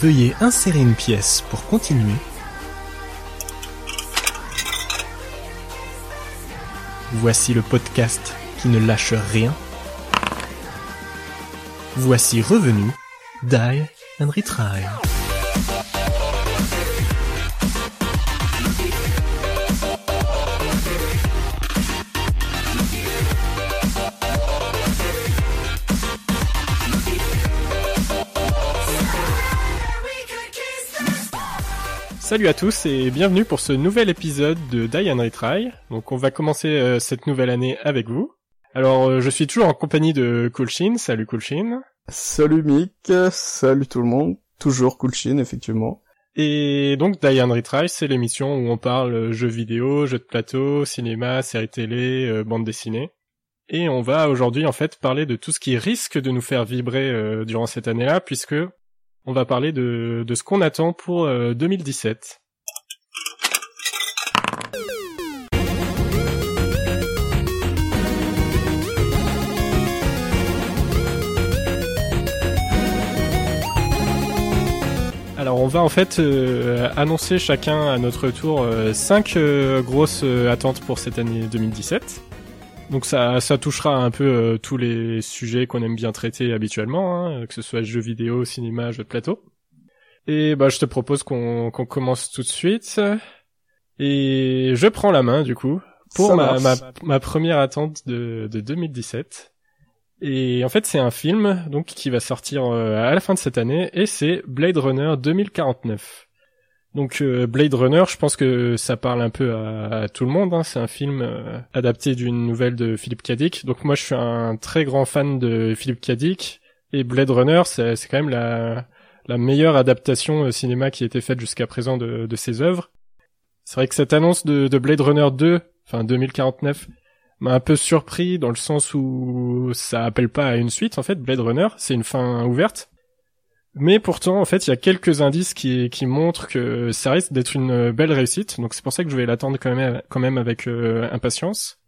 Veuillez insérer une pièce pour continuer. Voici le podcast qui ne lâche rien. Voici revenu Die and Retry. Salut à tous et bienvenue pour ce nouvel épisode de Die and Retry. Donc on va commencer euh, cette nouvelle année avec vous. Alors euh, je suis toujours en compagnie de Coolshin. Salut Coolshin. Salut Mick, salut tout le monde. Toujours Coolshin effectivement. Et donc Die and Retry, c'est l'émission où on parle jeux vidéo, jeux de plateau, cinéma, séries télé, euh, bande dessinée. Et on va aujourd'hui en fait parler de tout ce qui risque de nous faire vibrer durant cette année-là, puisque on va parler de, de ce qu'on attend pour 2017. Alors on va en fait euh, annoncer chacun à notre tour 5 euh, grosses euh, attentes pour cette année 2017. Donc ça, ça touchera un peu euh, tous les sujets qu'on aime bien traiter habituellement, hein, que ce soit jeux vidéo, cinéma, jeux de plateau. Et bah je te propose qu'on commence tout de suite. Et je prends la main du coup pour ma, ma, ma, première attente de, de 2017. Et en fait c'est un film donc qui va sortir euh, à la fin de cette année et c'est Blade Runner 2049. Donc euh, Blade Runner, je pense que ça parle un peu à, tout le monde. Hein. C'est un film euh, adapté d'une nouvelle de Philippe Dick. Donc moi, je suis un très grand fan de Philippe Dick. Et Blade Runner, c'est quand même la, meilleure adaptation cinéma qui a été faite jusqu'à présent de, de ses œuvres. C'est vrai que cette annonce de, de Blade Runner 2, enfin 2049, m'a un peu surpris dans le sens où ça appelle pas à une suite en fait. Blade Runner, c'est une fin ouverte. Mais pourtant, en fait, il y a quelques indices qui, qui montrent que ça risque d'être une belle réussite. Donc c'est pour ça que je vais l'attendre quand même, quand même avec euh, impatience.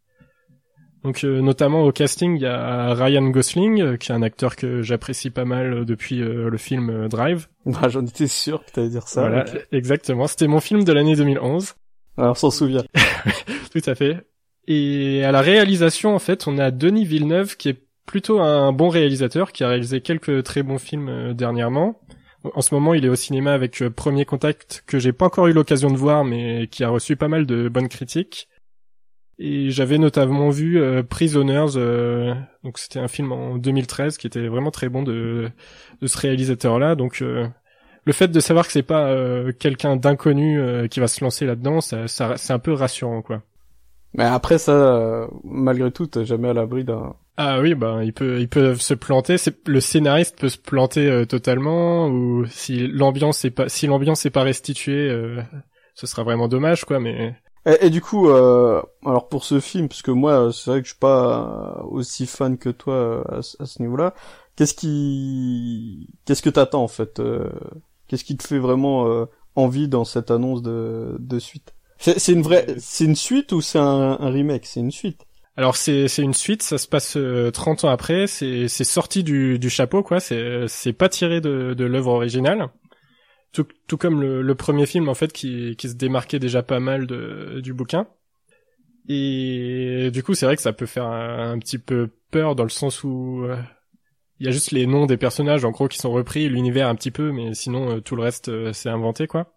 Donc euh, notamment au casting, il y a Ryan Gosling, euh, qui est un acteur que j'apprécie pas mal depuis le film Drive. Bah, j'en étais sûr que t'allais dire ça. Voilà, exactement. C'était mon film de l'année 2011. Alors, s'en souvient. Tout à fait. Et à la réalisation, en fait, on a Denis Villeneuve, qui est plutôt un bon réalisateur qui a réalisé quelques très bons films euh, dernièrement. En ce moment, il est au cinéma avec euh, Premier Contact que j'ai pas encore eu l'occasion de voir, mais qui a reçu pas mal de bonnes critiques. Et j'avais notamment vu euh, Prisoners, donc c'était un film en 2013 qui était vraiment très bon de, de ce réalisateur-là. Donc le fait de savoir que c'est pas quelqu'un d'inconnu qui va se lancer là-dedans, c'est un peu rassurant, quoi. Mais après ça, malgré tout, t'es jamais à l'abri d'un ah oui, bah il peut, ils peuvent se planter. C'est le scénariste peut se planter euh, totalement, ou si l'ambiance est pas, si l'ambiance est pas restituée, euh, ce sera vraiment dommage, quoi. Mais et, du coup, euh, alors pour ce film, parce que moi, c'est vrai que je suis pas aussi fan que toi à, ce niveau-là. Qu'est-ce qui, qu'est-ce que t'attends en fait Qu'est-ce qui te fait vraiment envie dans cette annonce de, de suite? C'est une vraie, c'est une suite ou c'est un, un remake? C'est une suite. Alors c'est c'est une suite, ça se passe 30 euh, ans après, c'est c'est sorti du du chapeau quoi, c'est c'est pas tiré de de l'œuvre originale. Tout comme le, le premier film en fait qui qui se démarquait déjà pas mal de du bouquin. Et du coup, c'est vrai que ça peut faire un, petit peu peur dans le sens où euh, il y a juste les noms des personnages en gros qui sont repris, l'univers un petit peu, mais sinon euh, tout le reste c'est inventé quoi.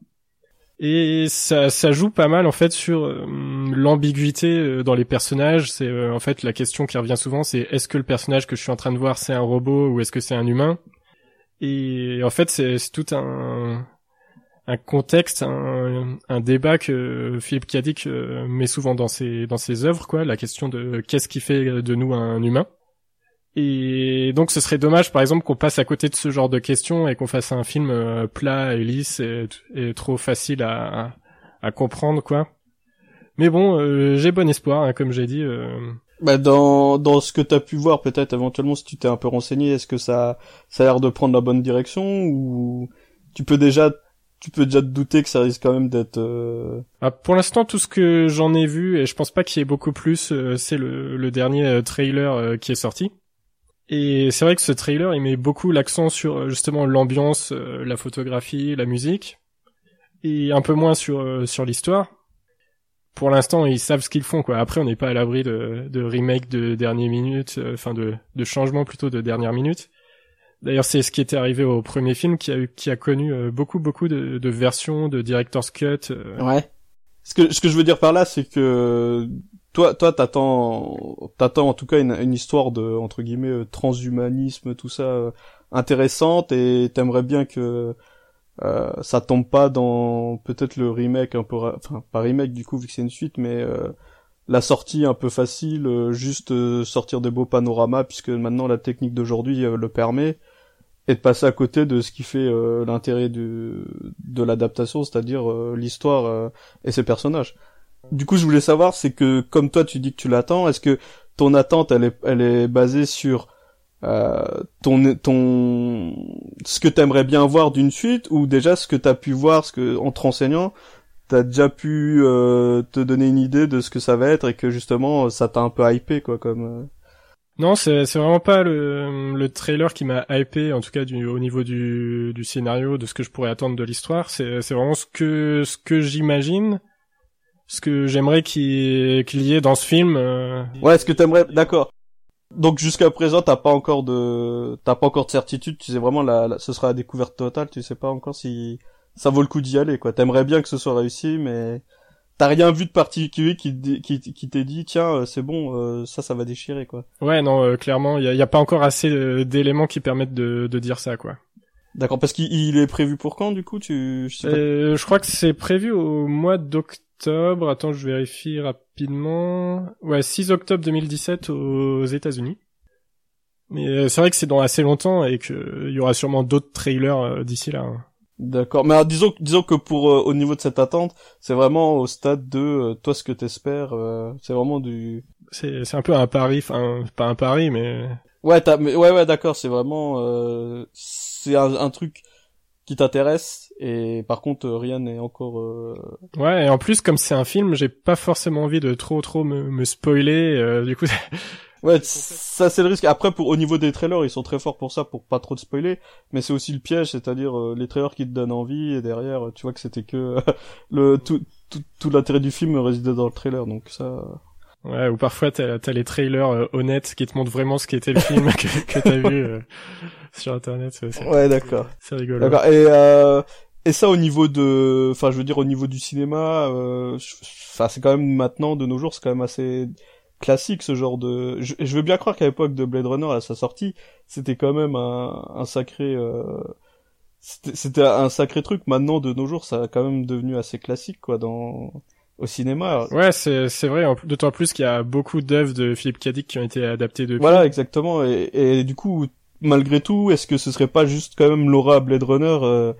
Et ça, ça joue pas mal en fait sur euh, l'ambiguïté euh, dans les personnages. C'est euh, en fait la question qui revient souvent, c'est est-ce que le personnage que je suis en train de voir c'est un robot ou est-ce que c'est un humain? Et en fait c'est tout un, un contexte, un, un, débat que Philippe Cadic met souvent dans ses dans ses œuvres, quoi. La question de qu'est-ce qui fait de nous un humain? Et donc ce serait dommage par exemple qu'on passe à côté de ce genre de questions et qu'on fasse un film euh, plat et lisse et, trop facile à, à, comprendre quoi. Mais bon, euh, j'ai bon espoir, hein, comme j'ai dit. Euh... Bah dans dans ce que t'as pu voir peut-être éventuellement si tu t'es un peu renseigné, est-ce que ça ça a l'air de prendre la bonne direction ou tu peux déjà tu peux déjà te douter que ça risque quand même d'être. Euh... Ah, pour l'instant, tout ce que j'en ai vu et je pense pas qu'il y ait beaucoup plus, c'est le, le, dernier trailer qui est sorti Et c'est vrai que ce trailer, il met beaucoup l'accent sur euh, justement l'ambiance, euh, la photographie, la musique, et un peu moins sur euh, sur l'histoire. Pour l'instant, ils savent ce qu'ils font, quoi. Après, on n'est pas à l'abri de, de remake de dernière minute, enfin de de changement plutôt de dernière minute. D'ailleurs, c'est ce qui était arrivé au premier film, qui a eu, qui a connu beaucoup beaucoup de, de versions de director's cut. Ouais. Ce que ce que je veux dire par là, c'est que toi, toi, t'attends, t'attends en tout cas une, histoire de entre guillemets euh, transhumanisme, tout ça euh, intéressante, et t'aimerais bien que euh, ça tombe pas dans peut-être le remake un peu, enfin pas remake du coup vu que c'est une suite, mais euh, la sortie un peu facile, juste sortir des beaux panoramas puisque maintenant la technique d'aujourd'hui le permet, et de passer à côté de ce qui fait l'intérêt de l'adaptation, c'est-à-dire l'histoire et ses personnages. Du coup, je voulais savoir, c'est que comme toi, tu dis que tu l'attends, est-ce que ton attente, elle est, elle est basée sur euh, ton, ton, ce que t'aimerais bien voir d'une suite, ou déjà ce que t'as pu voir, ce que en te renseignant, t'as déjà pu euh, te donner une idée de ce que ça va être et que justement, ça t'a un peu hypé, quoi, comme. Euh. Non, c'est vraiment pas le, le trailer qui m'a hypé, en tout cas du, au niveau du, du scénario, de ce que je pourrais attendre de l'histoire. C'est c'est vraiment ce que ce que j'imagine ce que j'aimerais qu'il qu'il y ait dans ce film. Euh... Ouais, ce que t'aimerais, d'accord. Donc jusqu'à présent, t'as pas encore de, t'as pas encore de certitude. Tu sais vraiment la, ce sera la découverte totale. Tu sais pas encore si ça vaut le coup d'y aller, quoi. T'aimerais bien que ce soit réussi, mais t'as rien vu de particulier qui qui, qui t'ait dit tiens euh, c'est bon euh, ça ça va déchirer quoi. Ouais non euh, clairement il y a, y a, pas encore assez d'éléments qui permettent de, de dire ça quoi. D'accord parce qu'il est prévu pour quand du coup tu je, sais pas. je crois que c'est prévu au mois d'octobre octobre. Attends, je vérifie rapidement. Ouais, 6 octobre 2017 aux États-Unis. Mais euh, c'est vrai que c'est dans assez longtemps et qu'il y aura sûrement d'autres trailers euh, d'ici là. Hein. D'accord. Mais disons, disons que pour euh, au niveau de cette attente, c'est vraiment au stade de toi ce que t'espères. c'est vraiment du. C'est c'est un peu un pari, enfin pas un pari, mais. Ouais, t'as, mais ouais, ouais, d'accord. C'est vraiment, c'est un, un, truc qui t'intéresse et par contre rien n'est encore euh... ouais et en plus comme c'est un film j'ai pas forcément envie de trop trop me, me spoiler euh, du coup ouais ça c'est le risque après pour au niveau des trailers ils sont très forts pour ça pour pas trop te spoiler mais c'est aussi le piège c'est-à-dire euh, les trailers qui te donnent envie et derrière tu vois que c'était que le tout tout, tout l'intérêt du film résidait dans le trailer donc ça Ouais, ou parfois t'as as les trailers euh, honnêtes qui te montrent vraiment ce qu'était le film que, que t'as vu euh, sur internet. Ouais, d'accord. C'est rigolo. D'accord. Et euh, et ça au niveau de, enfin je veux dire au niveau du cinéma, euh, enfin c'est quand même maintenant de nos jours c'est quand même assez classique ce genre de. Je, je veux bien croire qu'à l'époque de Blade Runner à sa sortie, c'était quand même un, un sacré. Euh... C'était un sacré truc. Maintenant, de nos jours, ça a quand même devenu assez classique, quoi, dans au cinéma. Ouais, c'est c'est vrai. D'autant plus qu'il y a beaucoup d'œuvres de Philippe Cadic qui ont été adaptées depuis. Voilà, exactement. Et, et du coup, malgré tout, est-ce que ce serait pas juste quand même l'aura Blade Runner euh,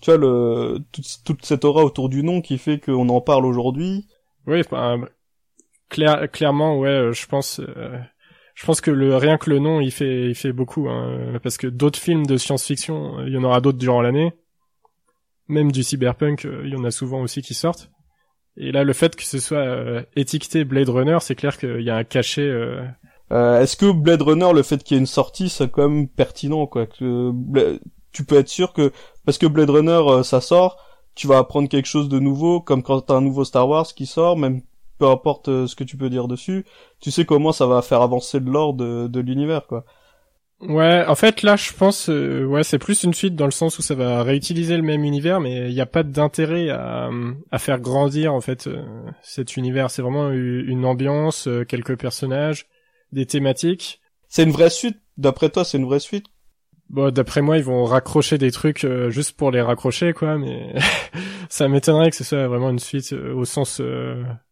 Tu vois, le toute, toute, cette aura autour du nom qui fait qu'on en parle aujourd'hui. Oui, clair, clairement, ouais. Euh, je pense. Euh, je pense que le rien que le nom, il fait, il fait beaucoup, hein, parce que d'autres films de science-fiction, il y en aura d'autres durant l'année. Même du cyberpunk, il y en a souvent aussi qui sortent. Et là, le fait que ce soit euh, étiqueté Blade Runner, c'est clair qu'il y a un cachet. Euh... Euh, Est-ce que Blade Runner, le fait qu'il y ait une sortie, c'est quand même pertinent, quoi. Que tu peux être sûr que parce que Blade Runner, euh, ça sort, tu vas apprendre quelque chose de nouveau, comme quand t'as un nouveau Star Wars qui sort, même peu importe euh, ce que tu peux dire dessus, tu sais comment ça va faire avancer de l'ordre de, de l'univers, quoi. Ouais, en fait là je pense euh, ouais c'est plus une suite dans le sens où ça va réutiliser le même univers mais il n'y a pas d'intérêt à, à faire grandir en fait euh, cet univers. C'est vraiment une ambiance, euh, quelques personnages, des thématiques. C'est une vraie suite. D'après toi, c'est une vraie suite? Bon, d'après moi, ils vont raccrocher des trucs juste pour les raccrocher quoi, mais ça m'étonnerait que ce soit vraiment une suite au sens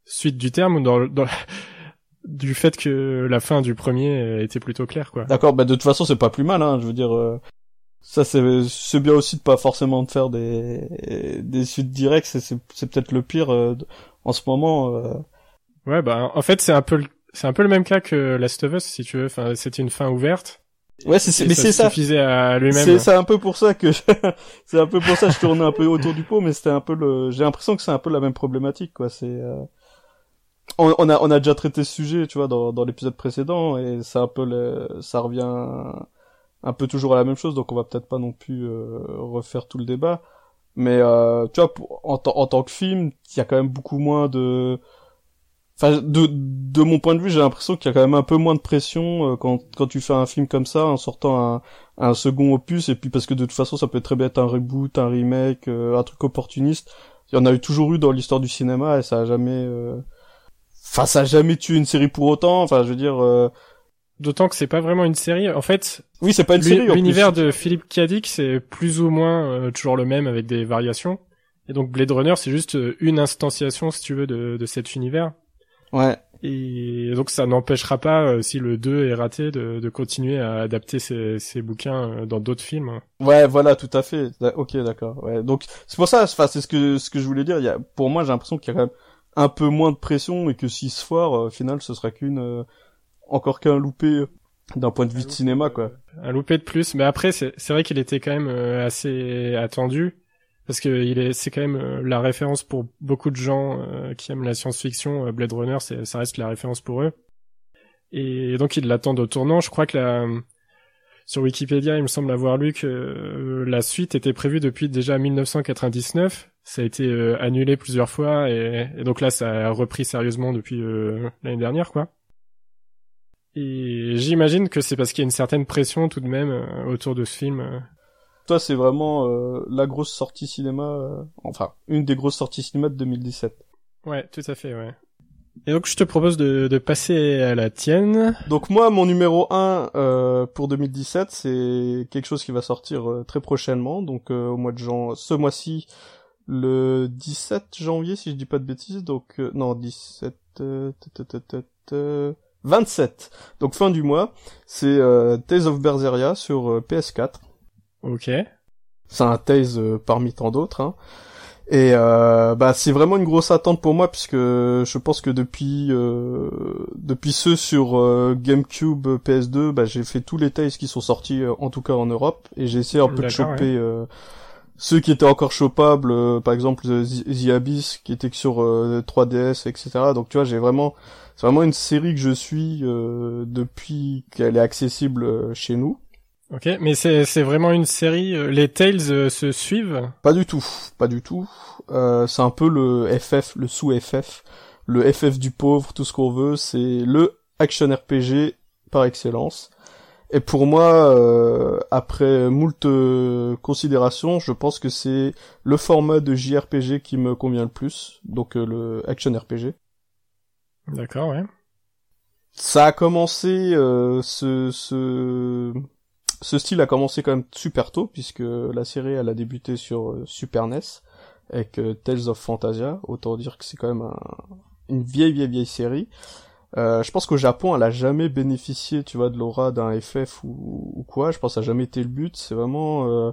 suite du terme dans, dans du fait que la fin du premier était plutôt claire, quoi. D'accord, bah de toute façon c'est pas plus mal, hein. Je veux dire, euh, ça c'est c'est bien aussi de pas forcément de faire des des suites directes. C'est c'est peut-être le pire euh, en ce moment. Euh... Ouais, bah en fait c'est un peu c'est un peu le même cas que Last of Us, si tu veux. Enfin, c'était une fin ouverte. Ouais, c'est mais c'est ça. Suffisait à lui-même. C'est c'est un peu pour ça que c'est un peu pour ça que je tournais un peu autour du pot, mais c'était un peu le. J'ai l'impression que c'est un peu la même problématique, quoi. C'est euh, on, on, a on a déjà traité ce sujet, tu vois, dans, dans l'épisode précédent, et c'est un peu le, ça revient un peu toujours à la même chose, donc on va peut-être pas non plus euh, refaire tout le débat. Mais euh, tu vois, en, en, tant que film, il y a quand même beaucoup moins de, enfin, de, de mon point de vue, j'ai l'impression qu'il y a quand même un peu moins de pression euh, quand quand tu fais un film comme ça, en sortant un, un second opus, et puis parce que de toute façon, ça peut très bien être un reboot, un remake, un truc opportuniste. Il y en a eu toujours eu dans l'histoire du cinéma, et ça a jamais Enfin, ça a jamais tué une série pour autant. Enfin, je veux dire. Euh... D'autant que c'est pas vraiment une série. En fait. Oui, c'est pas une série. L'univers de Philippe Kadik, c'est plus ou moins euh, toujours le même avec des variations. Et donc Blade Runner, c'est juste euh, une instanciation, si tu veux, de, de cet univers. Ouais. Et donc ça n'empêchera pas, euh, si le 2 est raté, de, de continuer à adapter ces, ces bouquins dans d'autres films. Ouais, voilà, tout à fait. Ok, d'accord. Ouais. Donc c'est pour ça, enfin, c'est ce que ce que je voulais dire. Il y a, pour moi, j'ai l'impression qu'il y a quand même un peu moins de pression et que si se foire, au final, ce sera qu'une euh, encore qu'un loupé d'un point de vue de cinéma, quoi. Un loupé de plus, mais après, c'est vrai qu'il était quand même euh, assez attendu parce que il est, c'est quand même euh, la référence pour beaucoup de gens qui aiment la science-fiction. Blade Runner, ça reste la référence pour eux. Et donc ils l'attendent au tournant. Je crois que la, sur Wikipédia, il me semble avoir lu que la suite était prévue depuis déjà 1999 ça a été euh, annulé plusieurs fois et, donc là ça a repris sérieusement depuis euh, l'année dernière quoi. Et j'imagine que c'est parce qu'il y a une certaine pression tout de même euh, autour de ce film. Toi c'est vraiment la grosse sortie cinéma, enfin une des grosses sorties cinéma de 2017. Ouais, tout à fait, ouais. Et donc je te propose de, de passer à la tienne. Donc moi mon numéro 1 pour 2017 c'est quelque chose qui va sortir très prochainement, donc au mois de juin, ce mois-ci le 17 janvier, si je dis pas de bêtises, donc euh, non 17, 27, euh, donc fin du mois, c'est euh, Tales of Berseria sur euh, PS4. Ok. C'est un Tales parmi tant d'autres, hein. Et bah c'est vraiment une grosse attente pour moi puisque je pense que depuis depuis ceux sur GameCube, PS2, bah j'ai fait tous les Tales qui sont sortis en tout cas en Europe et j'ai essayé un peu de choper ceux qui étaient encore chopables, euh, par exemple The, Abyss qui était que sur 3DS, euh, etc. Donc tu vois, j'ai vraiment, c'est vraiment une série que je suis euh, depuis qu'elle est accessible chez nous. Ok, mais c'est c'est vraiment une série. les Tales se suivent? Pas du tout, pas du tout. c'est un peu le FF, le sous FF, le FF du pauvre, tout ce qu'on veut. C'est le action RPG par excellence. Et pour moi, euh, après moult euh, considérations, je pense que c'est le format de JRPG qui me convient le plus, donc euh, le action RPG. D'accord, ouais. Ça a commencé, ce, ce, ce style a commencé quand même super tôt, puisque la série, elle a débuté sur Super NES, avec Tales of Fantasia, autant dire que c'est quand même une vieille, vieille, vieille série. Euh, je pense qu'au Japon, elle a jamais bénéficié, tu vois, de l'aura d'un FF ou, quoi. Je pense que ça a jamais été le but. C'est vraiment euh,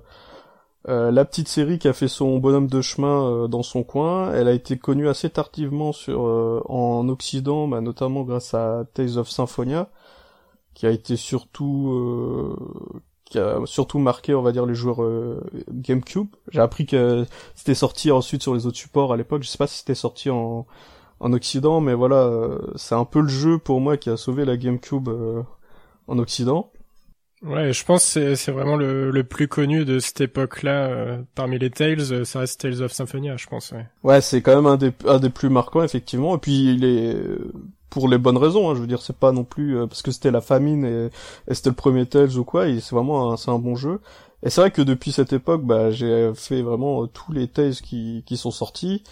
euh, la petite série qui a fait son bonhomme de chemin dans son coin. Elle a été connue assez tardivement sur en Occident, bah, notamment grâce à Tales of Symphonia, qui a été surtout qui a surtout marqué, on va dire, les joueurs GameCube. J'ai appris que c'était sorti ensuite sur les autres supports à l'époque. Je sais pas si c'était sorti en en Occident, mais voilà, euh, c'est un peu le jeu pour moi qui a sauvé la GameCube euh, en Occident. Ouais, je pense que c'est vraiment le, le, plus connu de cette époque-là euh, parmi les Tales. Ça reste Tales of Symphonia, je pense. Ouais, ouais c'est quand même un des, un des plus marquants effectivement. Et puis il est pour les bonnes raisons. Hein, je veux dire, c'est pas non plus parce que c'était la famine et, et c'était le premier Tales ou quoi. C'est vraiment c'est un bon jeu. Et c'est vrai que depuis cette époque, bah, j'ai fait vraiment tous les Tales qui, qui sont sortis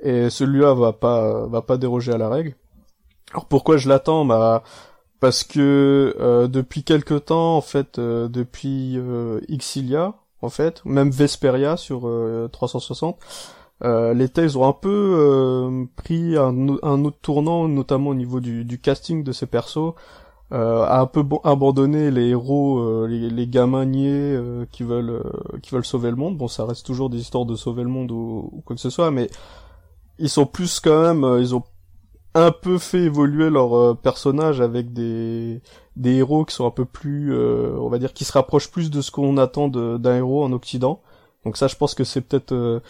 et celui-là va pas va pas déroger à la règle. Alors pourquoi je l'attends? Bah parce que euh, depuis quelque temps en fait euh, depuis euh, Xilia en fait, même Vesperia sur 360 les Tales ont un peu pris un, autre tournant, notamment au niveau du, du casting de ces persos, a un peu abandonné les héros, les, les, gamins niais qui veulent qui veulent sauver le monde. Bon, ça reste toujours des histoires de sauver le monde ou, ou quoi que ce soit, mais ils sont plus quand même, euh, ils ont un peu fait évoluer leur euh, personnage avec des des héros qui sont un peu plus, euh, on va dire, qui se rapprochent plus de ce qu'on attend d'un héros en Occident. Donc ça, je pense que c'est peut-être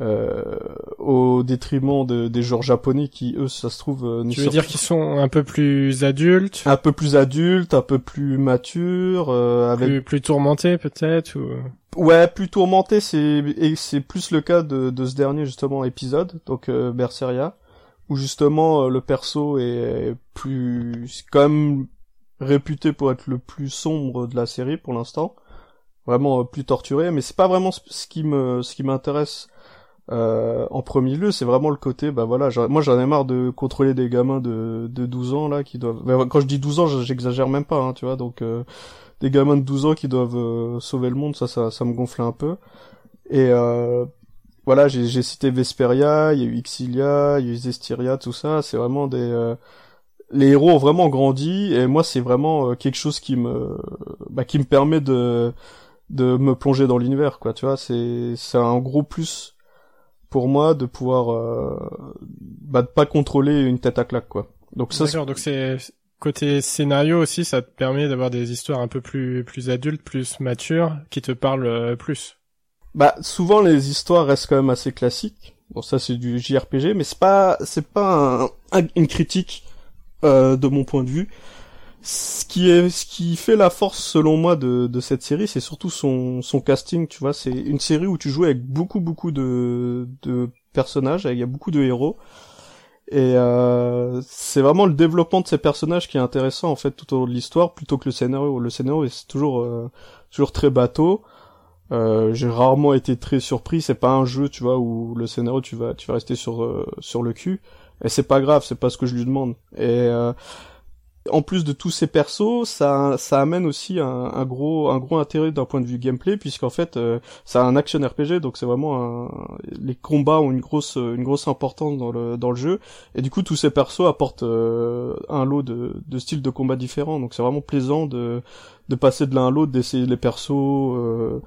euh, au détriment de, des joueurs japonais qui eux ça se trouve euh, tu veux dire qu'ils sont un peu plus adultes un peu plus adultes un peu plus matures euh, avec plus, plus tourmentés peut-être ou ouais plus tourmentés c'est et c'est plus le cas de, de ce dernier justement épisode donc euh, Berseria où justement euh, le perso est plus quand même réputé pour être le plus sombre de la série pour l'instant. Vraiment plus torturé mais c'est pas vraiment ce qui me ce qui m'intéresse euh, en premier lieu, c'est vraiment le côté, bah voilà, moi j'en ai marre de contrôler des gamins de, de 12 ans là qui doivent. Bah, quand je dis 12 ans, j'exagère même pas, hein, tu vois. Donc euh, des gamins de 12 ans qui doivent euh, sauver le monde, ça, ça, ça me gonfle un peu. Et voilà, j'ai cité Vesperia, il y a eu Exilia, il y a eu Zestiria, tout ça. C'est vraiment des les héros ont vraiment grandi et moi c'est vraiment quelque chose qui me bah, qui me permet de de me plonger dans l'univers quoi tu vois c'est c'est un gros plus pour moi de pouvoir euh, bah, de pas contrôler une tête à claque quoi. Donc ça D'accord, donc c'est côté scénario aussi ça te permet d'avoir des histoires un peu plus plus adultes, plus matures qui te parlent euh, plus. Bah souvent les histoires restent quand même assez classiques. Bon ça c'est du JRPG mais c'est pas c'est pas une critique euh, de mon point de vue ce qui est ce qui fait la force selon moi de, de cette série c'est surtout son son casting tu vois. C'est une série où tu joues avec beaucoup beaucoup de de personnages il y a beaucoup de héros. Et euh, c'est vraiment le développement de ces personnages qui est intéressant en fait tout au long de l'histoire plutôt que le scénario. Le scénario est toujours euh, toujours très bateau. Euh, j'ai rarement été très surpris. C'est pas un jeu tu vois où le scénario tu vas tu vas rester sur euh, sur le cul. Et c'est pas grave c'est pas ce que je lui demande. Et euh, en plus de tous ces persos, ça, ça amène aussi un, un gros, un gros intérêt d'un point de vue gameplay, puisqu'en fait, euh, c'est un action RPG, donc c'est vraiment un... les combats ont une grosse, une grosse importance dans le, dans le jeu, et du coup, tous ces persos apportent euh, un lot de, de styles de combat différents, donc c'est vraiment plaisant de, de passer de l'un à l'autre, d'essayer les persos. Euh,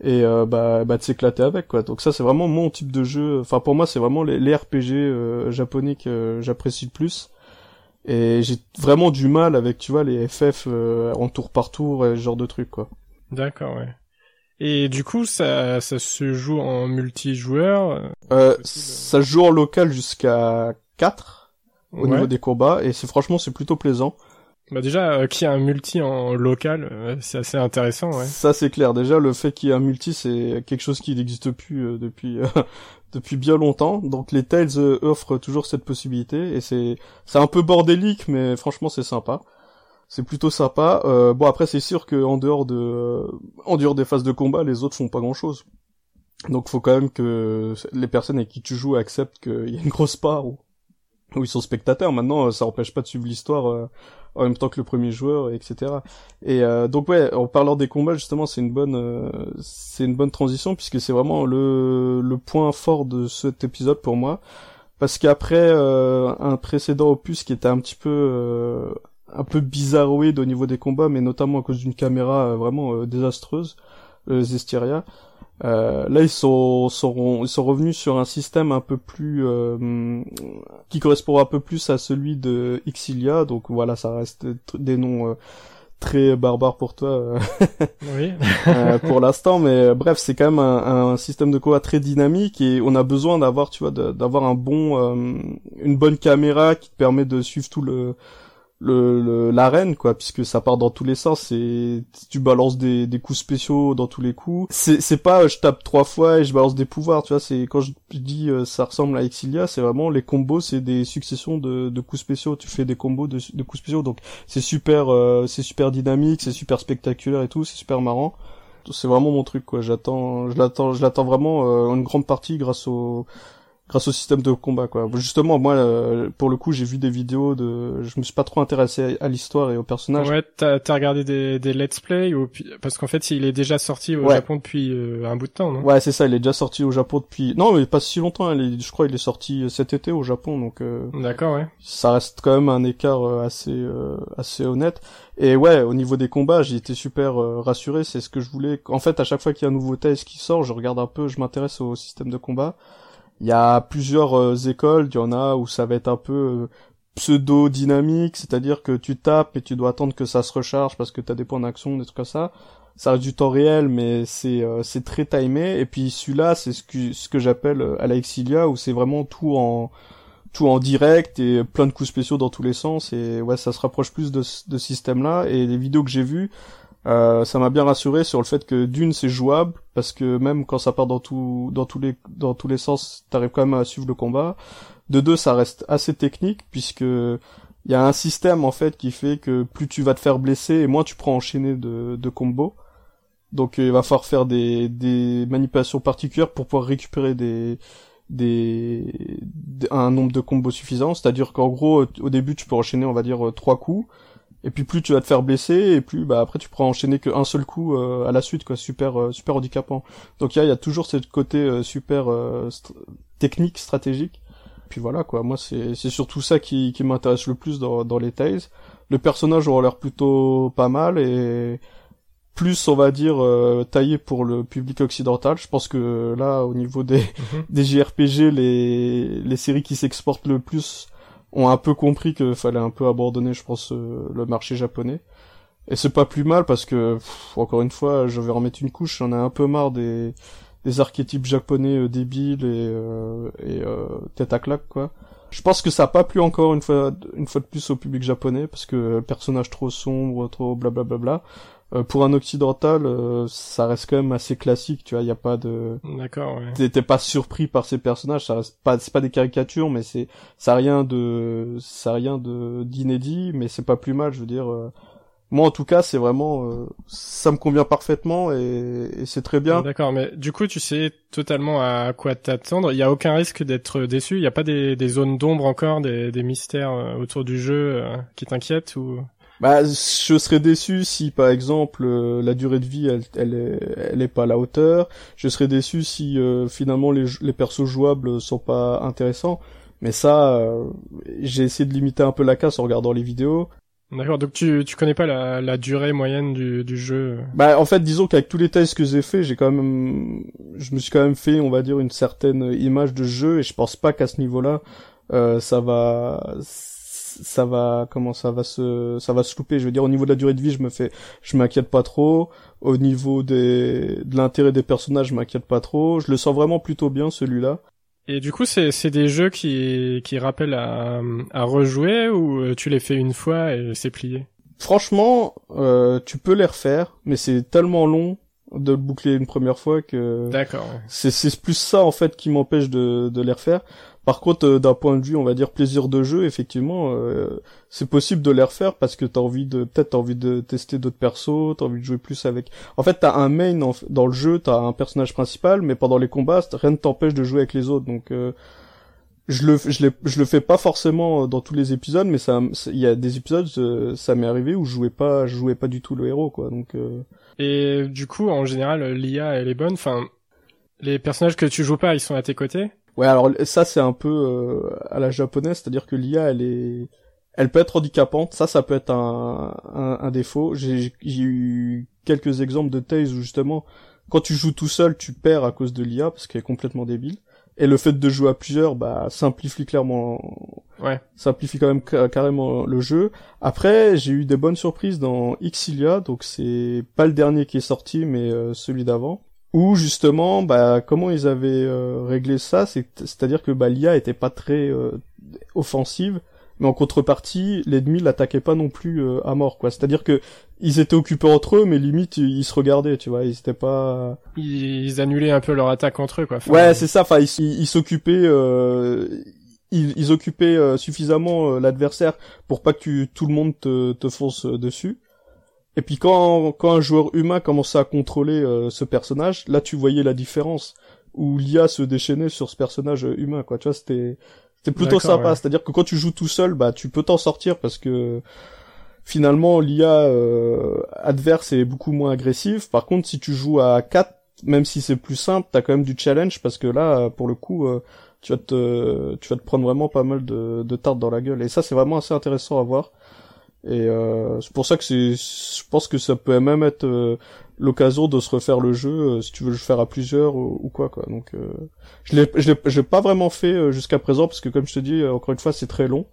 et euh, bah, bah de s'éclater avec quoi. Donc ça c'est vraiment mon type de jeu. Enfin pour moi c'est vraiment les, les RPG euh, japonais que j'apprécie le plus et j'ai vraiment du mal avec, tu vois, les FF euh, en tour par tour et ce genre de trucs, quoi. D'accord, ouais. Et du coup, ça, ça se joue en multijoueur euh, euh Ça se joue en local jusqu'à 4 au niveau des combats, et c'est franchement, c'est plutôt plaisant. Bah déjà, euh, qu'il y a un multi en local, euh, c'est assez intéressant, ouais. Ça c'est clair. Déjà, le fait qu'il y ait un multi, c'est quelque chose qui n'existe plus depuis depuis bien longtemps. Donc les Tales euh, offrent toujours cette possibilité et c'est c'est un peu bordélique, mais franchement c'est sympa. C'est plutôt sympa. Euh, bon après c'est sûr que en dehors de en dehors des phases de combat, les autres font pas grand chose. Donc faut quand même que les personnes avec qui tu joues acceptent qu'il y a une grosse part où, où ils sont spectateurs. Maintenant ça empêche pas de suivre l'histoire euh, en même temps que le premier joueur, etc. Et euh, donc ouais, en parlant des combats justement, c'est une bonne, euh, c'est une bonne transition puisque c'est vraiment le le point fort de cet épisode pour moi, parce qu'après euh, un précédent opus qui était un petit peu un peu bizarroïde au niveau des combats, mais notamment à cause d'une caméra vraiment désastreuse, Zestiria. Euh, là, ils sont, sont, ils sont revenus sur un système un peu plus euh, qui correspond un peu plus à celui de Exilia. Donc voilà, ça reste des noms euh, très barbares pour toi, euh, oui. pour l'instant. Mais bref, c'est quand même un, un, système de combat très dynamique et on a besoin d'avoir, tu vois, d'avoir un bon, une bonne caméra qui te permet de suivre tout le le l'arène quoi puisque ça part dans tous les sens et tu balances des, des coups spéciaux dans tous les coups c'est c'est pas euh, je tape trois fois et je balance des pouvoirs tu vois c'est quand je dis euh, ça ressemble à Exilia c'est vraiment les combos c'est des successions de, de coups spéciaux. Tu fais des combos de, de coups spéciaux donc c'est super euh, c'est super dynamique c'est super spectaculaire et tout c'est super marrant. C'est vraiment mon truc quoi. J'attends je l'attends je l'attends vraiment une grande partie grâce au grâce au système de combat quoi. Justement moi euh, pour le coup j'ai vu des vidéos de je me suis pas trop intéressé à l'histoire et au personnage. Ouais, t'as as regardé des, des let's play ou parce qu'en fait il est déjà sorti au Japon depuis euh, un bout de temps, non? Ouais, c'est ça, il est déjà sorti au Japon depuis Non, mais pas si longtemps, je crois il est sorti euh, cet été au Japon donc D'accord, ouais. Ça reste quand même un écart assez assez honnête. Et ouais, au niveau des combats, j'ai été super rassuré, c'est ce que je voulais. En fait, à chaque fois qu'il y a un nouveau test qui sort, je regarde un peu, je m'intéresse au système de combat. Il y a plusieurs euh, écoles, il y en a où ça va être un peu euh, pseudo-dynamique, c'est-à-dire que tu tapes et tu dois attendre que ça se recharge parce que tu as des points d'action, des trucs comme ça. ça reste du temps réel, mais c'est c'est très timé. Et puis celui-là, c'est ce que ce que j'appelle à la Exilia, où c'est vraiment tout en tout en direct et plein de coups spéciaux dans tous les sens. Et ouais, ça se rapproche plus de de ce système-là. Et les vidéos que j'ai vues, euh, ça m'a bien rassuré sur le fait que d'une c'est jouable parce que même quand ça part dans tout dans tous les sens t'arrives quand même à suivre le combat. De deux ça reste assez technique puisque il y a un système en fait qui fait que plus tu vas te faire blesser et moins tu prends enchaîner de, de combos. Donc il va falloir faire des, des manipulations particulières pour pouvoir récupérer des des un nombre de combos suffisant c'est à dire qu'en gros au début tu peux enchaîner on va dire trois coups et puis plus tu vas te faire blesser et plus bah après tu pourras enchaîner qu'un seul coup euh, à la suite quoi. Super euh, super handicapant. Donc il y a, y a toujours ce côté euh, super technique stratégique. Puis voilà quoi. Moi c'est c'est surtout ça qui qui m'intéresse le plus dans dans les Tales le personnage aura l'air plutôt pas mal et plus on va dire taillé pour le public occidental. Je pense que là au niveau des mhm. des JRPG les les séries qui s'exportent le plus ont un peu compris qu'il fallait un peu abandonner, je pense, euh, le marché japonais. Et c'est pas plus mal parce que, encore une fois, je vais remettre une couche, j'en ai un peu marre des, des archétypes japonais euh, débiles et, euh, et tête à claque, quoi. Je pense que ça a pas plu encore une fois, une fois de plus au public japonais parce que personnage trop sombre, trop blablabla. Bla bla bla. Euh, pour un occidental, euh, ça reste quand même assez classique, tu vois. Il y a pas de. D'accord. Ouais. T'es pas surpris par ces personnages. Ça reste pas, c'est pas des caricatures, mais c'est, ça a rien de, ça a rien de d'inédit, mais c'est pas plus mal. Je veux dire. Euh, moi, en tout cas, c'est vraiment, ça me convient parfaitement et, et c'est très bien. D'accord, mais du coup, tu sais totalement à quoi t'attendre. Il y a aucun risque d'être déçu? Il y a pas des, des zones d'ombre encore, des, des mystères autour du jeu qui t'inquiètent ou bah, je serais déçu si, par exemple, euh, la durée de vie, elle, elle, est, elle est pas à la hauteur. Je serais déçu si, euh, finalement, les, les persos jouables sont pas intéressants. Mais ça, euh, j'ai essayé de limiter un peu la casse en regardant les vidéos. D'accord, donc tu, tu connais pas la, la durée moyenne du, du jeu Bah, en fait, disons qu'avec tous les tests que j'ai fait, j'ai quand même, je me suis quand même fait, on va dire, une certaine image de jeu, et je pense pas qu'à ce niveau-là, ça va ça va comment ça va se ça va se louper. Je veux dire au niveau de la durée de vie je me fais je m'inquiète pas trop. Au niveau des de l'intérêt des personnages je m'inquiète pas trop. Je le sens vraiment plutôt bien celui-là. Et du coup c'est c'est des jeux qui qui rappellent à à rejouer ou euh, tu les fais une fois et c'est plié? Franchement euh, tu peux les refaire mais c'est tellement long de le boucler une première fois que d'accord c'est c'est plus ça en fait qui m'empêche de de les refaire par contre, euh, d'un point de vue, on va dire plaisir de jeu, effectivement, euh, c'est possible de les refaire parce que t'as envie de, peut-être t'as envie de tester d'autres persos, t'as envie de jouer plus avec. En fait, t'as un main dans le jeu, t'as un personnage principal, mais pendant les combats, rien ne t'empêche de jouer avec les autres. Donc, euh, je le, je, le fais pas forcément dans tous les épisodes, mais ça, il y a des épisodes, ça m'est arrivé où je jouais pas, je jouais pas du tout le héros, quoi. Donc. Et du coup, en général, l'IA elle est bonne. Enfin, les personnages que tu joues pas, ils sont à tes côtés? Ouais, alors ça c'est un peu euh, à la japonaise, c'est-à-dire que l'IA elle est, elle peut être handicapante. Ça, ça peut être un, un, un défaut. J'ai eu quelques exemples de Tales où justement, quand tu joues tout seul, tu perds à cause de l'IA parce qu'elle est complètement débile. Et le fait de jouer à plusieurs, bah, simplifie clairement, ouais. simplifie quand même carrément le jeu. Après, j'ai eu des bonnes surprises dans Xilia, donc c'est pas le dernier qui est sorti, mais euh, celui d'avant où justement, bah, comment ils avaient euh, réglé ça, c'est-à-dire que bah, l'IA était pas très euh, offensive, mais en contrepartie, l'ennemi l'attaquait pas non plus euh, à mort, quoi. C'est-à-dire que ils étaient occupés entre eux, mais limite ils, se regardaient, tu vois. Ils étaient pas. Ils, annulaient un peu leur attaque entre eux, quoi. ouais, c'est ça. Enfin, ils s'occupaient. Ils, ils, occupaient suffisamment l'adversaire pour pas que tu, tout le monde te, te fonce dessus. Et puis quand, quand un joueur humain commençait à contrôler euh, ce personnage, là tu voyais la différence où l'IA se déchaînait sur ce personnage euh, humain, quoi. Tu vois, c'était c'était plutôt sympa. C'est-à-dire que quand tu joues tout seul, bah tu peux t'en sortir parce que finalement l'IA euh, adverse est beaucoup moins agressive. Par contre, si tu joues à 4, même si c'est plus simple, t'as quand même du challenge parce que là, pour le coup, tu vas te tu vas te prendre vraiment pas mal de, de tartes dans la gueule. Et ça, c'est vraiment assez intéressant à voir. Et euh, c'est pour ça que c'est, je pense que ça peut même être euh, l'occasion de se refaire le jeu euh, si tu veux le faire à plusieurs ou, quoi quoi. Donc je l'ai, je l'ai, pas vraiment fait jusqu'à présent parce que comme je te dis encore une fois c'est très long.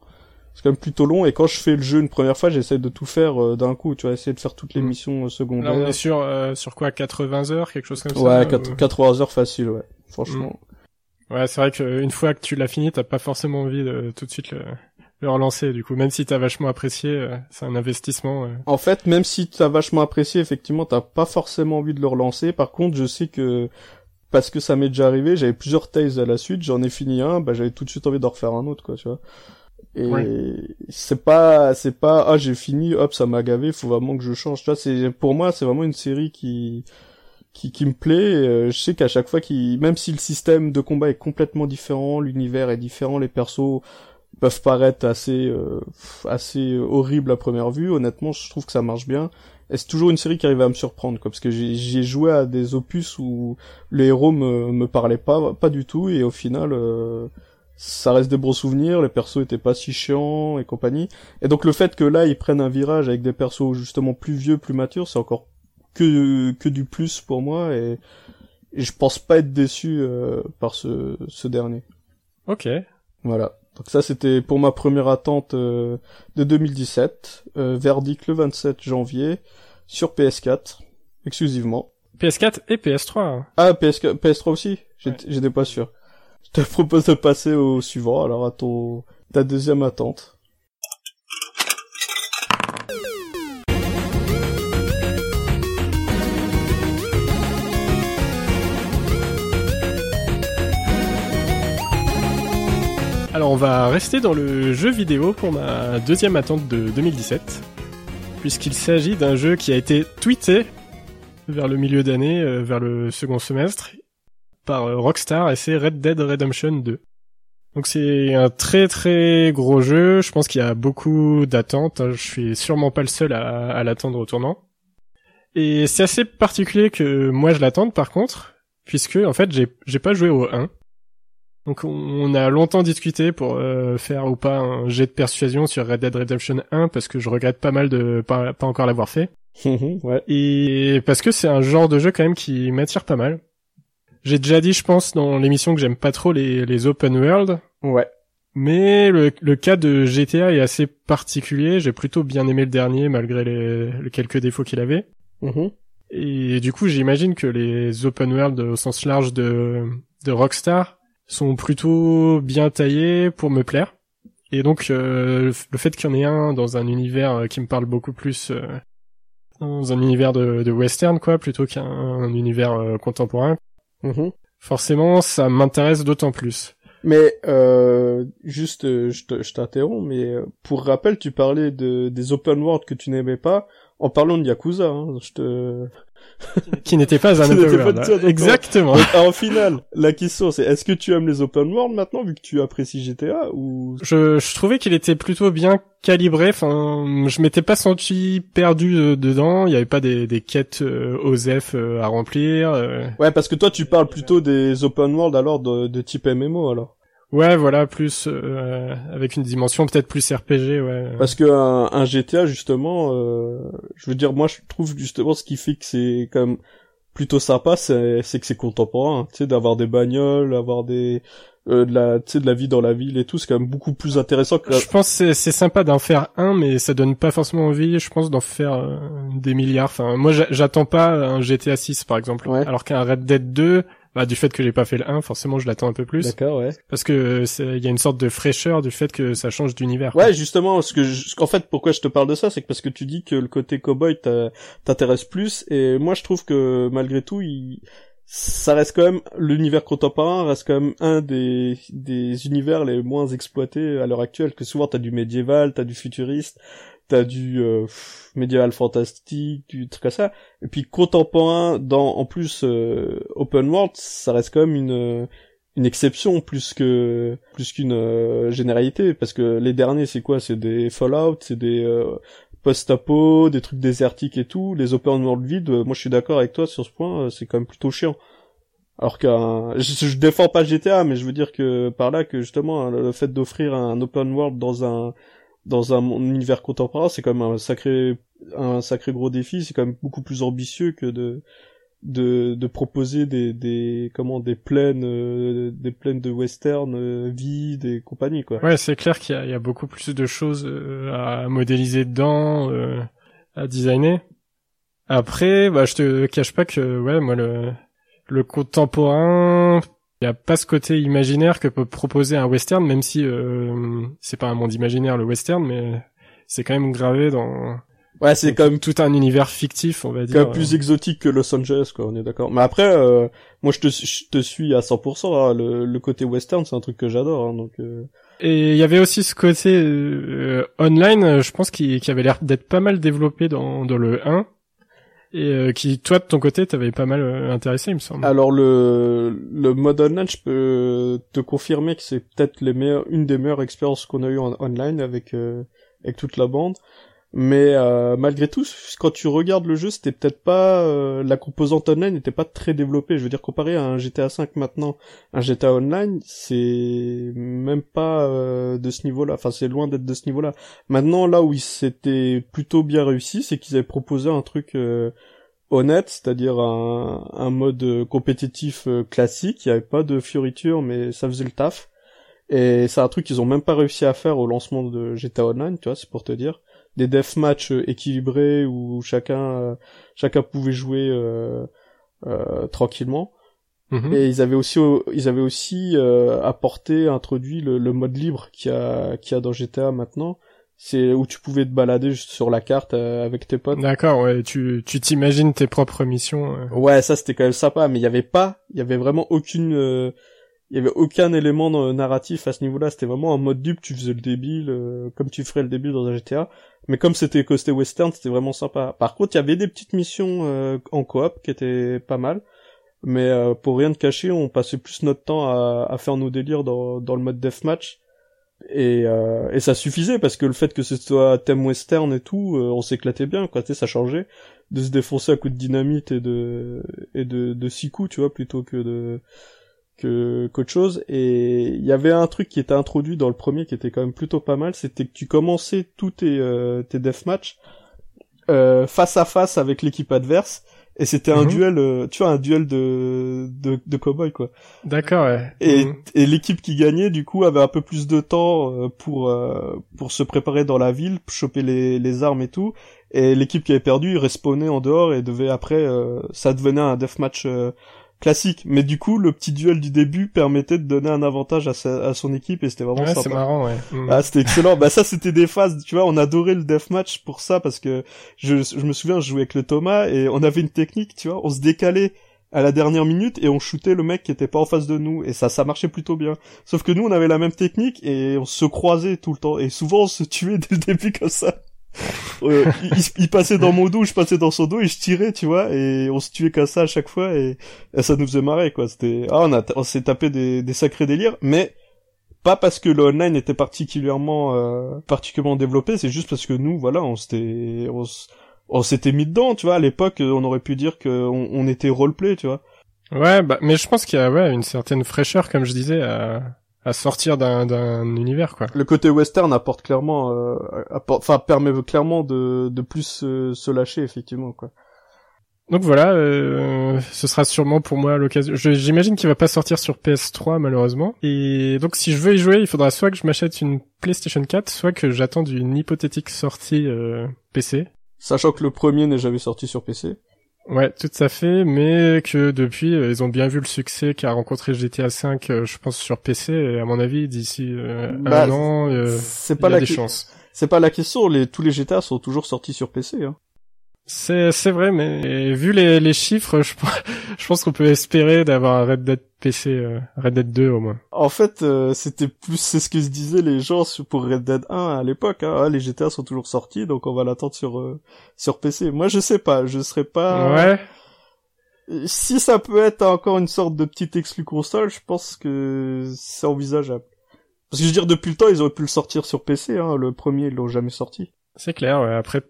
c'est quand même plutôt long et quand je fais le jeu une première fois j'essaie de tout faire euh, d'un coup tu vois essayer de faire toutes les Mm. missions euh, secondaires Là, on est sur, euh, sur quoi, 80 heures, quelque chose comme ça ouais ou- 4, 80 heures facile ouais franchement Ouais, c'est vrai qu'une fois que tu l'as fini, t'as pas forcément envie de tout de suite le, le relancer, du coup. Même si t'as vachement apprécié, euh, c'est un investissement. euh. En fait, même si t'as vachement apprécié, effectivement, t'as pas forcément envie de le relancer. Par contre, je sais que parce que ça m'est déjà arrivé, j'avais plusieurs Tales à la suite, j'en ai fini un, bah j'avais tout de suite envie d'en refaire un autre, quoi, tu vois. Et c'est pas, c'est pas, ah j'ai fini, hop, ça m'a gavé, faut vraiment que je change. Tu vois, c'est pour moi, c'est vraiment une série qui qui, qui me plaît. euh, je sais qu'à chaque fois, qui, même si le système de combat est complètement différent, l'univers est différent, les persos peuvent paraître assez euh, assez horribles à première vue. Honnêtement, je trouve que ça marche bien. Et c'est toujours une série qui arrive à me surprendre, quoi, parce que j'ai j'ai joué à des opus où les héros me me parlaient pas pas du tout, et au final, euh, ça reste des bons souvenirs. Les persos étaient pas si chiants et compagnie. Et donc le fait que là ils prennent un virage avec des persos justement plus vieux, plus matures, c'est encore que que du plus pour moi, et, et je pense pas être déçu euh, par ce ce dernier. Ok. Voilà. Donc ça c'était pour ma première attente euh, de 2017. Euh, verdict le 27 janvier sur PS4 exclusivement. PS4 et PS3. hein. Ah PS4, PS3 aussi? J'étais j'étais pas sûr. Je te propose de passer au suivant. Alors à ton ta deuxième attente. Alors on va rester dans le jeu vidéo pour ma deuxième attente de 2017, puisqu'il s'agit d'un jeu qui a été tweeté vers le milieu d'année, euh, vers le second semestre, par euh, Rockstar et c'est Red Dead Redemption 2. Donc c'est un très très gros jeu, je pense qu'il y a beaucoup d'attentes, hein. je suis sûrement pas le seul à, à l'attendre au tournant. Et c'est assez particulier que moi je l'attende par contre, puisque en fait j'ai j'ai pas joué au 1. Donc on- a longtemps discuté pour euh, faire ou pas un jet de persuasion sur Red Dead Redemption 1 parce que je regrette pas mal de pas, pas encore l'avoir fait ouais. et parce que c'est un genre de jeu quand même qui m'attire pas mal. J'ai déjà dit je pense dans l'émission que j'aime pas trop les, les open world Ouais. mais le, le cas de GTA est assez particulier, j'ai plutôt bien aimé le dernier malgré les, les quelques défauts qu'il avait. Mhm. Et du coup, j'imagine que les open world au sens large de, de Rockstar sont plutôt bien taillés pour me plaire. Et donc, euh, le fait qu'il y en ait un dans un univers euh, qui me parle beaucoup plus, euh, dans un univers de, de western, quoi, plutôt qu'un un univers euh, contemporain, Mhm. forcément, ça m'intéresse d'autant plus. Mais euh, juste, je te- je t'interromps, mais pour rappel, tu parlais de des open world que tu n'aimais pas en parlant de Yakuza. Hein, je te... Qui n'était pas un open pas world. un hein. Exactement. Donc, en final, la question c'est est-ce que tu aimes les open world maintenant vu que tu apprécies GTA ou Je, je trouvais qu'il était plutôt bien calibré. Enfin, je m'étais pas senti perdu euh, dedans. Il y avait pas des, des quêtes euh, OSEF euh, à remplir. euh. Ouais, parce que toi tu parles plutôt des open world alors de, de type MMO alors. Ouais, voilà, plus euh, avec une dimension peut-être plus RPG. Ouais. Parce que un, un GTA justement, euh, je veux dire moi je trouve justement ce qui fait que c'est quand même plutôt sympa, c'est que c'est contemporain, hein. tu sais d'avoir des bagnoles, avoir des euh, de la tu sais de la vie dans la ville et tout, c'est quand même beaucoup plus intéressant que Je pense c'est- c'est sympa d'en faire un, mais ça donne pas forcément envie, je pense, d'en faire euh, des milliards. Enfin, moi, j'a- j'attends pas un GTA 6, par exemple. Ouais. Alors qu'un Red Dead 2, bah, du fait que j'ai pas fait le 1, forcément, je l'attends un peu plus. D'accord, ouais. Parce que il y a une sorte de fraîcheur du fait que ça change d'univers. Ouais, justement, ce que je- en fait, pourquoi je te parle de ça, c'est que parce que tu dis que le côté cowboy t'intéresse plus, et moi je trouve que malgré tout, il, ça reste quand même l'univers contemporain reste quand même un des des univers les moins exploités à l'heure actuelle. Que souvent t'as du médiéval, t'as du futuriste, t'as du euh, pff, médiéval fantastique, du truc comme ça. Et puis contemporain dans en plus euh, open world, ça reste quand même une une exception plus que plus qu'une euh, généralité. Parce que les derniers c'est quoi? C'est des Fallout c'est des euh, post-apo des trucs désertiques et tout. Les open world vides euh, moi je suis d'accord avec toi sur ce point euh, c'est quand même plutôt chiant. Alors qu'un je, je défends pas GTA mais je veux dire que par là que justement hein, le fait d'offrir un open world dans un dans un univers contemporain c'est quand même un sacré un sacré gros défi c'est quand même beaucoup plus ambitieux que de de, de proposer des, des comment des plaines euh, des plaines de western euh, vides et compagnie quoi. Ouais, c'est clair qu'il y, y, a beaucoup plus de choses euh, à modéliser dedans, euh, à designer. Après, bah je te cache pas que ouais, moi le le contemporain, il y a pas ce côté imaginaire que peut proposer un western même si c'est pas un monde imaginaire le western mais c'est quand même gravé dans Ouais, c'est comme tout un univers fictif, on va dire. Quand plus exotique que Los Angeles, quoi. On est d'accord. Mais après, euh, moi, je te, je te suis à 100%. Hein. Le, le, côté western, c'est un truc que j'adore. Hein, donc. Euh... Et il y avait aussi ce côté euh, online, je pense, qui, qui avait l'air d'être pas mal développé dans, dans le 1 et euh, qui toi de ton côté t'avais pas mal euh, intéressé il me semble. Alors le le mode online je peux te confirmer que c'est peut-être les meilleures une des meilleures expériences qu'on a eu en online avec euh, avec toute la bande. Mais euh, malgré tout, quand tu regardes le jeu, c'était peut-être pas euh, la composante online n'était pas très développée. Je veux dire comparé à un GTA 5 maintenant, un GTA Online, c'est même pas euh, de ce niveau-là. Enfin, c'est loin d'être de ce niveau-là. Maintenant, là où c'était plutôt bien réussi, c'est qu'ils avaient proposé un truc euh, honnête, c'est-à-dire un, un, mode compétitif classique. Il y avait pas de fioritures, mais ça faisait le taf. Et c'est un truc qu'ils ont même pas réussi à faire au lancement de GTA Online, tu vois, c'est pour te dire des deathmatch euh, équilibrés où chacun euh, chacun pouvait jouer euh, euh tranquillement. Mhm. Et ils avaient aussi ils avaient aussi apporté introduit le, le, mode libre qui a qui a dans GTA maintenant. C'est où tu pouvais te balader juste sur la carte avec tes potes. D'accord, ouais, tu tu t'imagines tes propres missions. Ouais, ça c'était quand même sympa, mais il y avait pas, il y avait vraiment aucune il y avait aucun élément narratif à ce niveau-là, c'était vraiment en mode dupe, tu faisais le débile comme tu ferais le débile dans un GTA. Mais comme c'était costé western, c'était vraiment sympa. Par contre, il y avait des petites missions euh, en coop qui étaient pas mal. Mais euh, pour rien de cacher, on passait plus notre temps à, à faire nos délires dans, dans le mode deathmatch. Et, euh, et ça suffisait parce que le fait que ce soit thème western et tout, on s'éclatait bien, quoi. Tu sais, ça changeait de se défoncer à coups de dynamite et de et de, de six coups, tu vois, plutôt que de que qu'autre chose et il y avait un truc qui était introduit dans le premier qui était quand même plutôt pas mal c'était que tu commençais tous tes euh, tes deathmatch euh, face à face avec l'équipe adverse et c'était un mhm. duel euh, tu vois un duel de de, de cowboy quoi d'accord ouais. et mhm. et l'équipe qui gagnait du coup avait un peu plus de temps euh, pour euh, pour se préparer dans la ville choper les les armes et tout et l'équipe qui avait perdu respawnait en dehors et devait après ça devenait un deathmatch classique. Mais du coup, le petit duel du début permettait de donner un avantage à, sa, à son équipe et c'était vraiment ouais, sympa. c'est marrant, ouais. Mm. Ah, c'était excellent. bah ça, c'était des phases. Tu vois, on adorait le deathmatch pour ça parce que je, je me souviens, je jouais avec le Thomas et on avait une technique, tu vois, on se décalait à la dernière minute et on shootait le mec qui était pas en face de nous et ça ça marchait plutôt bien. Sauf que nous on avait la même technique et on se croisait tout le temps et souvent on se tuait dès le début comme ça. Euh, il, passait dans mon dos, je passais dans son dos et je tirais, tu vois, et on se tuait comme ça à chaque fois et, ça nous faisait marrer, quoi. C'était, ah, on on s'est tapé des, des sacrés délires, mais pas parce que le online était particulièrement, euh, particulièrement développé, c'est juste parce que nous, voilà, on s'était, on, s'était mis dedans, tu vois. À l'époque, on aurait pu dire qu'on on était roleplay, tu vois. Ouais, bah, mais je pense qu'il y a ouais une certaine fraîcheur, comme je disais, à, à sortir d'un d'un univers quoi. Le côté western apporte clairement euh, apporte enfin permet clairement de de plus euh, se lâcher effectivement quoi. Donc voilà, euh, ce sera sûrement pour moi l'occasion. J'imagine qu'il va pas sortir sur PS3 malheureusement. Et donc si je veux y jouer, il faudra soit que je m'achète une PlayStation 4, soit que j'attende une hypothétique sortie euh, PC. Sachant que le premier n'est jamais sorti sur PC. Ouais, tout à fait, mais que depuis, euh, ils ont bien vu le succès qu'a rencontré GTA V, euh, je pense, sur PC, et à mon avis, d'ici euh, bah, un an, c'est pas il y a des chances. C'est pas la question, les, tous les GTA sont toujours sortis sur PC. Hein. C'est c'est vrai, mais vu les, les chiffres, je, je pense qu'on peut espérer d'avoir un Red Dead PC, euh, Red Dead 2 au moins. En fait, euh, c'était plus c'est ce que se disaient les gens pour Red Dead 1 à l'époque. Hein. Ah, les GTA sont toujours sortis, donc on va l'attendre sur euh, sur PC. Moi, je sais pas, je serais pas. Ouais. Si ça peut être encore une sorte de petit exclu console, je pense que c'est envisageable. Parce que je veux dire, depuis le temps, ils auraient pu le sortir sur PC. Hein. Le premier, ils l'ont jamais sorti. C'est clair. Ouais. Après,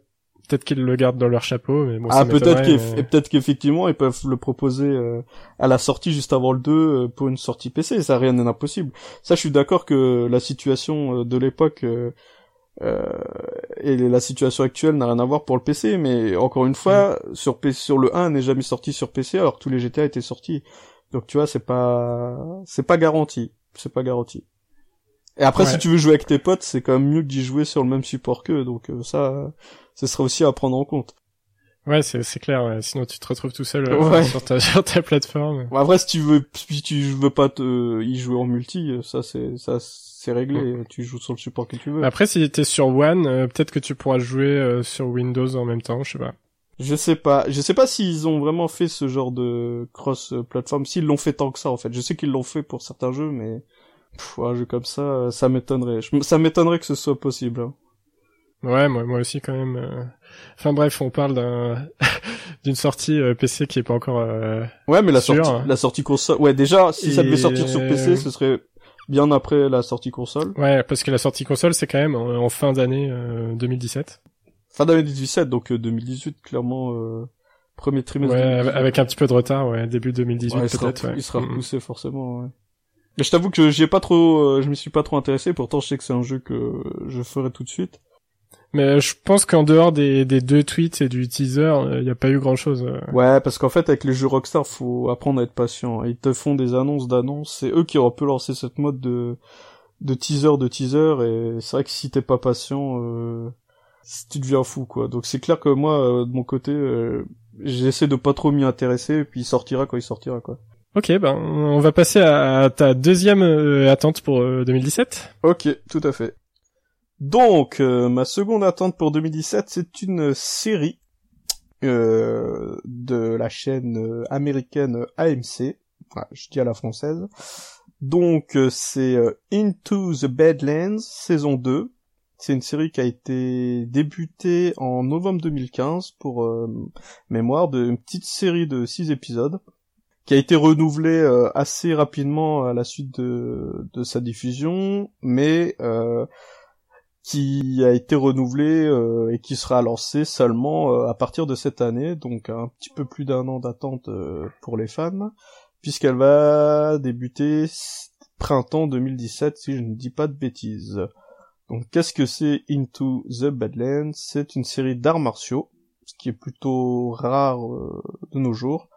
Peut-être qu'ils le gardent dans leur chapeau, mais bon, Ah, peut-être peut-être qu'effectivement, ils peuvent le proposer euh, à la sortie juste avant le 2 euh, pour une sortie PC, ça rien n'est impossible. Ça, je suis d'accord que la situation euh, de l'époque Euh, et la situation actuelle n'a rien à voir pour le PC, mais encore une fois, sur PC, sur le 1 n'est jamais sorti sur PC alors que tous les GTA étaient sortis. Donc tu vois, c'est pas c'est pas garanti, c'est pas garanti. Et après, si tu veux jouer avec tes potes, c'est quand même mieux que d'y jouer sur le même support qu'eux. Donc euh, ça, ce sera aussi à prendre en compte. Ouais, c'est c'est clair. Sinon, tu te retrouves tout seul euh, sur ta sur ta plateforme. Bon, après, si tu veux si tu veux pas te y jouer en multi, ça c'est ça c'est réglé. Tu joues sur le support que tu veux. Après, si t'es sur One, euh, peut-être que tu pourras jouer sur Windows en même temps. Je sais pas. Je sais pas. Je sais pas s'ils ont vraiment fait ce genre de cross platform. S'ils l'ont fait tant que ça, en fait. Je sais qu'ils l'ont fait pour certains jeux, mais Pff, un jeu comme ça, ça m'étonnerait. Ça m'étonnerait que ce soit possible. Hein. Ouais, moi, moi aussi quand même. Euh. Enfin bref, on parle d'un d'une sortie euh, PC qui est pas encore. Euh, ouais, mais la sortie, la sortie console. Ouais, déjà, si ça devait sortir sur PC, ce serait bien après la sortie console. Ouais, parce que la sortie console, c'est quand même en, fin d'année 2017. Fin d'année 2017, donc 2018, clairement. Premier trimestre. Ouais, avec un petit peu de retard, ouais, début 2018 peut-être. Il sera repoussé forcément. Ouais. Mais je t'avoue que j'ai pas trop, euh, je m'y suis pas trop intéressé. Pourtant, je sais que c'est un jeu que je ferai tout de suite. Mais je pense qu'en dehors des, des, deux tweets et du teaser, il euh, n'y a pas eu grand chose. Euh. Ouais, parce qu'en fait, avec les jeux Rockstar, faut apprendre à être patient. Ils te font des annonces d'annonces. C'est eux qui auraient pu lancer cette mode de, de teaser de teaser. Et c'est vrai que si t'es pas patient, euh, tu deviens fou, quoi. Donc c'est clair que moi, de mon côté, j'essaie de pas trop m'y intéresser. Et puis il sortira quand il sortira, quoi. Ok, ben on va passer à ta deuxième euh, attente pour 2017. Euh, ok, tout à fait. Donc, euh, ma seconde attente pour 2017, c'est une série de la chaîne américaine AMC. je dis à la française. Donc, c'est Into the Badlands, saison 2. C'est une série qui a été débutée en novembre 2015 pour mémoire d'une petite série de 6 épisodes qui a été renouvelé euh, assez rapidement à la suite de, de sa diffusion, mais euh, qui a été renouvelé euh, et qui sera lancé seulement à partir de cette année, donc un petit peu plus d'un an d'attente pour les fans, puisqu'elle va débuter printemps 2017 si je ne dis pas de bêtises. Donc qu'est-ce que c'est Into the Badlands? C'est une série d'arts martiaux, ce qui est plutôt rare de nos jours,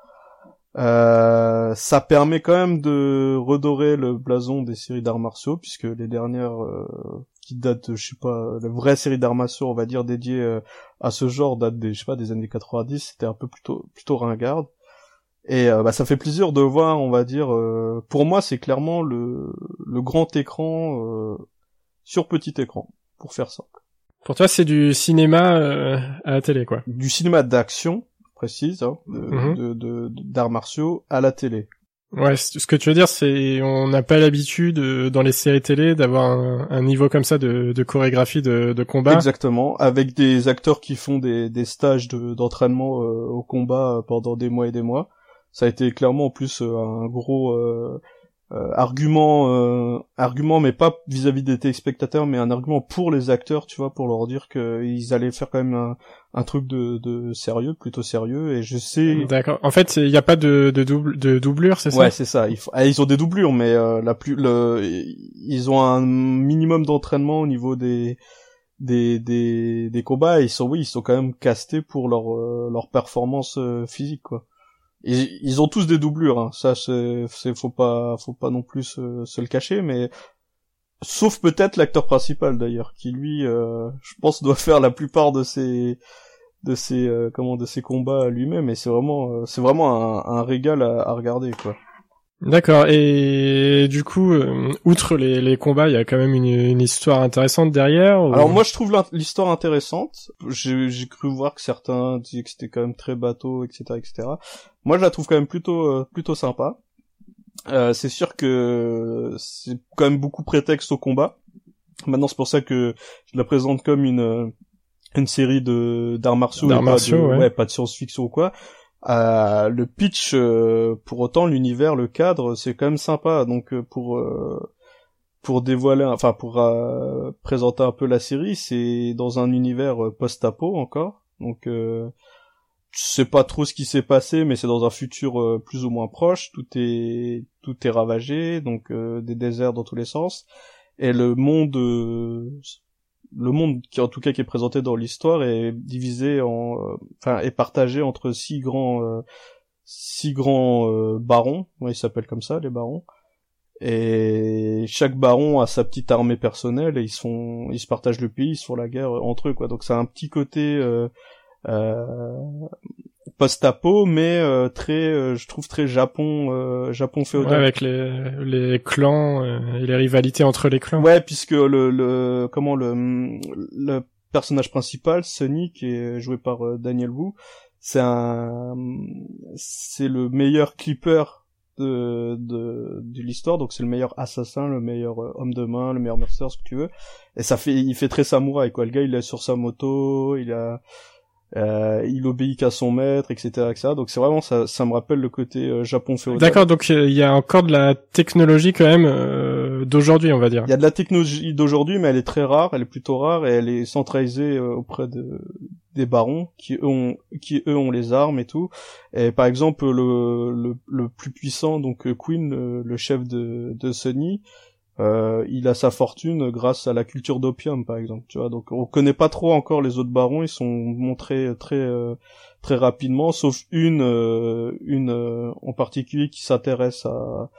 euh, ça permet quand même de redorer le blason des séries d'arts martiaux, puisque les dernières euh, qui datent, je sais pas, la vraie série d'arts martiaux, on va dire dédiée euh, à ce genre, datent des, je sais pas, des années 90, c'était un peu plutôt plutôt ringarde. Et bah, ça fait plaisir de voir, on va dire, pour moi c'est clairement le, le grand écran sur petit écran, pour faire ça. Pour toi c'est du cinéma à la télé quoi. Du cinéma d'action, précise hein, mhm. de, d'arts martiaux à la télé. Ouais, ce que tu veux dire, c'est on n'a pas l'habitude euh, dans les séries télé d'avoir un, niveau comme ça de, de chorégraphie de, de, combat. Exactement, avec des acteurs qui font des, des stages de, d'entraînement euh, au combat pendant des mois et des mois. Ça a été clairement en plus euh, un gros euh, argument euh, argument mais pas vis-à-vis des téléspectateurs mais un argument pour les acteurs tu vois pour leur dire qu'ils allaient faire quand même un, un truc de, de, sérieux plutôt sérieux et je sais d'accord. En fait il n'y a pas de de double de doublure c'est ça? Ouais c'est ça. Ils, ah, ils ont des doublures mais euh, la plus le ils ont un minimum d'entraînement au niveau des des, des, des combats et ils sont oui ils sont quand même castés pour leur leur performance physique quoi ils, ont tous des doublures, hein. ça c'est, faut pas, faut pas non plus se, le cacher, mais sauf peut-être l'acteur principal d'ailleurs, qui lui, euh, je pense, doit faire la plupart de ses, de ses, euh, comment, de ses combats lui-même, et c'est vraiment, euh, c'est vraiment un, un régal à, à regarder quoi. D'accord. Et du coup, euh, outre les, les, combats, il y a quand même une, une histoire intéressante derrière. Alors moi, je trouve l'histoire intéressante. J'ai cru voir que certains disaient que c'était quand même très bateau, etc., etc. Moi, je la trouve quand même plutôt euh, plutôt sympa. Euh, c'est sûr que c'est quand même beaucoup prétexte au combat. Maintenant, c'est pour ça que je la présente comme une une série de d'arts martiaux, martiaux, ouais. pas de science-fiction ou quoi. Euh, le pitch, euh, pour autant, l'univers, le cadre, c'est quand même sympa. Donc euh, pour pour dévoiler, enfin pour présenter un peu la série, c'est dans un univers post-apo encore. Donc je sais pas trop ce qui s'est passé, mais c'est dans un futur plus ou moins proche. Tout est tout est ravagé, donc des déserts dans tous les sens. Et le monde le monde qui en tout cas qui est présenté dans l'histoire est divisé en euh, enfin est partagé entre six grands euh, six grands euh, barons. Ouais, ils s'appellent comme ça les barons. Et chaque baron a sa petite armée personnelle et ils sont ils se partagent le pays sur la guerre entre eux quoi. Donc a un petit côté post-apo, mais euh, très, euh, je trouve très Japon, euh, Japon féodal. Ouais, avec les, les clans et les rivalités entre les clans. Ouais, puisque le, le comment le, le personnage principal, Sunny, qui est joué par Daniel Wu, c'est un, c'est le meilleur clipper de, de, de l'histoire, donc c'est le meilleur assassin, le meilleur homme de main, le meilleur mercenaire, ce que tu veux. Et ça fait, il fait très samouraï, quoi. Le gars, il est sur sa moto, il a, euh, il obéit qu'à son maître, etc., etc. Donc c'est vraiment ça, ça me rappelle le côté euh, Japon féodal. D'accord, donc euh, il y a encore de la technologie quand même euh, d'aujourd'hui, on va dire. Il y a de la technologie d'aujourd'hui, mais elle est très rare, elle est plutôt rare et elle est centralisée auprès de des barons qui eux ont qui eux ont les armes et tout. Et par exemple le le, le plus puissant donc Queen, le, le chef de de Sony, euh, il a sa fortune grâce à la culture d'opium, par exemple. Tu vois, donc on connaît pas trop encore les autres barons. Ils sont montrés très euh, très rapidement, sauf une euh, une en particulier qui s'intéresse à,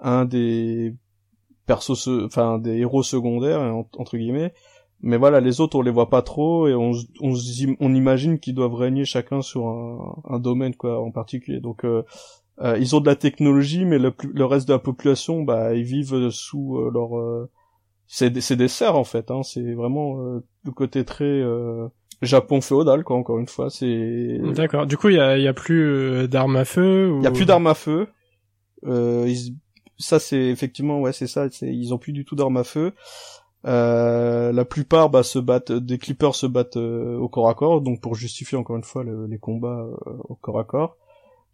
un des persos, enfin des héros secondaires entre guillemets. Mais voilà, les autres on les voit pas trop et on on, on imagine qu'ils doivent régner chacun sur un, un domaine quoi en particulier. Donc euh, ils ont de la technologie, mais le, le, reste de la population, bah, ils vivent sous euh, leur. Euh, c'est des, serfs en fait. Hein, c'est vraiment le côté très Japon féodal, quoi. Encore une fois, c'est. D'accord. Du coup, il y a, y a plus d'armes à feu. Il ou... y a plus d'armes à feu. Ils... Ça, c'est effectivement, ouais, c'est ça. Ils ont plus du tout d'armes à feu. Euh, la plupart bah, se battent, des clippers se battent au corps à corps, donc pour justifier encore une fois les combats au corps à corps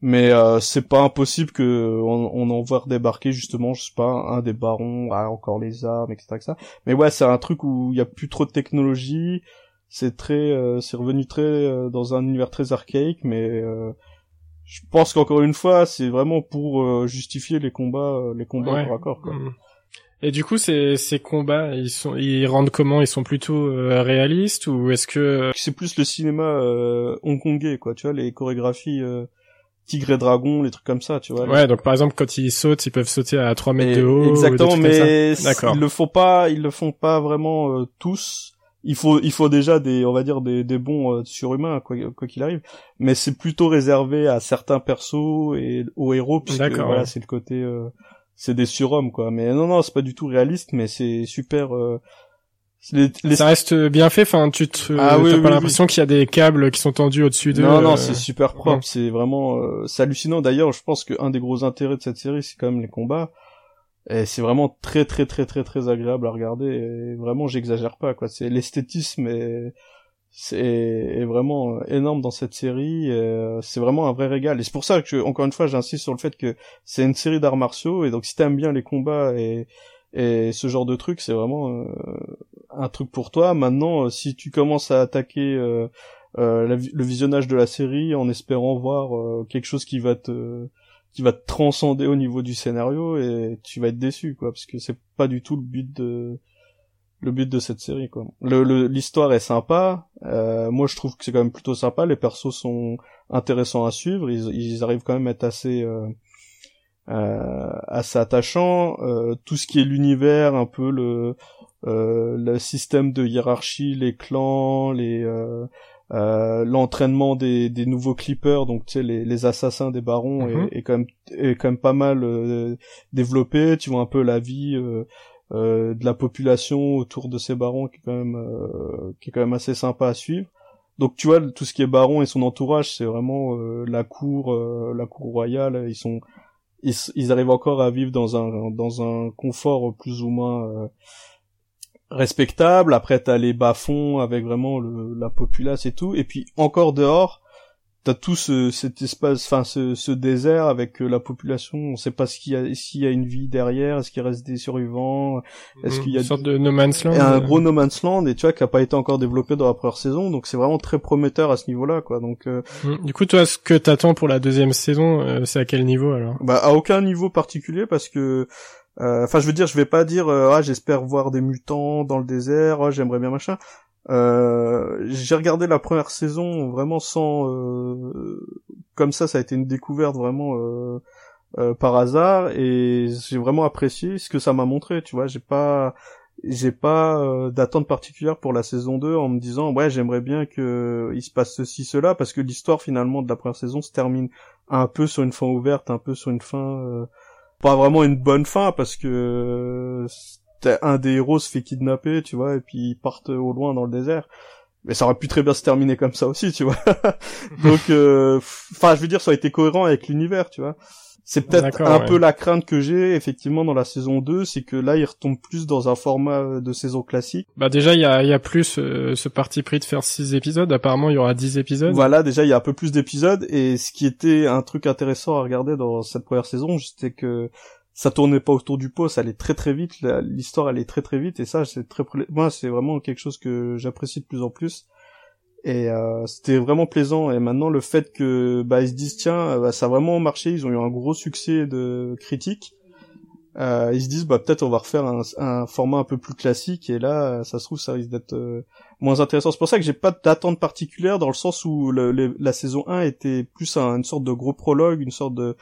mais euh, c'est pas impossible que on, on en voit redébarquer justement je sais pas un des barons a encore les armes etc, etc. mais ouais c'est un truc où il y a plus trop de technologie c'est très euh, c'est revenu très euh, dans un univers très archaïque mais euh, je pense qu'encore une fois c'est vraiment pour justifier les combats les combats corps à corps quoi. Mm. Et du coup, ces, ces combats, ils sont, ils rendent comment? Ils sont plutôt réalistes ou est-ce que c'est plus le cinéma hongkongais, quoi Tu vois, les chorégraphies tigre et dragon, les trucs comme ça, tu vois. Ouais, donc par exemple quand ils sautent, ils peuvent sauter à 3 mètres de haut. Exactement, mais ils le font pas, ils le font pas vraiment euh, tous. Il faut, il faut déjà des, on va dire des, des bons euh, surhumains quoi qu'il arrive. Mais c'est plutôt réservé à certains persos et aux héros puisque voilà, c'est le côté, euh, c'est des surhommes quoi. Mais non non, c'est pas du tout réaliste, mais c'est super ça reste bien fait, enfin tu te ah, t'as pas l'impression qu'il y a des câbles qui sont tendus au-dessus d'eux. Non non, euh, c'est super propre, c'est vraiment euh, c'est hallucinant. D'ailleurs, je pense qu'un des gros intérêts de cette série, c'est quand même les combats. Et c'est vraiment très très très très très agréable à regarder. Et vraiment, j'exagère pas quoi. C'est l'esthétisme et c'est vraiment énorme dans cette série. C'est vraiment un vrai régal. Et c'est pour ça que encore une fois, j'insiste sur le fait que c'est une série d'arts martiaux. Et donc, si t'aimes bien les combats et et ce genre de truc, c'est vraiment euh, un truc pour toi. Maintenant, euh, si tu commences à attaquer euh, le visionnage de la série en espérant voir quelque chose qui va te qui va te transcender au niveau du scénario et tu vas être déçu quoi parce que c'est pas du tout le but de le but de cette série quoi. Le l'histoire est sympa, moi je trouve que c'est quand même plutôt sympa, les persos sont intéressants à suivre, ils, ils arrivent quand même à être assez euh, assez attachant. Euh, tout ce qui est l'univers, un peu le euh, le système de hiérarchie, les clans, les euh, l'entraînement des, des nouveaux clippers, donc tu sais les, les assassins des barons est, mhm. est, quand même est quand même pas mal euh, développé. Tu vois un peu la vie euh, de la population autour de ces barons qui est quand même qui est quand même assez sympa à suivre. Donc tu vois tout ce qui est baron et son entourage, c'est vraiment la cour la cour royale. Ils sont ils, arrivent encore à vivre dans un dans un confort plus ou moins euh, respectable. Après, t'as les bas-fonds avec vraiment le, la populace et tout. Et puis encore dehors, t'as tout ce, cet espace, enfin ce, ce, désert avec euh, la population. On sait pas ce qu'il y a, s'il y a une vie derrière, est-ce qu'il reste des survivants, est-ce qu'il y a une sorte de No Man's Land, un gros No Man's Land et tu vois qui a pas été encore développé dans la première saison. Donc c'est vraiment très prometteur à ce niveau-là, quoi. Donc euh, mm. du coup, toi, ce que t'attends pour la deuxième saison, euh, c'est à quel niveau alors? Bah à aucun niveau particulier parce que Enfin, je veux dire, je vais pas dire ah j'espère voir des mutants dans le désert, oh, j'aimerais bien machin. Euh, j'ai regardé la première saison vraiment sans euh, comme ça ça a été une découverte vraiment euh, euh par hasard et j'ai vraiment apprécié ce que ça m'a montré tu vois j'ai pas j'ai pas euh, d'attente particulière pour la saison 2 en me disant ouais j'aimerais bien que il se passe ceci cela parce que l'histoire finalement de la première saison se termine un peu sur une fin ouverte un peu sur une fin pas vraiment une bonne fin parce que un des héros se fait kidnapper, tu vois, et puis ils partent au loin dans le désert. Mais ça aurait pu très bien se terminer comme ça aussi, tu vois. Donc, euh, enfin, je veux dire, ça a été cohérent avec l'univers, tu vois. C'est peut-être un peu la crainte que j'ai effectivement dans la saison 2, c'est que là il retombe plus dans un format de saison classique. Bah déjà il y a, y a plus euh, ce parti pris de faire 6 épisodes, apparemment il y aura 10 épisodes. Voilà, déjà il y a un peu plus d'épisodes. Et ce qui était un truc intéressant à regarder dans cette première saison, c'était que ça tournait pas autour du pot, ça allait très très vite, l'histoire allait très très vite. Et ça c'est très moi c'est vraiment quelque chose que j'apprécie de plus en plus et euh, c'était vraiment plaisant et maintenant le fait que bah ils se disent tiens euh, bah, ça a vraiment marché, ils ont eu un gros succès de critique. Euh, ils se disent bah peut-être on va refaire un, format un peu plus classique et là ça se trouve ça risque d'être euh, moins intéressant. C'est pour ça que j'ai pas d'attente particulière dans le sens où la saison 1 était plus une sorte de gros prologue, une sorte de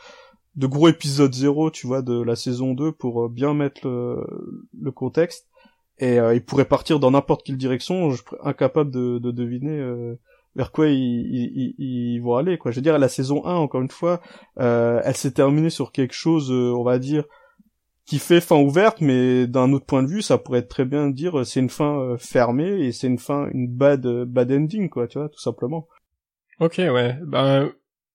gros épisodes zéro, tu vois, de la saison 2 pour euh, bien mettre le, contexte. Et euh, il pourrait partir dans n'importe quelle direction, je incapable de, de deviner euh, vers quoi ils, vont aller. Quoi. Je veux dire, la saison 1, encore une fois, elle s'est terminée sur quelque chose, on va dire, qui fait fin ouverte, mais d'un autre point de vue, ça pourrait être très bien dire c'est une fin fermée et c'est une fin, une bad, bad ending, quoi, tu vois, tout simplement. Ok, ouais. Ben,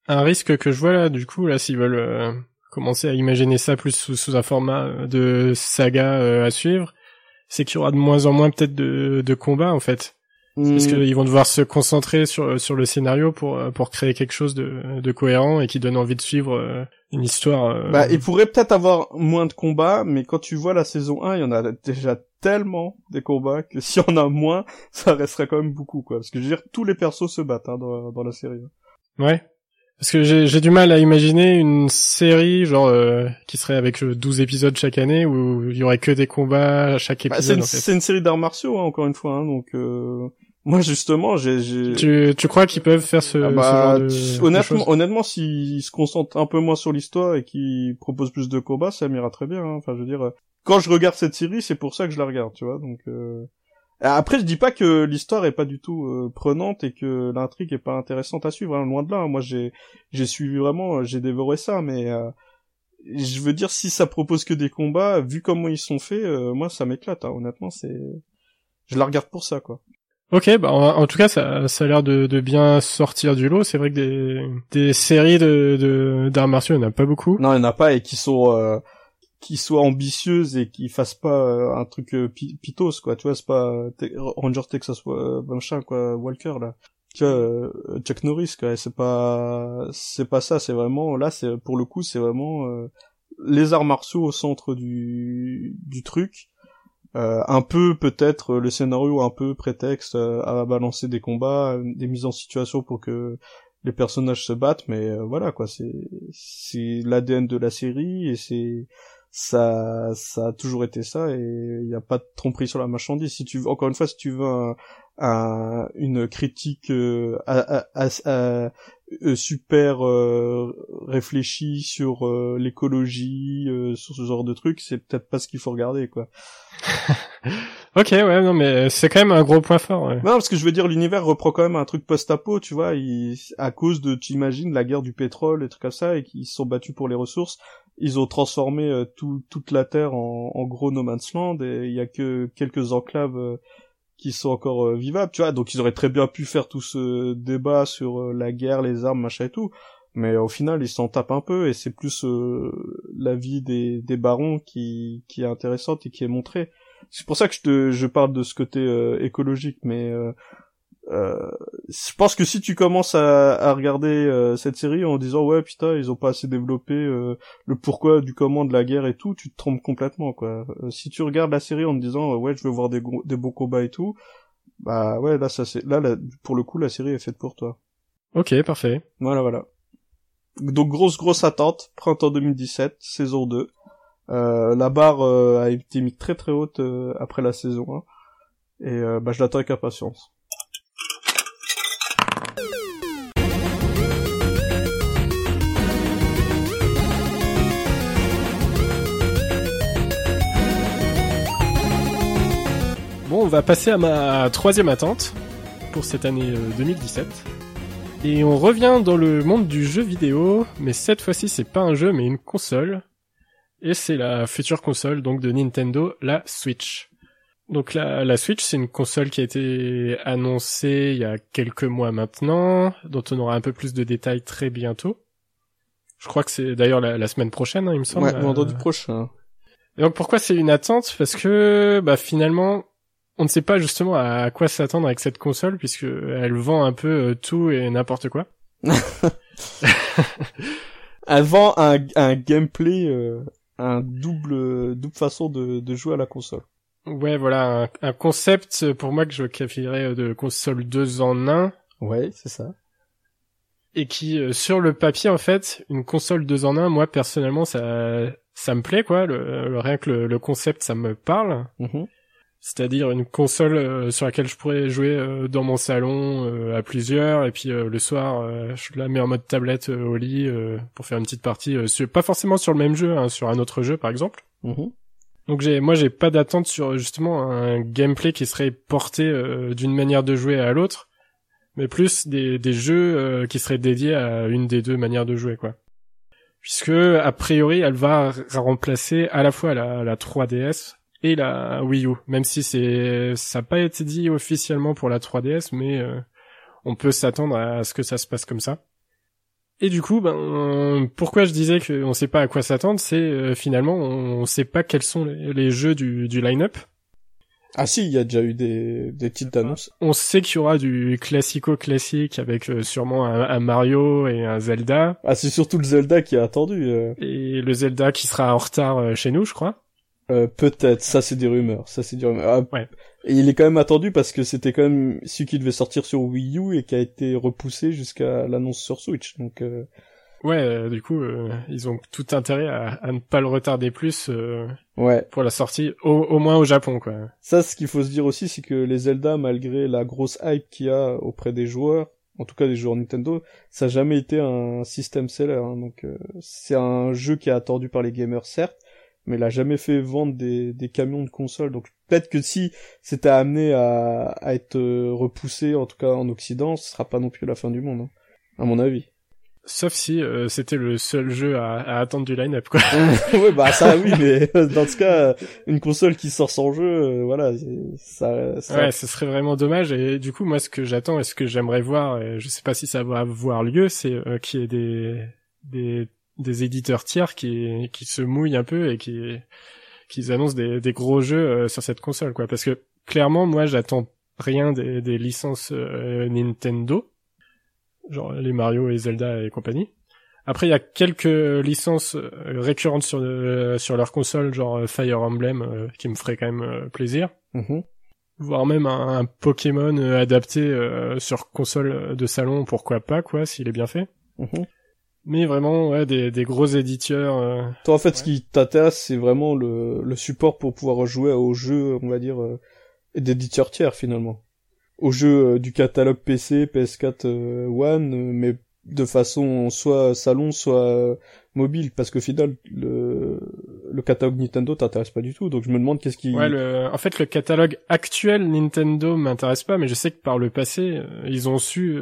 un risque que je vois là, du coup, là, s'ils veulent euh, commencer à imaginer ça plus sous, un format euh, de saga euh, à suivre, c'est qu'il y aura de moins en moins peut-être de, de combats en fait. Parce hmm. qu'ils vont devoir se concentrer sur sur le scénario pour pour créer quelque chose de, de cohérent et qui donne envie de suivre une histoire. Bah, il pourrait peut-être avoir moins de combats, mais quand tu vois la saison 1, il y en a déjà tellement des combats que si on a moins, ça resterait quand même beaucoup quoi. Parce que je veux dire, tous les persos se battent hein, dans, dans la série. Ouais. Parce que j'ai du mal à imaginer une série genre euh, qui serait avec 12 euh, épisodes chaque année où il y aurait que des combats à chaque bah, épisode. c'est une, série d'arts martiaux hein, encore une fois, hein, donc euh... moi justement j'ai. Tu, tu crois qu'ils peuvent faire ce, ah bah, ce genre de, honnêtement honnêtement s'ils se concentrent un peu moins sur l'histoire et qu'ils proposent plus de combats, ça m'ira très bien. Hein. Enfin je veux dire, euh, quand je regarde cette série, c'est pour ça que je la regarde, tu vois, donc. Euh... Après, je dis pas que l'histoire est pas du tout euh, prenante et que l'intrigue est pas intéressante à suivre. Hein, loin de là. Moi, j'ai j'ai suivi vraiment, euh, j'ai dévoré ça, mais euh, je veux dire, si ça propose que des combats, vu comment ils sont faits, moi, ça m'éclate. Hein, honnêtement, c'est, je la regarde pour ça, quoi. Ok, bah en, tout cas, ça, ça a l'air de, de, bien sortir du lot. C'est vrai que des, des séries de d'arts martiaux, il n'y en a pas beaucoup. Non, il n'y en a pas et qui sont qui soit ambitieuse et qui fasse pas euh, un truc euh, pitos quoi. Tu vois c'est pas euh, Ranger Texas machin quoi Walker là. Tu vois Chuck Norris quoi. C'est pas c'est pas ça. C'est vraiment là c'est pour le coup c'est vraiment les arts martiaux au centre du du truc. Un peu peut-être le scénario un peu prétexte à balancer des combats des mises en situation pour que les personnages se battent. Mais voilà quoi. C'est c'est l'ADN de la série et c'est ça ça a toujours été ça et il n'y a pas de tromperie sur la marchandise. Si tu veux encore une fois si tu veux un, un, une critique euh, à, à, à, euh, super euh, réfléchie sur euh, l'écologie sur ce genre de trucs c'est peut-être pas ce qu'il faut regarder quoi. Ok ouais non mais c'est quand même un gros point fort ouais. non parce que je veux dire l'univers reprend quand même un truc post-apo tu vois il, à cause de tu imagines la guerre du pétrole et trucs comme ça et qu'ils se sont battus pour les ressources ils ont transformé euh, tout, toute la terre en, en, gros no man's land et il y a que quelques enclaves euh, qui sont encore euh, vivables, tu vois. Donc ils auraient très bien pu faire tout ce débat sur la guerre, les armes, machin et tout. Mais au final, ils s'en tapent un peu et c'est plus la vie des, des barons qui, qui est intéressante et qui est montrée. C'est pour ça que je, te, je parle de ce côté écologique, mais je pense que si tu commences à, à regarder euh, cette série en disant ouais putain ils ont pas assez développé euh, le pourquoi du comment de la guerre et tout, tu te trompes complètement quoi. si tu regardes la série en te disant ouais je veux voir des, des beaux combats et tout, bah ouais là ça c'est là, là pour le coup la série est faite pour toi. Ok parfait. Voilà voilà. Donc grosse grosse attente printemps 2017 saison 2. Euh, la barre euh, a été mise très très haute euh, après la saison 1 et euh, bah, je l'attends avec impatience. Va passer à ma troisième attente pour cette année 2017. Et on revient dans le monde du jeu vidéo, mais cette fois-ci c'est pas un jeu mais une console. Et c'est la future console donc de Nintendo, la Switch. Donc la, la Switch c'est une console qui a été annoncée il y a quelques mois maintenant, dont on aura un peu plus de détails très bientôt. Je crois que c'est d'ailleurs la, la, semaine prochaine, hein, il me semble. Ouais, vendredi prochain. Et donc pourquoi c'est une attente? Parce que bah finalement on ne sait pas justement à quoi s'attendre avec cette console puisque elle vend un peu euh, tout et n'importe quoi. elle vend un, un gameplay, euh, un double double façon de, de jouer à la console. Ouais, voilà, un, un concept pour moi que je qualifierais de console 2 en 1. Ouais, c'est ça. Et qui, euh, sur le papier, en fait, une console 2 en 1, moi, personnellement, ça, ça me plaît, quoi. Le, le rien que le, le, concept, ça me parle. Mm-hmm c'est-à-dire une console euh, sur laquelle je pourrais jouer euh, dans mon salon euh, à plusieurs et puis le soir je la mets en mode tablette au lit pour faire une petite partie pas forcément sur le même jeu hein, sur un autre jeu par exemple mm-hmm. donc j'ai moi j'ai pas d'attente sur justement un gameplay qui serait porté d'une manière de jouer à l'autre mais plus des, des jeux qui seraient dédiés à une des deux manières de jouer quoi puisque a priori elle va remplacer à la fois la, la 3DS et la Wii U, même si c'est ça n'a pas été dit officiellement pour la 3DS, mais euh, on peut s'attendre à ce que ça se passe comme ça. Et du coup, ben, pourquoi je disais qu'on sait pas à quoi s'attendre, c'est euh, finalement on sait pas quels sont les, jeux du, du line-up. Ah si, il y a déjà eu des, des petites annonces. On sait qu'il y aura du classico classique avec euh, sûrement un, Mario et un Zelda. Ah c'est surtout le Zelda qui est attendu. Et le Zelda qui sera en retard chez nous, je crois. Euh, peut-être, ça c'est des rumeurs, ça c'est des rumeurs. Ah, et il est quand même attendu parce que c'était quand même celui qui devait sortir sur Wii U et qui a été repoussé jusqu'à l'annonce sur Switch. Donc euh... ouais, euh, du coup euh, ils ont tout intérêt à, à, ne pas le retarder plus. ouais. Pour la sortie, au, au, moins au Japon quoi. Ça, ce qu'il faut se dire aussi, c'est que les Zelda, malgré la grosse hype qu'il y a auprès des joueurs, en tout cas des joueurs Nintendo, ça n'a jamais été un système seller. Hein, donc c'est un jeu qui est attendu par les gamers certes mais il a jamais fait vendre des, des camions de console. Donc peut-être que si c'était amené à, à être euh, repoussé, en tout cas en Occident, ce sera pas non plus la fin du monde, hein, à mon avis. Sauf si euh, c'était le seul jeu à, à attendre du line-up, quoi. ouais, bah ça oui, mais dans ce cas, une console qui sort sans jeu, euh, voilà, ça, ça... Ouais, ce serait vraiment dommage. Et du coup, moi, ce que j'attends et ce que j'aimerais voir, et je sais pas si ça va avoir lieu, c'est qu'il y ait des des des éditeurs tiers qui qui se mouillent un peu et qui qui annoncent des, des gros jeux euh, sur cette console quoi. Parce que clairement moi j'attends rien des, des licences euh, Nintendo. Genre les Mario et Zelda et compagnie. Après il y a quelques licences euh, récurrentes sur sur leur console genre Fire Emblem qui me ferait quand même plaisir. Mm-hmm. voire même un, Pokémon adapté sur console de salon pourquoi pas quoi s'il est bien fait. Mm-hmm. Mais vraiment, ouais, des, des gros éditeurs. Euh... Toi, en fait, ce qui t'intéresse, c'est vraiment le, le support pour pouvoir jouer aux jeux, on va dire, euh, d'éditeurs tiers, finalement. Aux jeux euh, du catalogue PC, PS4, euh, One, mais de façon soit salon, soit mobile, parce que final, le, le catalogue Nintendo t'intéresse pas du tout, donc je me demande qu'est-ce qui... Ouais, le... en fait, le catalogue actuel Nintendo m'intéresse pas, mais je sais que par le passé, ils ont su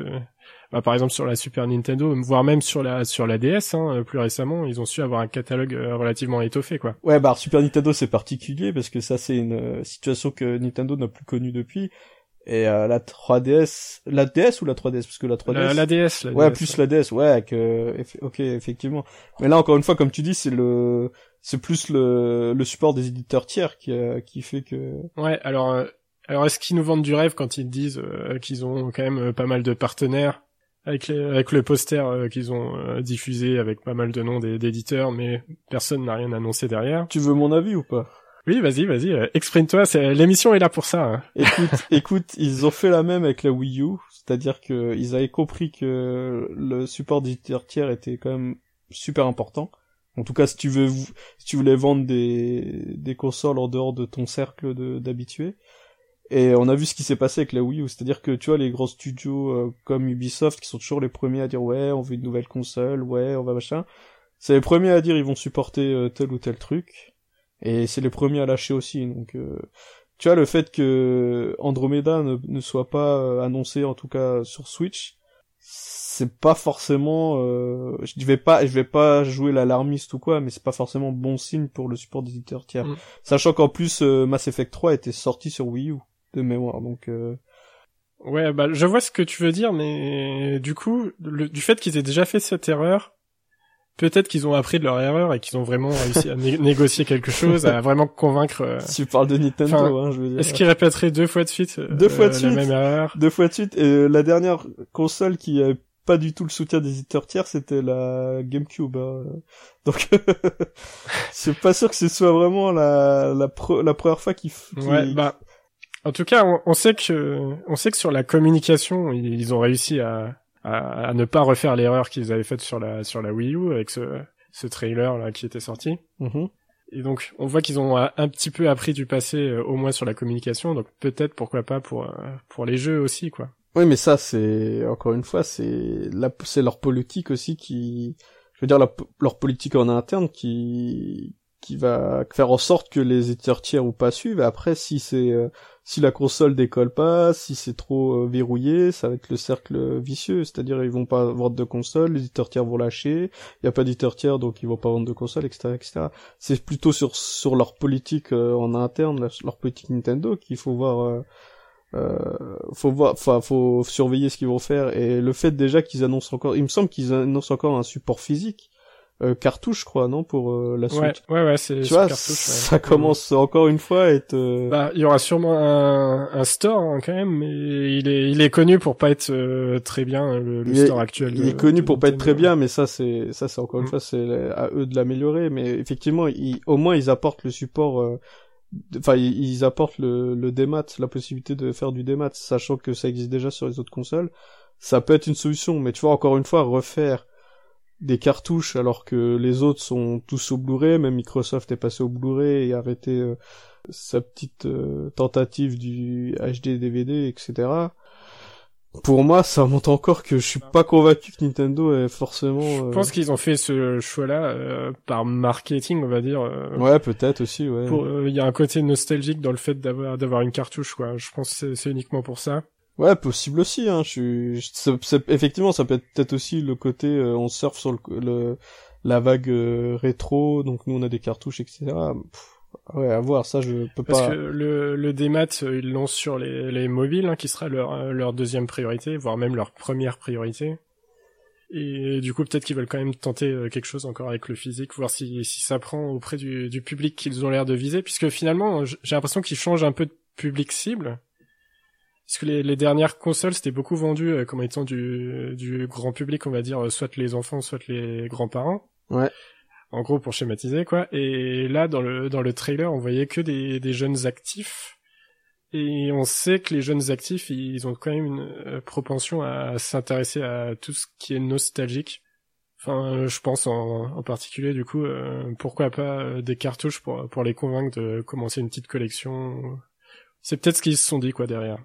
bah, par exemple sur la Super Nintendo, voire même sur la sur la DS, hein, euh, plus récemment, ils ont su avoir un catalogue euh, relativement étoffé, quoi. Ouais, bah Super Nintendo c'est particulier parce que ça c'est une euh, situation que Nintendo n'a plus connue depuis. Et la 3DS, la DS ou la 3DS parce que la 3DS. La, DS. La ouais, plus la DS, ouais, que ok, effectivement. Mais là encore une fois, comme tu dis, c'est le, c'est plus le, le support des éditeurs tiers qui qui fait que. Ouais, alors. Alors est-ce qu'ils nous vendent du rêve quand ils disent qu'ils ont quand même pas mal de partenaires avec, avec le poster euh, qu'ils ont euh, diffusé avec pas mal de noms d'éditeurs, mais personne n'a rien annoncé derrière. Tu veux mon avis ou pas? Oui, vas-y, vas-y, euh, exprime-toi. L'émission est là pour ça. Hein. Écoute, écoute, ils ont fait la même avec la Wii U, c'est-à-dire que ils avaient compris que le support d'éditeur tiers était quand même super important. En tout cas, si tu veux, si tu voulais vendre des, des consoles en dehors de ton cercle d'habitués. Et on a vu ce qui s'est passé avec la Wii U, c'est-à-dire que tu vois les grands studios euh, comme Ubisoft qui sont toujours les premiers à dire ouais on veut une nouvelle console, ouais on va machin. C'est les premiers à dire ils vont supporter euh, tel ou tel truc, et c'est les premiers à lâcher aussi. Donc euh, tu vois le fait que Andromeda ne, ne soit pas annoncé en tout cas sur Switch, c'est pas forcément je vais pas je vais pas jouer l'alarmiste ou quoi mais c'est pas forcément bon signe pour le support des éditeurs tiers mm. sachant qu'en plus Mass Effect 3 était sorti sur Wii U de mémoire. Donc euh... ouais, bah je vois ce que tu veux dire, mais du coup, le, du fait qu'ils aient déjà fait cette erreur, peut-être qu'ils ont appris de leur erreur et qu'ils ont vraiment réussi à négocier quelque chose, à vraiment convaincre. Euh... Tu parles de Nintendo, hein, je veux dire. Est-ce qu'ils répéteraient deux fois de suite deux fois de suite, la même erreur? Deux fois de suite. Et euh, la dernière console qui a pas du tout le soutien des éditeurs tiers, c'était la GameCube. Hein. Donc, c'est pas sûr que ce soit vraiment la la, la première fois qu'ils. Ouais, bah en tout cas, on, sait que on sait que sur la communication, ils, ont réussi à, à, ne pas refaire l'erreur qu'ils avaient faite sur la sur la Wii U avec ce ce trailer là qui était sorti. Mm-hmm. Et donc, on voit qu'ils ont un petit peu appris du passé, euh, au moins sur la communication. Donc, peut-être, pourquoi pas pour euh, pour les jeux aussi, quoi. Oui, mais ça, c'est encore une fois, c'est la, c'est leur politique aussi qui, je veux dire, leur politique en interne qui qui va faire en sorte que les éditeurs tiers ou pas suivent. Après, si c'est euh, si la console décolle pas, si c'est trop euh, verrouillé, ça va être le cercle vicieux, c'est-à-dire ils vont pas vendre de console, les éditeurs tiers vont lâcher, il y a pas d'éditeurs tiers donc ils vont pas vendre de console, etc., etc. C'est plutôt sur sur leur politique euh, en interne, leur politique Nintendo qu'il faut voir. Euh, euh, faut voir, enfin, faut surveiller ce qu'ils vont faire et le fait déjà qu'ils annoncent encore, il me semble qu'ils annoncent encore un support physique euh, cartouche, je crois, non, pour euh, la suite. Ouais, ouais, c'est. Tu vois, ça commence encore une fois à être. Euh, bah, il y aura sûrement un, un store hein, quand même, mais il est, il est connu pour pas être très bien le, le store actuel. Il est connu pour pas être très bien, mais ça, c'est, ça, c'est encore une mm. fois, c'est à eux de l'améliorer. Mais effectivement, au moins, ils apportent le support. Enfin, ils apportent le, le démat, la possibilité de faire du démat, sachant que ça existe déjà sur les autres consoles. Ça peut être une solution, mais tu vois, encore une fois, refaire des cartouches alors que les autres sont tous au Blu-ray, même Microsoft est passé au Blu-ray et a arrêté euh, sa petite euh, tentative du HD DVD, etc. Pour moi, ça montre encore que je suis pas convaincu que Nintendo est forcément. Je euh, pense qu'ils ont fait ce choix-là par marketing, on va dire. ouais, peut-être aussi. Ouais. Il y a un côté nostalgique dans le fait d'avoir d'avoir une cartouche, quoi. Je pense que c'est uniquement pour ça. Ouais, possible aussi. Hein. Je suis, effectivement, ça peut être peut-être aussi le côté, euh, on surfe sur le, la vague euh, rétro, donc nous on a des cartouches, etc. ouais, à voir. Ça, je peux pas. Parce que le, le démat, euh, ils lancent sur les, les mobiles, hein, qui sera leur leur deuxième priorité, voire même leur première priorité. Et du coup, peut-être qu'ils veulent quand même tenter quelque chose encore avec le physique, voir si si ça prend auprès du, du public qu'ils ont l'air de viser, puisque finalement, j'ai l'impression qu'ils changent un peu de public cible parce que les, les dernières consoles c'était beaucoup vendu euh, comme étant du, du grand public, on va dire, euh, soit les enfants, soit les grands-parents. Ouais. En gros, pour schématiser, quoi. Et là, dans le, dans le trailer, on voyait que des, des jeunes actifs. Et on sait que les jeunes actifs, ils ont quand même une euh, propension à s'intéresser à tout ce qui est nostalgique. Enfin, je pense en, en particulier, du coup, pourquoi pas des cartouches pour, pour les convaincre de commencer une petite collection. C'est peut-être ce qu'ils se sont dit, quoi, derrière.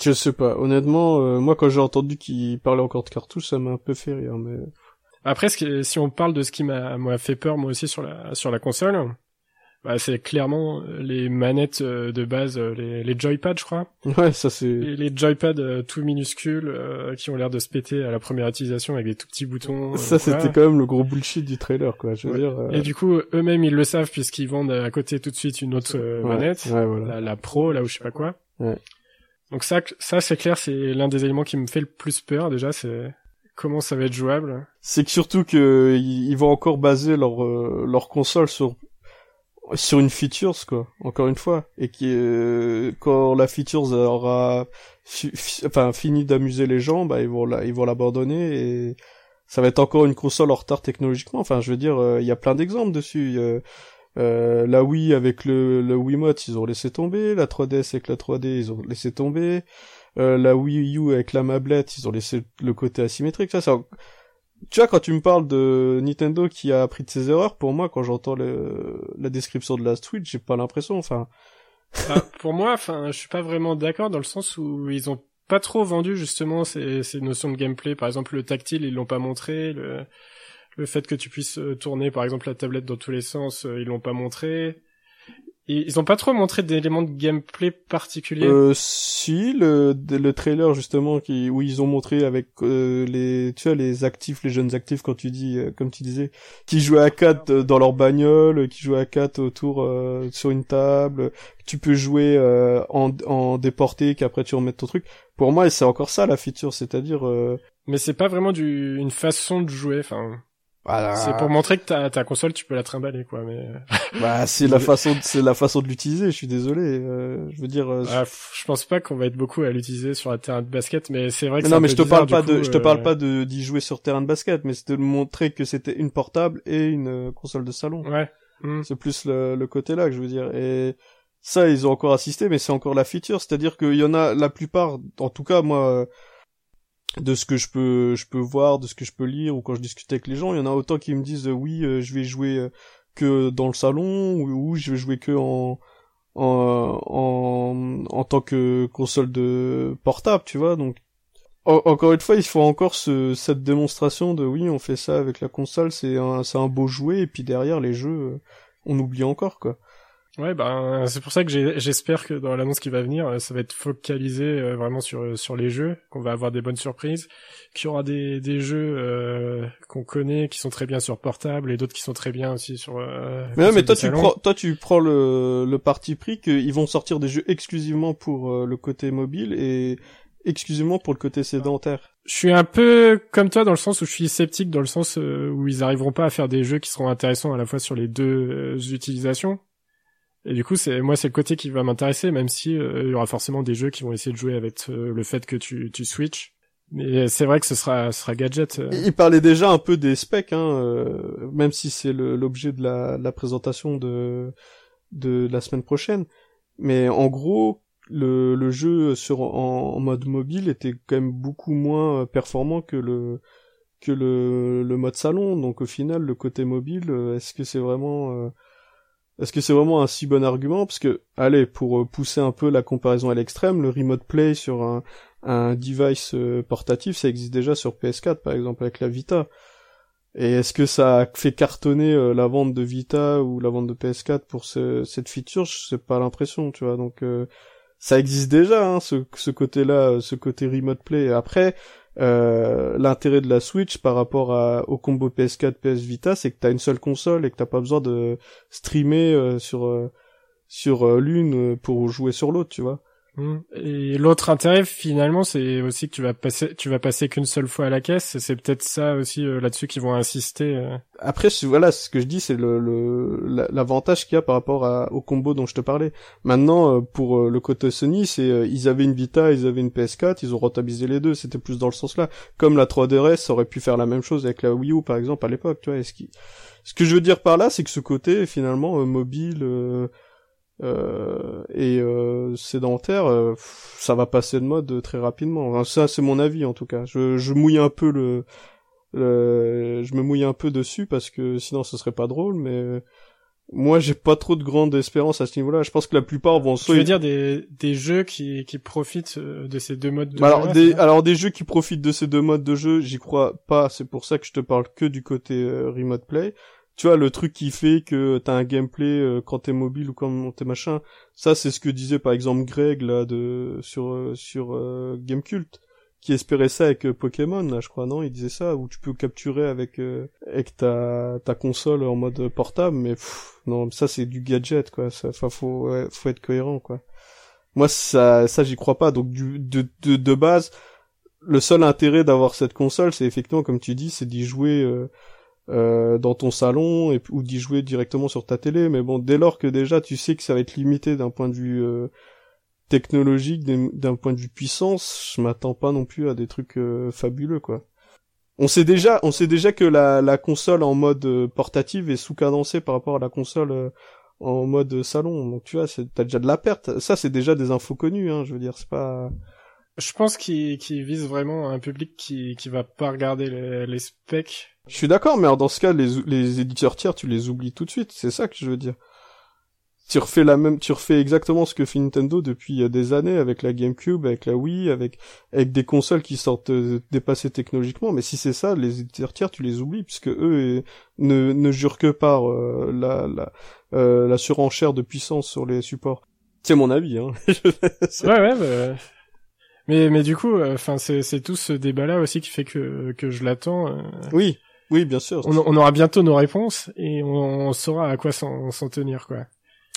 Je sais pas. Honnêtement, euh, moi quand j'ai entendu qu'il parlait encore de cartouches, ça m'a un peu fait rire. Mais après, si on parle de ce qui m'a fait peur moi aussi sur la sur la console, bah, c'est clairement euh, les manettes euh, de base, les, les joypads, je crois. Ouais, ça c'est. Les, joypads tout minuscules qui ont l'air de se péter à la première utilisation avec des tout petits boutons. Ça c'était quand même le gros bullshit du trailer, quoi. Je veux dire. Et du coup, eux-mêmes ils le savent puisqu'ils vendent à côté tout de suite une autre manette, la, la, Pro, là où je sais pas quoi. Donc ça, ça c'est clair, c'est l'un des éléments qui me fait le plus peur déjà, c'est comment ça va être jouable. C'est que surtout que ils vont encore baser leur euh, leur console sur sur une features quoi, encore une fois, et qui euh, quand la features aura fini d'amuser les gens, bah ils vont la, ils vont l'abandonner et ça va être encore une console en retard technologiquement. Enfin, je veux dire, euh, il y a plein d'exemples dessus. Euh, la Wii avec le, le Wiimote, ils ont laissé tomber. La 3DS avec la 3D, ils ont laissé tomber. Euh, la Wii U avec la mablette, ils ont laissé le côté asymétrique. Ça, tu vois, quand tu me parles de Nintendo qui a appris de ses erreurs, pour moi, quand j'entends le... la description de la Switch, j'ai pas l'impression, enfin. Bah, pour moi, enfin, je suis pas vraiment d'accord dans le sens où ils ont pas trop vendu justement ces, ces notions de gameplay. Par exemple, le tactile, ils l'ont pas montré. Le, le fait que tu puisses euh, tourner, par exemple, la tablette dans tous les sens, euh, ils l'ont pas montré ils ont pas trop montré d'éléments de gameplay particuliers? Euh, si le le trailer justement qui où ils ont montré avec euh, les tu vois les actifs les jeunes actifs quand tu dis euh, comme tu disais qui jouaient à quatre dans leur bagnole, qui jouaient à quatre autour sur une table, tu peux jouer en en déporté qu'après tu remettes ton truc. Pour moi, c'est encore ça la feature, c'est-à-dire mais c'est pas vraiment du une façon de jouer enfin c'est pour montrer que ta, ta console, tu peux la trimballer, quoi. Mais bah, c'est la façon, c'est la façon de l'utiliser. Je suis désolé. Euh, je veux dire. Euh, ah, je pense pas qu'on va être beaucoup à l'utiliser sur un terrain de basket, mais c'est vrai que. non, mais je te parle pas de, je te parle euh, pas de d'y jouer sur terrain de basket, mais c'est de montrer que c'était une portable et une console de salon. Ouais. Hmm. C'est plus le, le côté là que je veux dire. Et ça, ils ont encore assisté, mais c'est encore la feature. C'est-à-dire qu'il y en a la plupart, en tout cas moi de ce que je peux je peux voir, de ce que je peux lire ou quand je discute avec les gens, il y en a autant qui me disent oui, euh, je vais jouer euh, que dans le salon ou, je vais jouer que en en, en tant que console de portable, tu vois. Donc encore une fois, il faut encore ce, cette démonstration de oui, on fait ça avec la console, c'est un c'est un beau jouet et puis derrière les jeux on oublie encore quoi. Ouais, ben c'est pour ça que j'espère que dans l'annonce qui va venir, euh, ça va être focalisé euh, vraiment sur euh, sur les jeux, qu'on va avoir des bonnes surprises, qu'il y aura des des jeux euh, qu'on connaît qui sont très bien sur portable et d'autres qui sont très bien aussi sur. mais ouais, mais toi tu prends toi tu prends le le parti pris qu'ils vont sortir des jeux exclusivement pour le côté mobile et exclusivement pour le côté sédentaire. Je suis un peu comme toi dans le sens où je suis sceptique dans le sens où ils arriveront pas à faire des jeux qui seront intéressants à la fois sur les deux utilisations et du coup, c'est moi, c'est le côté qui va m'intéresser, même si euh, il y aura forcément des jeux qui vont essayer de jouer avec euh, le fait que tu, tu switches. Mais c'est vrai que ce sera, ce sera gadget. Euh. Il parlait déjà un peu des specs, hein, même si c'est l'objet de la, la, présentation de, de la semaine prochaine. Mais en gros, le, le jeu sur en, en, mode mobile était quand même beaucoup moins performant que le que le, le mode salon. Donc au final, le côté mobile, est-ce que c'est vraiment est-ce que c'est vraiment un si bon argument? Parce que, allez, pour euh, pousser un peu la comparaison à l'extrême, le remote play sur un, un device euh, portatif, ça existe déjà sur PS4, par exemple, avec la Vita. Et est-ce que ça a fait cartonner euh, la vente de Vita ou la vente de PS4 pour ce, cette feature? Je sais pas l'impression, tu vois. Donc ça existe déjà, hein, ce, ce côté-là, ce côté remote play. Après, euh, l'intérêt de la Switch par rapport à, au combo PS4 PS Vita, c'est que t'as une seule console et que t'as pas besoin de streamer euh, sur euh, sur l'une pour jouer sur l'autre, tu vois. Mmh. Et l'autre intérêt finalement, c'est aussi que tu vas passer, tu vas passer qu'une seule fois à la caisse. C'est peut-être ça aussi euh, là-dessus qu'ils vont insister. Euh. Après, voilà, ce que je dis, c'est le l'avantage qu'il y a par rapport à, au combo dont je te parlais. Maintenant, euh, pour le côté Sony, c'est ils avaient une Vita, ils avaient une PS4, ils ont rentabilisé les deux. C'était plus dans le sens là. Comme la 3DS aurait pu faire la même chose avec la Wii U par exemple à l'époque, tu vois. Ce, qui... ce que je veux dire par là, c'est que ce côté finalement mobile euh, et euh, sédentaire, euh, ça va passer de mode très rapidement. ça, c'est mon avis en tout cas. Je, je mouille un peu le, je me mouille un peu dessus parce que sinon ce serait pas drôle, mais moi j'ai pas trop de grande espérance à ce niveau-là. Je pense que la plupart vont. Tu veux dire des des jeux qui qui profitent de ces deux modes de bah, alors, des, alors des jeux qui profitent de ces deux modes de jeu, j'y crois pas. C'est pour ça que je te parle que du côté remote play tu vois le truc qui fait que t'as un gameplay euh, quand t'es mobile ou quand t'es machin. Ça c'est ce que disait par exemple Greg là de sur euh, sur euh, Gamecult qui espérait ça avec Pokémon là je crois non? Il disait ça où tu peux capturer avec avec ta ta console en mode portable mais non ça c'est du gadget quoi. Ça faut faut être cohérent quoi. Moi ça ça j'y crois pas. Donc du de de, de base le seul intérêt d'avoir cette console c'est effectivement comme tu dis c'est d'y jouer euh, dans ton salon ou d'y jouer directement sur ta télé. Mais bon, dès lors que déjà tu sais que ça va être limité d'un point de vue euh, technologique, d'un point de vue puissance, je m'attends pas non plus à des trucs euh, fabuleux quoi. On sait déjà, on sait déjà que la, la console en mode portative est sous-cadencée par rapport à la console en mode salon. Donc tu vois, t'as déjà de la perte. Ça c'est déjà des infos connues. Hein, je veux dire, c'est pas Je pense qu'il qu'il vise vraiment un public qui qui va pas regarder les, les specs. Je suis d'accord, mais alors dans ce cas, les, les éditeurs tiers, tu les oublies tout de suite. C'est ça que je veux dire. Tu refais la même, tu refais exactement ce que fait Nintendo depuis euh, des années avec la GameCube, avec la Wii, avec avec des consoles qui sortent euh, dépassées technologiquement. Mais si c'est ça, les éditeurs tiers, tu les oublies puisque eux euh, ne ne jurent que par euh, la la euh, la surenchère de puissance sur les supports. C'est mon avis. Hein. ouais ouais. Bah... Mais mais du coup, enfin c'est c'est tout ce débat là aussi qui fait que que je l'attends. Euh... Oui. Oui, bien sûr. On, on, aura bientôt nos réponses et on, on saura à quoi s'en tenir, quoi.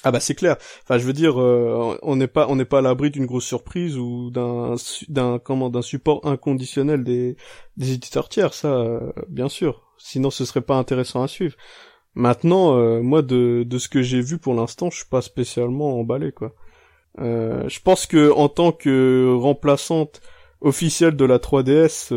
Ah bah c'est clair. Enfin, je veux dire, euh, on n'est pas on n'est pas à l'abri d'une grosse surprise ou d'un d'un comment d'un support inconditionnel des des éditeurs tiers, ça, euh, bien sûr. Sinon, ce serait pas intéressant à suivre. Maintenant, euh, moi, de de ce que j'ai vu pour l'instant, je suis pas spécialement emballé, quoi. Je pense que en tant que remplaçante officielle de la 3DS,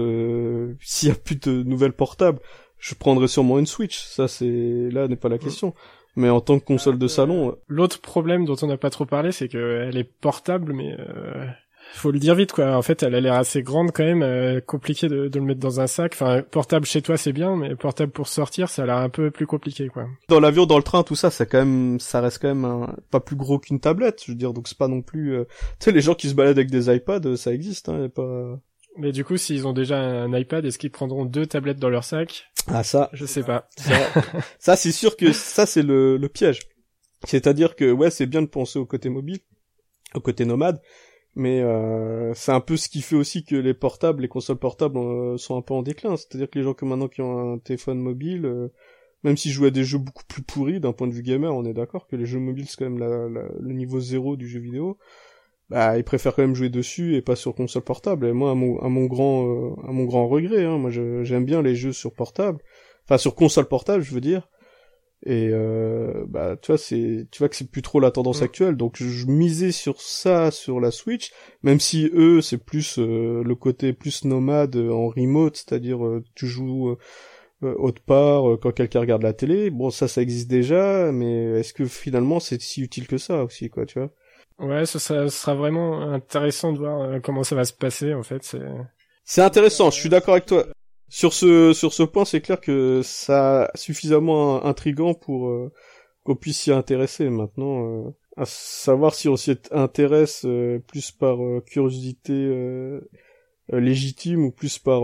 s'il y a plus de nouvelles portables, je prendrais sûrement une Switch. Ça, c'est là n'est pas la question. Mais en tant que console de salon. Euh, L'autre problème dont on n'a pas trop parlé, c'est qu'elle est portable, mais euh, faut le dire vite quoi. En fait, elle a l'air assez grande quand même, euh, compliqué de, de, le mettre dans un sac. Enfin, portable chez toi c'est bien, mais portable pour sortir, ça a l'air un peu plus compliqué quoi. Dans l'avion, dans le train, tout ça, c'est quand même, ça reste quand même un... pas plus gros qu'une tablette. Je veux dire, donc c'est pas non plus. Euh, tu sais, les gens qui se baladent avec des iPads, ça existe, hein, pas. Mais du coup, s'ils ont déjà un iPad, est-ce qu'ils prendront deux tablettes dans leur sac? Ah ça, je sais pas. Ça, ça c'est sûr que ça c'est le, le piège. C'est-à-dire que ouais, c'est bien de penser au côté mobile, au côté nomade, mais euh, c'est un peu ce qui fait aussi que les portables, les consoles portables euh, sont un peu en déclin. C'est-à-dire que les gens que maintenant qui ont un téléphone mobile, euh, même s'ils jouent à des jeux beaucoup plus pourris d'un point de vue gamer, on est d'accord que les jeux mobiles c'est quand même la, la, le niveau zéro du jeu vidéo bah ils préfèrent quand même jouer dessus et pas sur console portable. Et moi à mon, à mon grand euh, à mon grand regret hein, moi j'aime bien les jeux sur portable. Enfin sur console portable je veux dire et euh, bah tu vois c'est tu vois que c'est plus trop la tendance actuelle donc je, misais sur ça sur la Switch même si eux c'est plus euh, le côté plus nomade en remote c'est-à-dire tu joues autre part quand quelqu'un regarde la télé bon ça ça existe déjà mais est-ce que finalement c'est si utile que ça aussi quoi tu vois? Ouais, ça, ça, sera vraiment intéressant de voir euh, comment ça va se passer en fait. C'est c'est intéressant. Je suis d'accord avec toi. Sur ce sur ce point, c'est clair que ça suffisamment intrigant pour euh, qu'on puisse s'y intéresser. Maintenant, euh, à savoir si on s'y intéresse plus par curiosité légitime ou plus par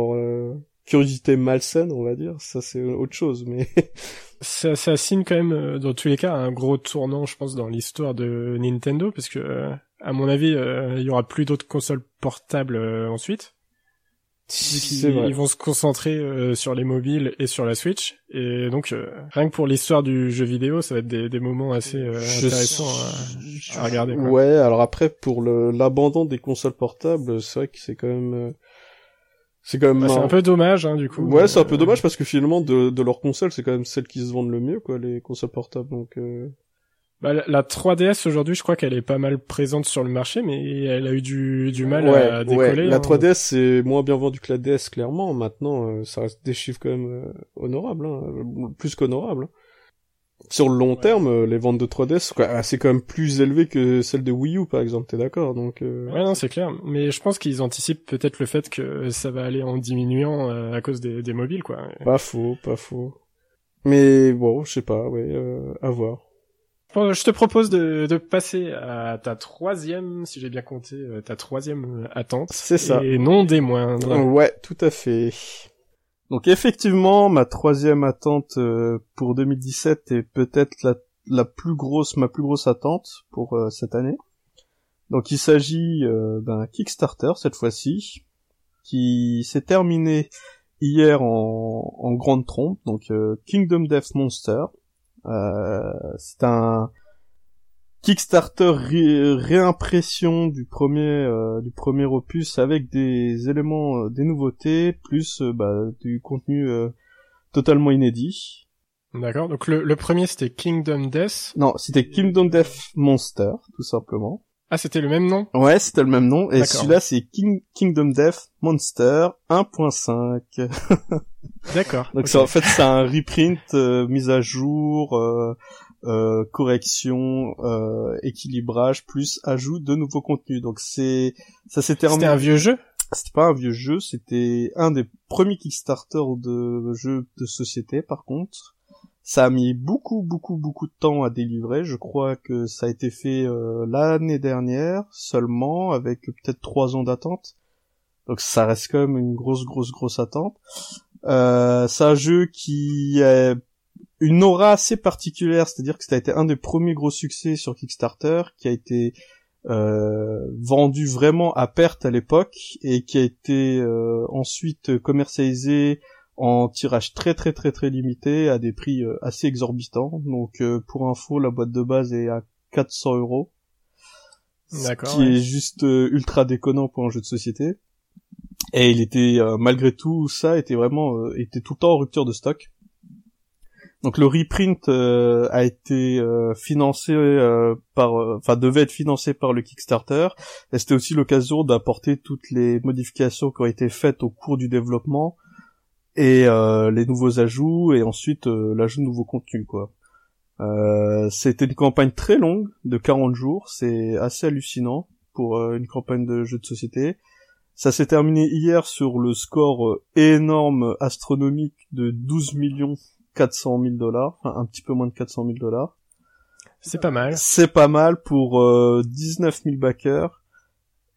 curiosité malsaine, on va dire. Ça, c'est autre chose, mais ça, ça signe quand même, euh, dans tous les cas, un gros tournant, je pense, dans l'histoire de Nintendo, parce que, euh, à mon avis, euh, il y aura plus d'autres consoles portables ensuite. Ils, ils, vont se concentrer sur les mobiles et sur la Switch, et donc rien que pour l'histoire du jeu vidéo, ça va être des, des moments assez intéressants à, à, regarder. Quoi. Ouais, alors après pour l'abandon des consoles portables, c'est vrai que c'est quand même c'est quand même bah, c'est un peu dommage hein, du coup. Ouais, c'est un peu dommage parce que finalement de de leurs consoles, c'est quand même celles qui se vendent le mieux quoi, les consoles portables donc euh... Bah, la 3DS aujourd'hui, je crois qu'elle est pas mal présente sur le marché, mais elle a eu du, du mal à décoller. Ouais. La 3DS hein. c'est moins bien vendu que la DS clairement. Maintenant, euh, ça reste des chiffres quand même euh, honorables, hein, plus qu'honorables. Hein sur le long terme, euh, les ventes de 3DS, ah, c'est quand même plus élevé que celles de Wii U, par exemple. T'es d'accord Donc. Euh... Ouais, non, c'est clair. Mais je pense qu'ils anticipent peut-être le fait que ça va aller en diminuant euh, à cause des, des, mobiles, quoi. Pas faux, pas faux. Mais bon, je sais pas, ouais, euh, à voir. Je te propose de, de passer à ta troisième, si j'ai bien compté, euh, ta troisième attente. C'est ça. Et non des moindres. Ouais, tout à fait. Donc effectivement, ma troisième attente euh, pour 2017 est peut-être la, la, plus grosse, ma plus grosse attente pour euh, cette année. Donc il s'agit euh, d'un Kickstarter cette fois-ci, qui s'est terminé hier en, en grande trompe, donc Kingdom Death Monster. C'est un Kickstarter réimpression du premier euh, du premier opus avec des éléments euh, des nouveautés plus euh, bah, du contenu totalement inédit. D'accord. Donc le, le premier c'était Kingdom Death. Non, c'était Kingdom Death Monster tout simplement. Ah, c'était le même nom? Ouais, c'était le même nom. Et celui-là, c'est King, Kingdom Death Monster 1.5. D'accord. Donc okay. en fait, c'est un reprint, mise à jour, euh, correction, euh, équilibrage, plus ajout de nouveaux contenus. Donc c'est ça s'est terminé. C'était un vieux jeu? C'était pas un vieux jeu, c'était un des premiers Kickstarter de jeux de société par contre. Ça a mis beaucoup beaucoup beaucoup de temps à délivrer. Je crois que ça a été fait euh, l'année dernière seulement, avec peut-être trois ans d'attente. Donc ça reste quand même une grosse grosse grosse attente. Euh, c'est un jeu qui a une aura assez particulière, c'est-à-dire que ça a été un des premiers gros succès sur Kickstarter, qui a été euh, vendu vraiment à perte à l'époque et qui a été euh, ensuite commercialisé en tirage très très très très limité à des prix euh, assez exorbitants. Donc euh, pour info, la boîte de base est à 400 euros. D'accord. Qui est juste euh, ultra déconnant pour un jeu de société. Et il était malgré tout ça était vraiment était tout le temps en rupture de stock. Donc le reprint a été financé par, enfin devait être financé par le Kickstarter. Et c'était aussi l'occasion d'apporter toutes les modifications qui ont été faites au cours du développement et euh, les nouveaux ajouts et ensuite euh, l'ajout de nouveaux contenus quoi. Euh, c'était une campagne très longue de 40 jours, c'est assez hallucinant pour une campagne de jeu de société. Ça s'est terminé hier sur le score énorme astronomique de 12 millions 400 000 dollars, enfin un petit peu moins de 400 000 dollars. C'est pas mal. C'est pas mal pour 19 000 backers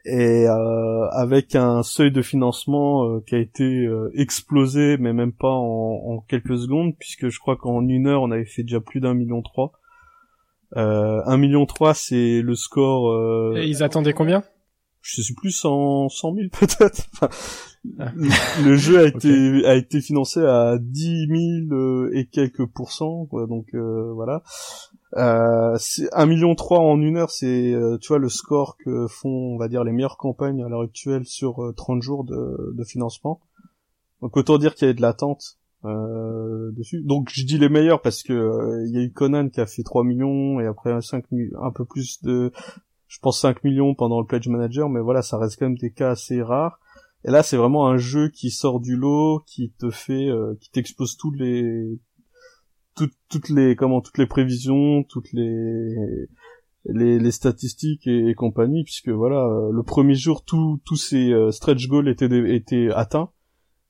et euh, avec un seuil de financement euh, qui a été euh, explosé, mais même pas en, en, quelques secondes, puisque je crois qu'en une heure on avait fait déjà plus d'un million trois. un million trois, c'est le score. Et ils attendaient combien? Je sais plus 100, 100 000 peut-être. Ah. le, jeu a été a été financé à 10 000 et quelques pourcents, donc voilà. Euh, 1 million 3 en une heure, c'est euh, tu vois le score que font on va dire les meilleures campagnes à l'heure actuelle sur 30 euh, jours de, de, financement. Donc autant dire qu'il y a de l'attente euh, dessus. Donc je dis les meilleurs parce que euh, il y a eu Conan qui a fait 3 millions et après 5 un peu plus de je pense 5 millions pendant le pledge manager mais voilà, ça reste quand même des cas assez rares. Et là, c'est vraiment un jeu qui sort du lot, qui te fait, qui t'expose tous les toutes, les comment toutes les prévisions, toutes les les, les statistiques et, compagnie, puisque voilà, euh, le premier jour, tous tous ces euh, stretch goals étaient étaient atteints,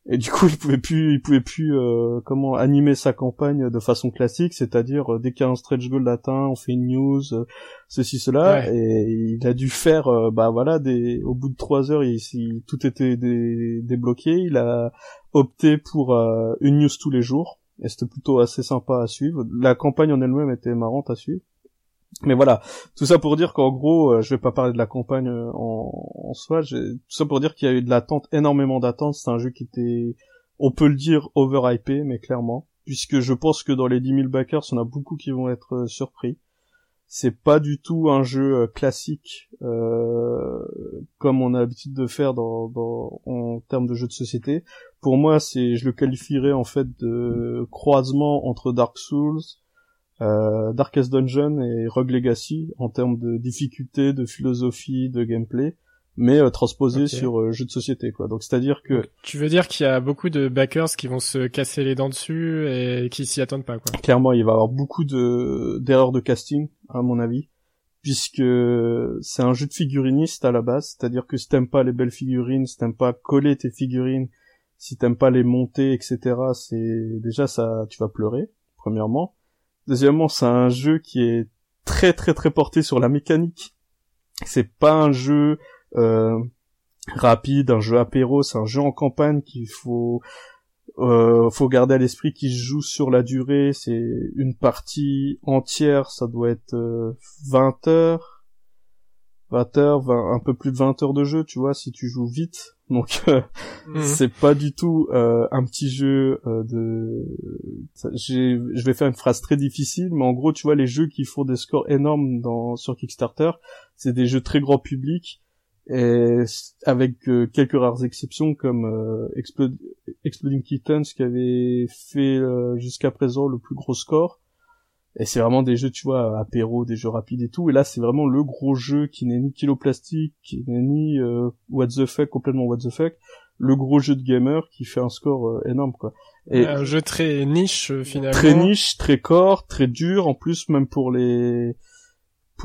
et du coup, il pouvait plus, il pouvait plus euh, comment animer sa campagne de façon classique, c'est-à-dire dès qu'il y a un stretch goal atteint, on fait une news, ceci cela, et il a dû faire, bah voilà, des, au bout de trois heures, il, tout était débloqué, il a opté pour une news tous les jours et c'était plutôt assez sympa à suivre. La campagne en elle-même était marrante à suivre. Mais voilà, tout ça pour dire qu'en gros, euh, je vais pas parler de la campagne euh, en, en soi, tout ça pour dire qu'il y a eu de l'attente, énormément d'attente, c'est un jeu qui était, on peut le dire, overhypé, mais clairement, puisque je pense que dans les 10 000 backers, on a beaucoup qui vont être euh, surpris c'est pas du tout un jeu euh, classique euh, comme on a l'habitude de faire dans, dans, en termes de jeu de société. Pour moi, c'est je le qualifierais en fait de croisement entre Dark Souls, euh, Darkest Dungeon et Rogue Legacy en termes de difficulté, de philosophie, de gameplay mais euh, transposé sur euh, jeu de société quoi. Donc c'est-à-dire que tu veux dire qu'il y a beaucoup de backers qui vont se casser les dents dessus et qui s'y attendent pas quoi. Clairement, il va y avoir beaucoup de d'erreurs de casting à mon avis puisque c'est un jeu de figuriniste à la base, c'est-à-dire que si t'aimes pas les belles figurines, si t'aimes pas coller tes figurines, si t'aimes pas les monter, etc., c'est déjà ça, tu vas pleurer, premièrement. Deuxièmement, c'est un jeu qui est très très très porté sur la mécanique. C'est pas un jeu euh, rapide, un jeu apéro, c'est un jeu en campagne qu'il faut euh, faut garder à l'esprit qu'il joue sur la durée, c'est une partie entière, ça doit être 20 euh, heures, 20 heures, un peu plus de 20 heures de jeu, tu vois, si tu joues vite. Donc euh, mhm. c'est pas du tout un petit jeu de. Je vais faire une phrase très difficile, mais en gros, tu vois, les jeux qui font des scores énormes dans sur Kickstarter, c'est des jeux très grand public et avec euh, quelques rares exceptions comme euh, Exploding Kittens qui avait fait euh, jusqu'à présent le plus gros score. Et c'est vraiment des jeux, tu vois, apéro, des jeux rapides et tout. Et là, c'est vraiment le gros jeu qui n'est ni kiloplastique, qui n'est ni what the fuck, complètement what the fuck. le gros jeu de gamer qui fait un score énorme quoi. Et un jeu très niche finalement. Très niche, très core, très dur en plus même pour les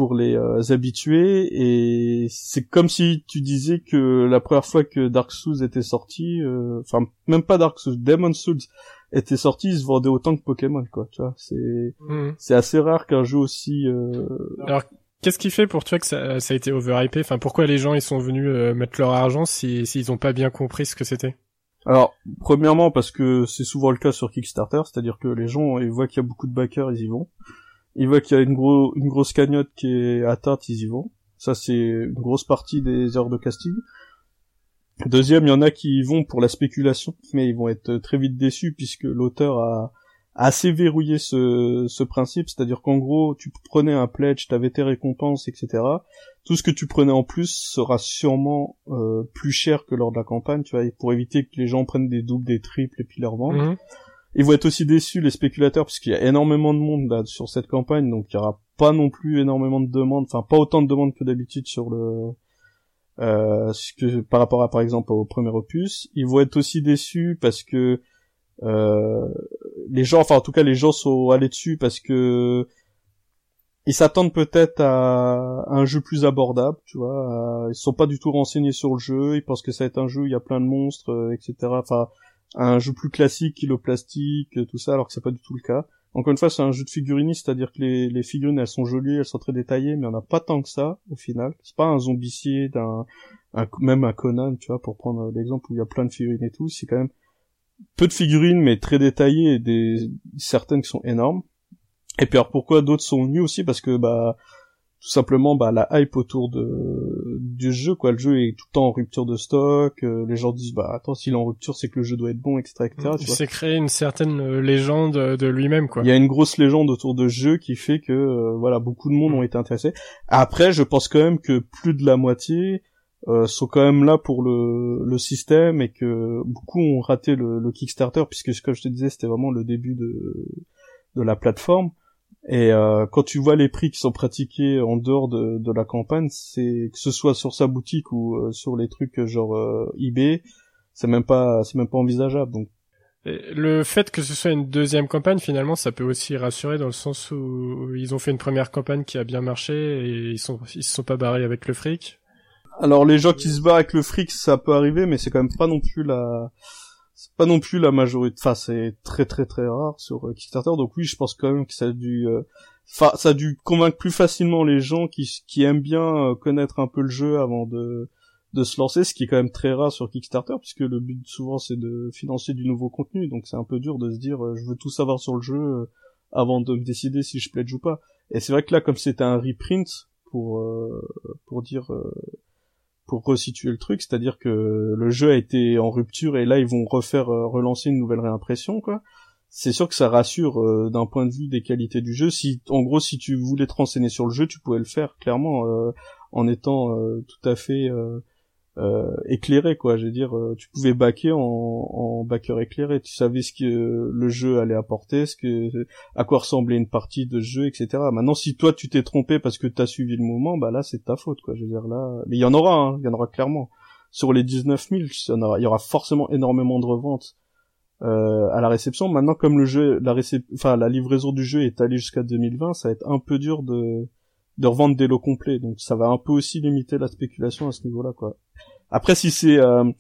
pour les euh, habitués et c'est comme si tu disais que la première fois que Dark Souls était sorti euh, enfin même pas Dark Souls Demon Souls était sorti il se vendait autant que Pokémon quoi tu vois. C'est hmm. c'est assez rare qu'un jeu aussi euh... alors qu'est-ce qui fait pour toi que ça, ça a été overhypé? Enfin pourquoi les gens ils sont venus euh, mettre leur argent si s'ils ont pas bien compris ce que c'était? Alors, premièrement parce que c'est souvent le cas sur Kickstarter, c'est-à-dire que les gens ils voient qu'il y a beaucoup de backers, ils y vont ils voient qu'il y a une, gros, une grosse cagnotte qui est atteinte, ils y vont. Ça, c'est une grosse partie des heures de casting. Deuxième, il y en a qui y vont pour la spéculation, mais ils vont être très vite déçus puisque l'auteur a, assez verrouillé ce, ce principe, c'est-à-dire qu'en gros, tu prenais un pledge, t'avais tes récompenses, etc. Tout ce que tu prenais en plus sera sûrement euh, plus cher que lors de la campagne, tu vois, pour éviter que les gens prennent des doubles, des triples et puis leur vendent. Mhm. Ils vont être aussi déçus les spéculateurs puisqu'il y a énormément de monde sur cette campagne, donc il y aura pas non plus énormément de demandes, enfin pas autant de demandes que d'habitude sur le euh, que par rapport à par exemple au premier opus. Ils vont être aussi déçus parce que euh, les gens, enfin en tout cas les gens sont allés dessus parce que ils s'attendent peut-être à un jeu plus abordable, tu vois. Ils sont pas du tout renseignés sur le jeu, ils pensent que ça va être un jeu il y a plein de monstres, euh, etc. Enfin, un jeu plus classique, kilo plastique, tout ça, alors que c'est pas du tout le cas. Encore une fois, c'est un jeu de figurines, c'est-à-dire que les, figurines, elles sont jolies, elles sont très détaillées, mais on a pas tant que ça, au final. C'est pas un zombicier d'un, même un Conan, tu vois, pour prendre l'exemple où il y a plein de figurines et tout, c'est quand même peu de figurines, mais très détaillées, et des, certaines qui sont énormes. Et puis alors pourquoi d'autres sont venus aussi, parce que, bah, tout simplement bah la hype autour de du jeu quoi. Le jeu est tout le temps en rupture de stock euh, les gens disent bah attends s'il est en rupture c'est que le jeu doit être bon etc etc il s'est créé une certaine euh, légende de lui-même quoi. Il y a une grosse légende autour de jeu qui fait que euh, voilà beaucoup de monde mm. ont été intéressés. Après je pense quand même que plus de la moitié sont quand même là pour le, le système et que beaucoup ont raté le, le Kickstarter puisque ce que je te disais c'était vraiment le début de de la plateforme et euh, quand tu vois les prix qui sont pratiqués en dehors de, de la campagne, c'est que ce soit sur sa boutique ou euh, sur les trucs genre euh, eBay, c'est même pas c'est même pas envisageable. Donc le fait que ce soit une deuxième campagne, finalement, ça peut aussi rassurer dans le sens où ils ont fait une première campagne qui a bien marché et ils sont ils se sont pas barrés avec le fric. Alors les gens qui se barrent avec le fric, ça peut arriver, mais c'est quand même pas non plus la c'est pas non plus la majorité enfin c'est très très très rare sur euh, Kickstarter. Donc oui je pense quand même que ça a dû euh, ça a dû convaincre plus facilement les gens qui qui aiment bien euh, connaître un peu le jeu avant de de se lancer ce qui est quand même très rare sur Kickstarter puisque le but souvent c'est de financer du nouveau contenu. Donc c'est un peu dur de se dire je veux tout savoir sur le jeu avant de me décider si je pledge ou pas. Et c'est vrai que là comme c'était un reprint pour pour dire pour resituer le truc, c'est-à-dire que le jeu a été en rupture et là ils vont refaire euh, relancer une nouvelle réimpression quoi. C'est sûr que ça rassure euh, d'un point de vue des qualités du jeu. Si en gros si tu voulais te renseigner sur le jeu, tu pouvais le faire clairement euh, en étant tout à fait euh, éclairé quoi. Je veux dire euh, tu pouvais backer en, en backer éclairé. Tu savais ce que le jeu allait apporter ce que à quoi ressemblait une partie de jeu etc maintenant si toi tu t'es trompé parce que t'as suivi le mouvement bah là c'est ta faute quoi. Je veux dire là mais il y en aura hein, il y en aura clairement. Sur les 19 000 il y, y aura forcément énormément de reventes euh, à la réception. Maintenant comme le jeu la récep enfin la livraison du jeu est allée jusqu'à 2020 ça va être un peu dur de de revendre des lots complets. Donc ça va un peu aussi limiter la spéculation à ce niveau-là, quoi. Après, si c'est euh,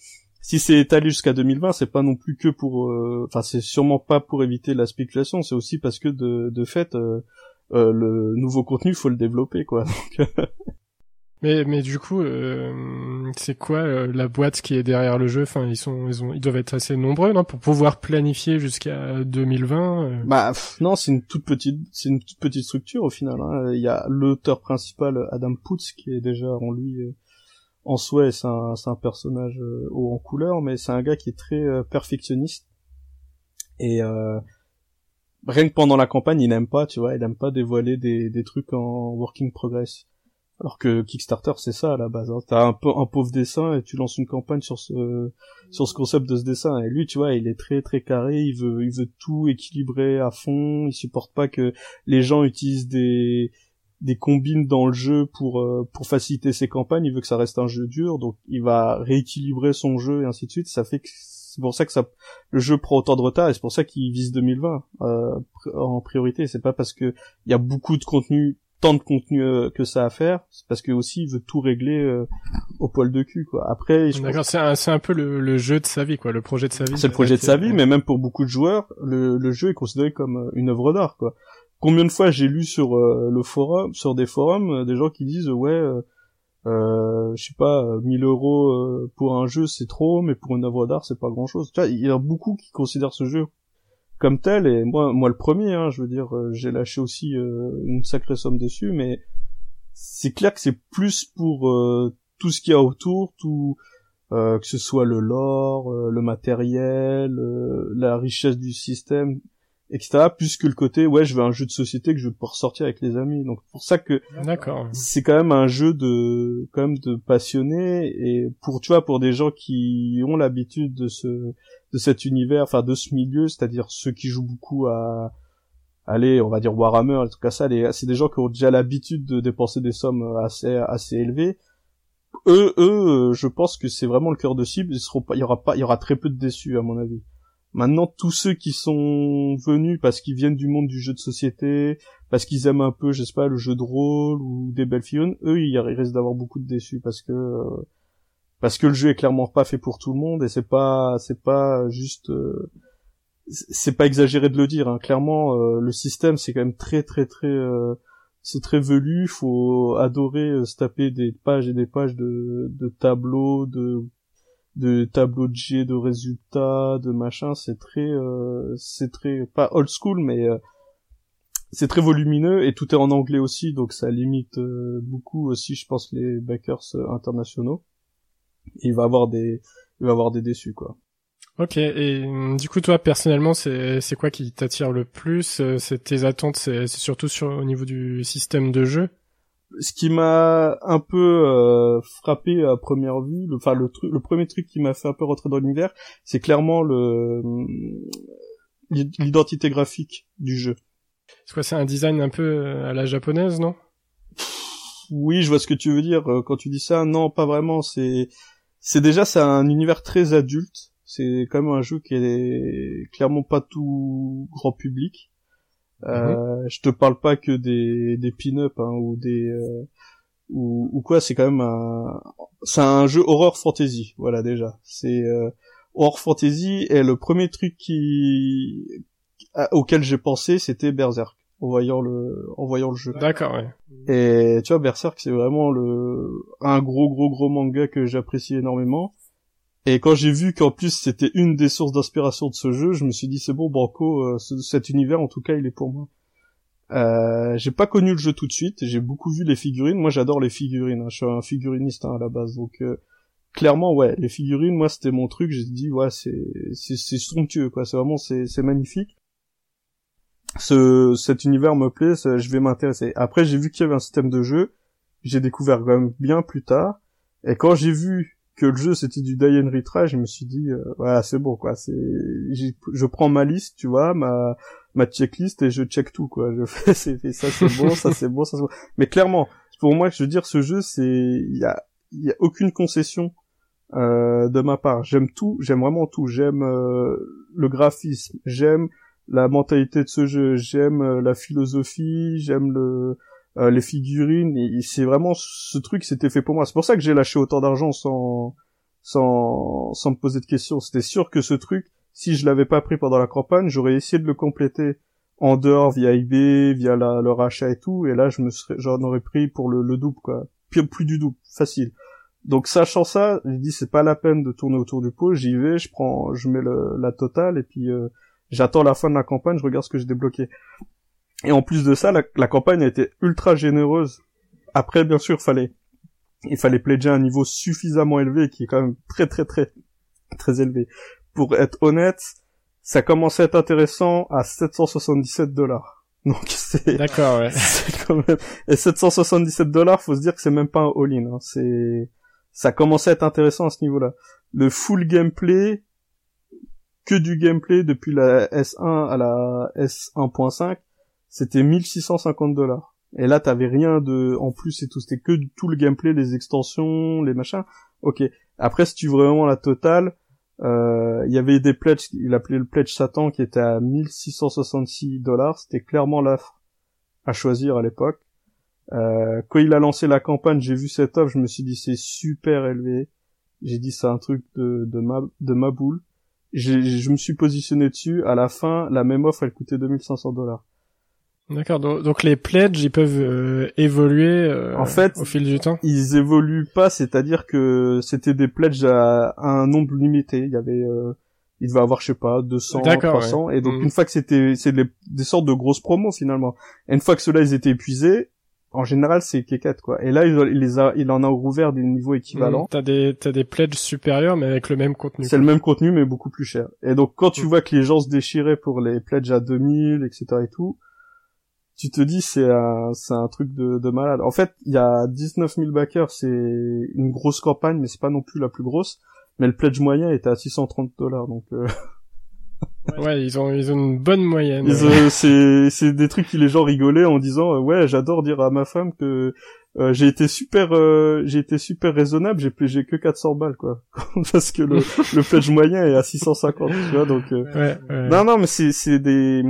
si c'est étalé jusqu'à 2020, c'est pas non plus que pour, euh, enfin, c'est sûrement pas pour éviter la spéculation. C'est aussi parce que de, de fait, euh, le nouveau contenu, faut le développer, quoi. Donc, Mais, mais du coup, euh, c'est quoi euh, la boîte qui est derrière le jeu? Enfin, ils sont, ils ont, ils doivent être assez nombreux, non, pour pouvoir planifier jusqu'à 2020. Euh? Bah non, c'est une toute petite, c'est une toute petite structure au final. Hein. Il y a l'auteur principal Adam Putz qui est déjà en lui, en soi, c'est un, c'est un personnage haut en couleur, mais c'est un gars qui est très perfectionniste et rien que pendant la campagne, il n'aime pas, tu vois, il n'aime pas dévoiler des, des trucs en working progress. Alors que Kickstarter, c'est ça à la base. Hein. T'as un, peu, un pauvre dessin et tu lances une campagne sur ce sur ce concept de ce dessin. Et lui, tu vois, il est très très carré. Il veut il veut tout équilibrer à fond. Il supporte pas que les gens utilisent des des combines dans le jeu pour euh, pour faciliter ses campagnes. Il veut que ça reste un jeu dur, donc il va rééquilibrer son jeu et ainsi de suite. Ça fait que c'est pour ça que ça le jeu prend autant de retard et c'est pour ça qu'il vise 2020 euh, en priorité. C'est pas parce que il y a beaucoup de contenu tant de contenu euh, que ça à faire, c'est parce que aussi il veut tout régler euh, au poil de cul quoi. Après, c'est un, c'est un peu le, le, jeu de sa vie quoi, le projet de sa vie. C'est le projet de sa vie, mais même pour beaucoup de joueurs, le, le jeu est considéré comme une œuvre d'art quoi. Combien de fois j'ai lu sur le forum, sur des forums, des gens qui disent ouais euh, je sais pas, 1000 euros euh, pour un jeu c'est trop, mais pour une œuvre d'art c'est pas grand chose. Tu vois, il y a beaucoup qui considèrent ce jeu comme tel, et moi, moi le premier, hein, je veux dire, euh, j'ai lâché aussi euh, une sacrée somme dessus, mais c'est clair que c'est plus pour tout ce qu'il y a autour, tout que ce soit le lore, le matériel, la richesse du système, etc. Plus que le côté, ouais, je veux un jeu de société que je veux pouvoir sortir avec les amis. Donc pour ça que c'est quand même un jeu de, quand même de passionnés et pour, tu vois, pour des gens qui ont l'habitude de ce, de cet univers, enfin de ce milieu, c'est-à-dire ceux qui jouent beaucoup à, allez, on va dire Warhammer, en tout cas ça, c'est des gens qui ont déjà l'habitude de dépenser des sommes assez, assez élevées. Eux, eux, je pense que c'est vraiment le cœur de cible. Ils seront pas, il y aura pas, il y aura très peu de déçus à mon avis. Maintenant, tous ceux qui sont venus parce qu'ils viennent du monde du jeu de société, parce qu'ils aiment un peu, je sais pas, le jeu de rôle ou des belles figurines, eux, ils risquent d'avoir beaucoup de déçus parce que euh, parce que le jeu est clairement pas fait pour tout le monde et c'est pas c'est pas juste euh, c'est pas exagéré de le dire. Hein. Clairement, euh, le système c'est quand même très très très c'est très velu. Faut adorer se taper des pages et des pages de, de tableaux, de de tableaux de G, de résultats, de machin, c'est très, euh, c'est très, pas old school, mais euh, c'est très volumineux et tout est en anglais aussi, donc ça limite euh, beaucoup aussi, je pense, les backers internationaux. il va avoir des, il va avoir des déçus, quoi. Ok, et du coup, toi, personnellement, c'est, c'est quoi qui t'attire le plus C'est tes attentes, c'est surtout sur au niveau du système de jeu? Ce qui m'a un peu euh, frappé à première vue, le, enfin le truc, le premier truc qui m'a fait un peu rentrer dans l'univers, c'est clairement le l'identité graphique du jeu. C'est quoi, c'est un design un peu euh, à la japonaise, non? Oui, je vois ce que tu veux dire euh, quand tu dis ça. Non, pas vraiment. C'est c'est déjà c'est un univers très adulte. C'est quand même un jeu qui est clairement pas tout grand public. Euh, je te parle pas que des des pin-up hein, ou des euh, ou, ou, quoi. C'est quand même un c'est un jeu horreur fantasy. Voilà déjà. C'est euh, horror fantasy et le premier truc qui auquel j'ai pensé c'était Berserk en voyant le en voyant le jeu. D'accord. Ouais. Et tu vois Berserk c'est vraiment le un gros gros gros manga que j'apprécie énormément et quand j'ai vu qu'en plus c'était une des sources d'inspiration de ce jeu, je me suis dit c'est bon Banco, euh, cet univers en tout cas il est pour moi. Euh, j'ai pas connu le jeu tout de suite, j'ai beaucoup vu les figurines. Moi j'adore les figurines, hein. je suis un figuriniste hein, à la base, donc euh, clairement ouais les figurines moi c'était mon truc. J'ai dit ouais c'est c'est c'est somptueux quoi, c'est vraiment c'est c'est magnifique. Ce cet univers me plaît, je vais m'intéresser. Après j'ai vu qu'il y avait un système de jeu, j'ai découvert quand même bien plus tard. Et quand j'ai vu que le jeu c'était du die and retry, je me suis dit euh, voilà c'est bon quoi, c'est je prends ma liste, tu vois, ma ma checklist et je check tout quoi. Je fais c'est ça c'est bon, ça c'est bon, ça c'est bon. Mais clairement, pour moi je veux dire ce jeu c'est il y a il y a aucune concession euh, de ma part. J'aime tout, j'aime vraiment tout. J'aime euh, le graphisme, j'aime la mentalité de ce jeu, j'aime euh, la philosophie, j'aime le euh, les figurines, c'est vraiment ce truc c'était fait pour moi. C'est pour ça que j'ai lâché autant d'argent sans sans sans me poser de questions. C'était sûr que ce truc, si je l'avais pas pris pendant la campagne, j'aurais essayé de le compléter en dehors via eBay, via la, leur achat et tout, et là je me serais j'en aurais pris pour le, le double quoi, plus, plus du double, facile. Donc sachant ça, j'ai dit c'est pas la peine de tourner autour du pot, j'y vais, je prends, je mets le, la totale et puis euh, j'attends la fin de la campagne, je regarde ce que j'ai débloqué. Et en plus de ça, la, campagne a été ultra généreuse. Après, bien sûr, fallait, il fallait pledger un niveau suffisamment élevé, qui est quand même très très très très élevé. Pour être honnête, ça commençait à être intéressant à 777 dollars. Donc c'est d'accord, ouais. quand même et 777 dollars, faut se dire que c'est même pas un all-in. Hein. C'est ça commençait à être intéressant à ce niveau-là. Le full gameplay, que du gameplay depuis la S1 à la S1.5, c'était 1650 dollars. Et là, t'avais rien de, en plus et tout, c'était que tout le gameplay, les extensions, les machins. Ok. Après, si tu veux vraiment la totale, euh, il y avait des pledges, il appelait le pledge Satan qui était à 1666 dollars. C'était clairement l'offre à choisir à l'époque. Euh, quand il a lancé la campagne, j'ai vu cette offre, je me suis dit c'est super élevé. J'ai dit c'est un truc de, de ma, de ma boule. Je me suis positionné dessus. À la fin, la même offre, elle coûtait 2500 dollars. D'accord. Donc, les pledges, ils peuvent euh, évoluer euh, en fait, au fil du temps. Ils évoluent pas, c'est-à-dire que c'était des pledges à, un nombre limité. Il y avait, euh, il devait avoir, je sais pas, 200, 300. Et donc mhm. une fois que c'était, c'est des, des, sortes de grosses promos finalement. Et une fois que ceux-là ils étaient épuisés, en général c'est Kekat quoi. Et là il, les a, il en a rouvert des niveaux équivalents. T'as des t'as des pledges supérieurs mais avec le même contenu. C'est le même contenu mais beaucoup plus cher. Et donc quand tu mm. vois que les gens se déchiraient pour les pledges à 2000 etc et tout, tu te dis c'est un c'est un truc de, de malade. En fait il y a 19 000 backers c'est une grosse campagne mais c'est pas non plus la plus grosse. Mais le pledge moyen était à 630 dollars donc. Euh... Ouais, ils ont ils ont une bonne moyenne. c'est c'est des trucs qui les gens rigolaient en disant euh, ouais j'adore dire à ma femme que euh, j'ai été super euh, j'ai été super raisonnable j'ai j'ai que 400 balles quoi parce que le le pledge moyen est à 650 tu vois donc ouais, non non mais c'est c'est des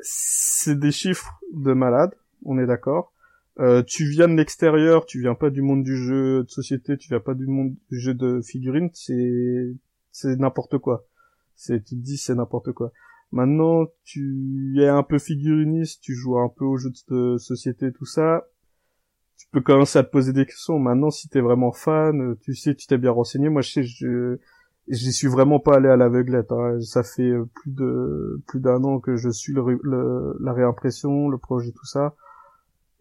c'est des chiffres de malade on est d'accord tu viens de l'extérieur tu viens pas du monde du jeu de société tu viens pas du monde du jeu de figurines c'est c'est n'importe quoi c'est, tu te dis c'est n'importe quoi. Maintenant, tu es un peu figuriniste, tu joues un peu aux jeux de société, tout ça. Tu peux commencer à te poser des questions. Maintenant, si t'es vraiment fan, tu sais, tu t'es bien renseigné. Moi, je sais, je, j'y suis vraiment pas allé à l'aveuglette. Hein. Ça fait plus de plus d'un an que je suis le, la réimpression, le projet, tout ça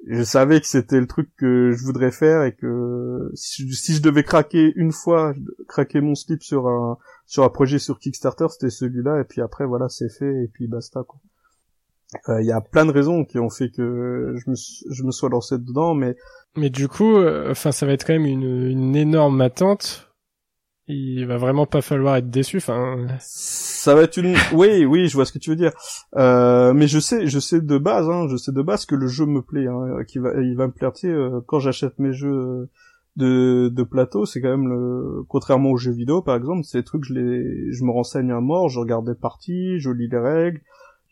je savais que c'était le truc que je voudrais faire et que si je, devais craquer une fois, craquer mon slip sur un sur un projet sur Kickstarter, c'était celui-là et puis après voilà, c'est fait et puis basta quoi. Il euh, y a plein de raisons qui ont fait que je me je me sois lancé dedans mais mais du coup euh, enfin ça va être quand même une une énorme attente il va vraiment pas falloir être déçu. Enfin, ça va être une. Oui, oui, je vois ce que tu veux dire. Euh, mais je sais, je sais de base, hein, je sais de base que le jeu me plaît, hein, qui va, il va me plaire. Tu sais, euh, quand j'achète mes jeux de, de plateau, c'est quand même le, contrairement aux jeux vidéo par exemple, c'est des trucs je les, je me renseigne à mort, je regarde des parties, je lis les règles,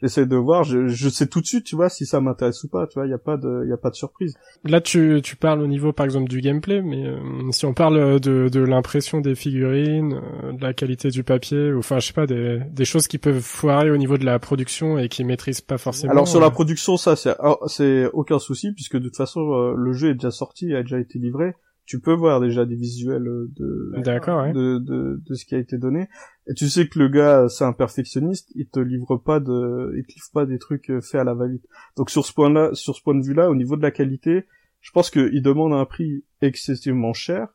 j'essaie de voir, je, je, sais tout de suite, tu vois, si ça m'intéresse ou pas, tu vois, il y a pas de, y a pas de surprise. Là, tu, tu parles au niveau, par exemple, du gameplay, mais euh, si on parle de, de l'impression des figurines, euh, de la qualité du papier, ou enfin, je sais pas, des, des choses qui peuvent foirer au niveau de la production et qui maîtrisent pas forcément. Alors sur la euh, production, ça, c'est, oh, c'est aucun souci puisque de toute façon, le jeu est déjà sorti, a déjà été livré tu peux voir déjà des visuels de de, de, de ce qui a été donné. Et tu sais que le gars c'est un perfectionniste il te livre pas de il te livre pas des trucs euh, faits à la va-vite. Donc sur ce point là sur ce point de vue là au niveau de la qualité je pense qu'il demande un prix excessivement cher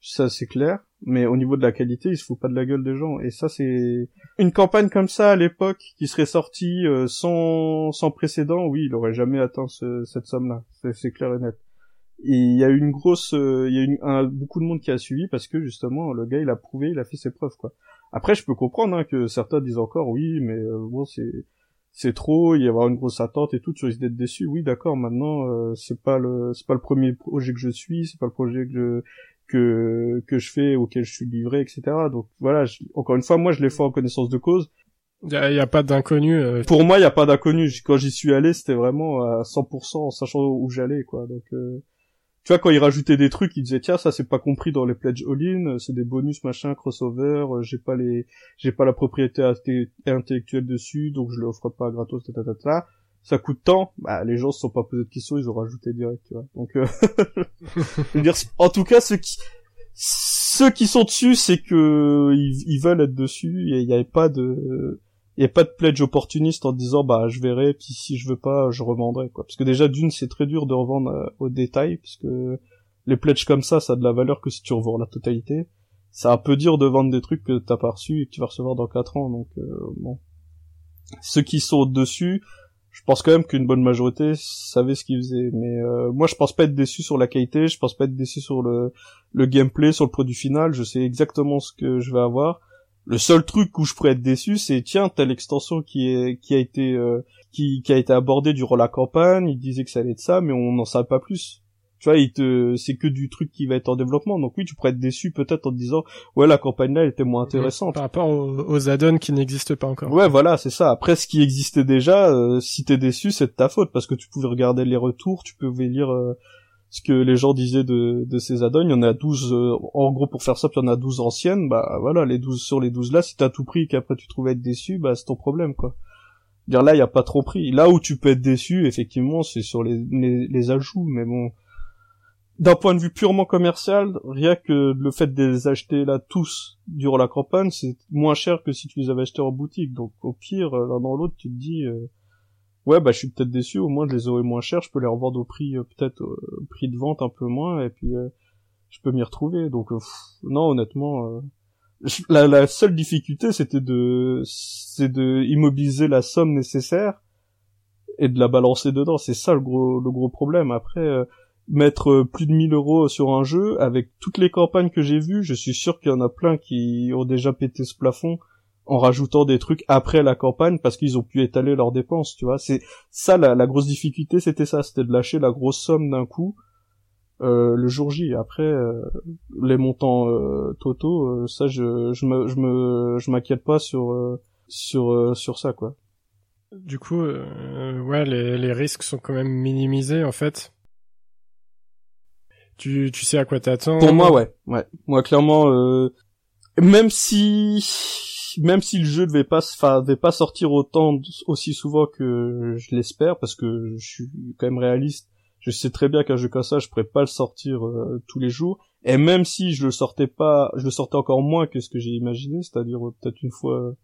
ça c'est clair. Mais au niveau de la qualité il se fout pas de la gueule des gens. Et ça c'est une campagne comme ça à l'époque qui serait sortie euh, sans sans précédent oui il aurait jamais atteint cette somme là c'est clair et net et il y a eu une grosse, euh, il y a eu un, beaucoup de monde qui a suivi parce que justement le gars il a prouvé, il a fait ses preuves quoi. Après je peux comprendre hein, que certains disent encore oui mais euh, bon c'est c'est trop, il y avoir une grosse attente et tout, tu risques d'être déçu. Oui d'accord, maintenant euh, c'est pas le c'est pas le premier projet que je suis, c'est pas le projet que je que que je fais auquel je suis livré etc. Donc voilà, encore une fois moi je l'ai fait en connaissance de cause. Il y, a, pas d'inconnu. Pour moi, il y a pas d'inconnu. Quand j'y suis allé, c'était vraiment à 100% en sachant où j'allais, quoi. Donc, tu vois, quand ils rajoutaient des trucs, ils disaient, tiens, ça c'est pas compris dans les pledge all-in, c'est des bonus, machin, crossover, euh, j'ai pas les, j'ai pas la propriété intellectuelle dessus, donc je l'offre pas gratos, ta, ta, ta, Ça coûte tant, bah, les gens se sont pas posé de questions, ils ont rajouté direct, tu vois. Donc, euh... je veux dire, en tout cas, ceux qui, ceux qui sont dessus, c'est que ils, veulent être dessus, il n'y avait pas de, a pas de pledge opportuniste en disant bah je verrai puis si je veux pas je revendrai quoi. Parce que déjà d'une c'est très dur de revendre euh, au détail parce que les pledges comme ça ça a de la valeur que si tu revends la totalité. C'est un peu dur de vendre des trucs que t'as pas reçu et que tu vas recevoir dans 4 ans donc euh, bon. Ceux qui sont dessus je pense quand même qu'une bonne majorité savait ce qu'ils faisaient mais euh, moi je pense pas être déçu sur la qualité je pense pas être déçu sur le le gameplay sur le produit final je sais exactement ce que je vais avoir le seul truc où je pourrais être déçu, c'est tiens, telle extension qui est qui a été euh, qui, qui a été abordé durant la campagne. Il disait que ça allait être ça, mais on n'en savait pas plus. Tu vois, il te, c'est que du truc qui va être en développement. Donc oui, tu pourrais être déçu peut-être en te disant, ouais, la campagne là elle était moins intéressante. Par rapport aux, add-ons qui n'existent pas encore. Ouais, voilà, c'est ça. Après, ce qui existait déjà, euh, si t'es déçu, c'est de ta faute parce que tu pouvais regarder les retours, tu pouvais lire euh, ce que les gens disaient de, de ces add-ons. Il y en a 12, euh, en gros, pour faire ça, il y en a 12 anciennes. Bah voilà, les 12 sur les 12 là, si t'as tout pris et qu'après tu trouvais être déçu, bah c'est ton problème, quoi dire là il y a pas trop pris là où tu peux être déçu effectivement c'est sur les, les, les ajouts mais bon d'un point de vue purement commercial, rien que le fait de les acheter là tous durant la campagne, c'est moins cher que si tu les avais achetés en boutique. Donc au pire, l'un dans l'autre, tu te dis, euh, ouais bah je suis peut-être déçu, au moins je les aurai moins cher, je peux les revendre au prix euh, peut-être au prix de vente un peu moins, et puis je peux m'y retrouver. Donc non, honnêtement, la, la, seule difficulté c'était de c'est de immobiliser la somme nécessaire et de la balancer dedans. C'est ça le gros le gros problème. Après mettre euh, plus de 1000 euros sur un jeu avec toutes les campagnes que j'ai vues, je suis sûr qu'il y en a plein qui ont déjà pété ce plafond en rajoutant des trucs après la campagne parce qu'ils ont pu étaler leurs dépenses, tu vois. C'est ça la, grosse difficulté, c'était ça, c'était de lâcher la grosse somme d'un coup euh, le jour J. Après euh, les montants euh, totaux, ça je je me je me je m'inquiète pas sur sur sur ça quoi. Du coup, ouais, les, les risques sont quand même minimisés en fait tu, tu sais à quoi t'attends Pour moi, ouais, ouais. Moi, clairement, euh, même si, même si le jeu devait pas, devait pas sortir autant, aussi souvent que je l'espère, parce que je suis quand même réaliste. Je sais très bien qu'un jeu comme ça, je pourrais pas le sortir euh, tous les jours. Et même si je le sortais pas, je le sortais encore moins que ce que j'ai imaginé, c'est-à-dire euh, peut-être une fois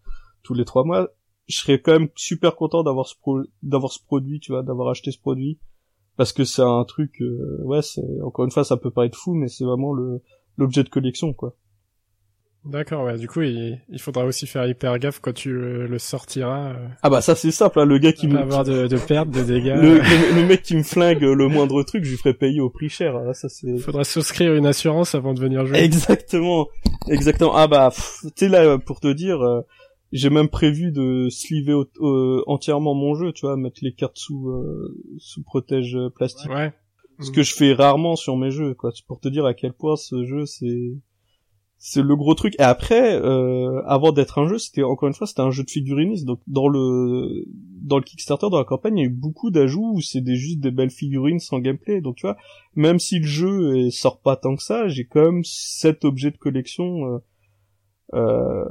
tous les trois mois, je serais quand même super content d'avoir ce d'avoir ce produit, tu vois, d'avoir acheté ce produit parce que c'est un truc euh, ouais c'est encore une fois ça peut paraître fou mais c'est vraiment le l'objet de collection quoi D'accord, ouais. Du coup, il, il, faudra aussi faire hyper gaffe quand tu le, sortiras. Euh. Ah bah ça c'est simple, hein, le gars qui me avoir de, de pertes, de dégâts. Le, le, mec qui me flingue le moindre truc, je lui ferai payer au prix cher. Hein, ça c'est. Faudra souscrire une assurance avant de venir jouer. Exactement, exactement. Ah bah, tu sais là pour te dire, euh, j'ai même prévu de sliver entièrement mon jeu, tu vois, mettre les cartes sous euh, sous protège plastique. Ouais. Ce que je fais rarement sur mes jeux, quoi. Pour te dire à quel point ce jeu c'est c'est le gros truc. Et après, euh, avant d'être un jeu, c'était encore une fois, c'était un jeu de figurines. Donc dans le dans le Kickstarter, dans la campagne, il y a eu beaucoup d'ajouts où c'est des, juste des belles figurines sans gameplay. Donc tu vois, même si le jeu sort pas tant que ça, j'ai quand même cet objet de collection. Euh, euh,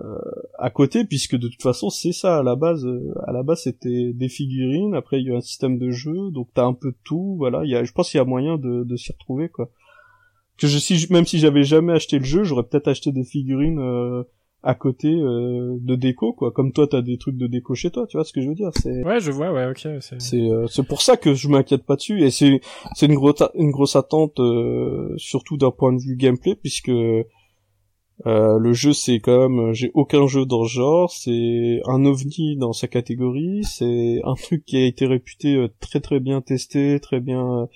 à côté puisque de toute façon c'est ça à la base à la base c'était des figurines après il y a un système de jeu donc t'as un peu de tout voilà il y a je pense qu'il y a moyen de, de s'y retrouver quoi que je si même si j'avais jamais acheté le jeu j'aurais peut-être acheté des figurines euh, à côté euh, de déco quoi. Comme toi t'as des trucs de déco chez toi tu vois ce que je veux dire c'est ouais je vois ouais ok c'est c'est c'est pour ça que je m'inquiète pas dessus. Et c'est c'est une grosse une grosse attente surtout d'un point de vue gameplay puisque euh, le jeu c'est quand même j'ai aucun jeu dans ce genre, c'est un ovni dans sa catégorie, c'est un truc qui a été réputé euh, très très bien testé, très bien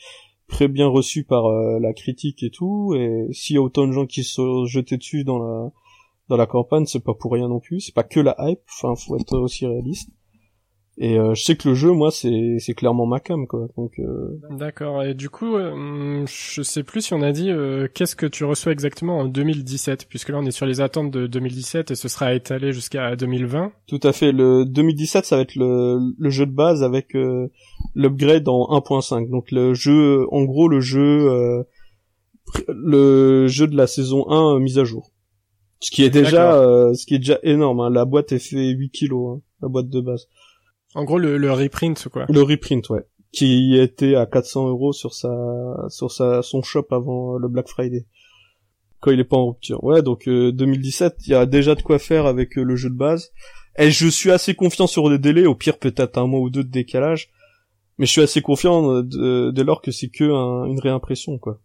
très bien reçu par euh, la critique et tout et s'il y a autant de gens qui se jetés dessus dans la dans la campagne, c'est pas pour rien non plus, c'est pas que la hype, enfin faut être aussi réaliste. Et euh, je sais que le jeu, moi, c'est c'est clairement ma cam, quoi. Donc. Euh... D'accord. Et du coup, euh, je sais plus si on a dit euh, qu'est-ce que tu reçois exactement en 2017, puisque là on est sur les attentes de 2017 et ce sera étalé jusqu'à 2020. Tout à fait. Le 2017, ça va être le, le jeu de base avec euh, l'upgrade en 1.5. Donc le jeu, en gros, le jeu, le jeu de la saison 1 mise à jour. Ce qui est déjà, ce qui est déjà énorme. Hein. La boîte est fait 8 kilos, hein, la boîte de base. En gros, le, le reprint, quoi. Le reprint, ouais. Qui était à 400 euros sur sa, sur sa, son shop avant le Black Friday. Quand il est pas en rupture. Ouais, donc 2017, euh, il y a déjà de quoi faire avec euh, le jeu de base. Et je suis assez confiant sur les délais, au pire peut-être un mois ou deux de décalage. Mais je suis assez confiant euh, dès lors que c'est que une réimpression, quoi.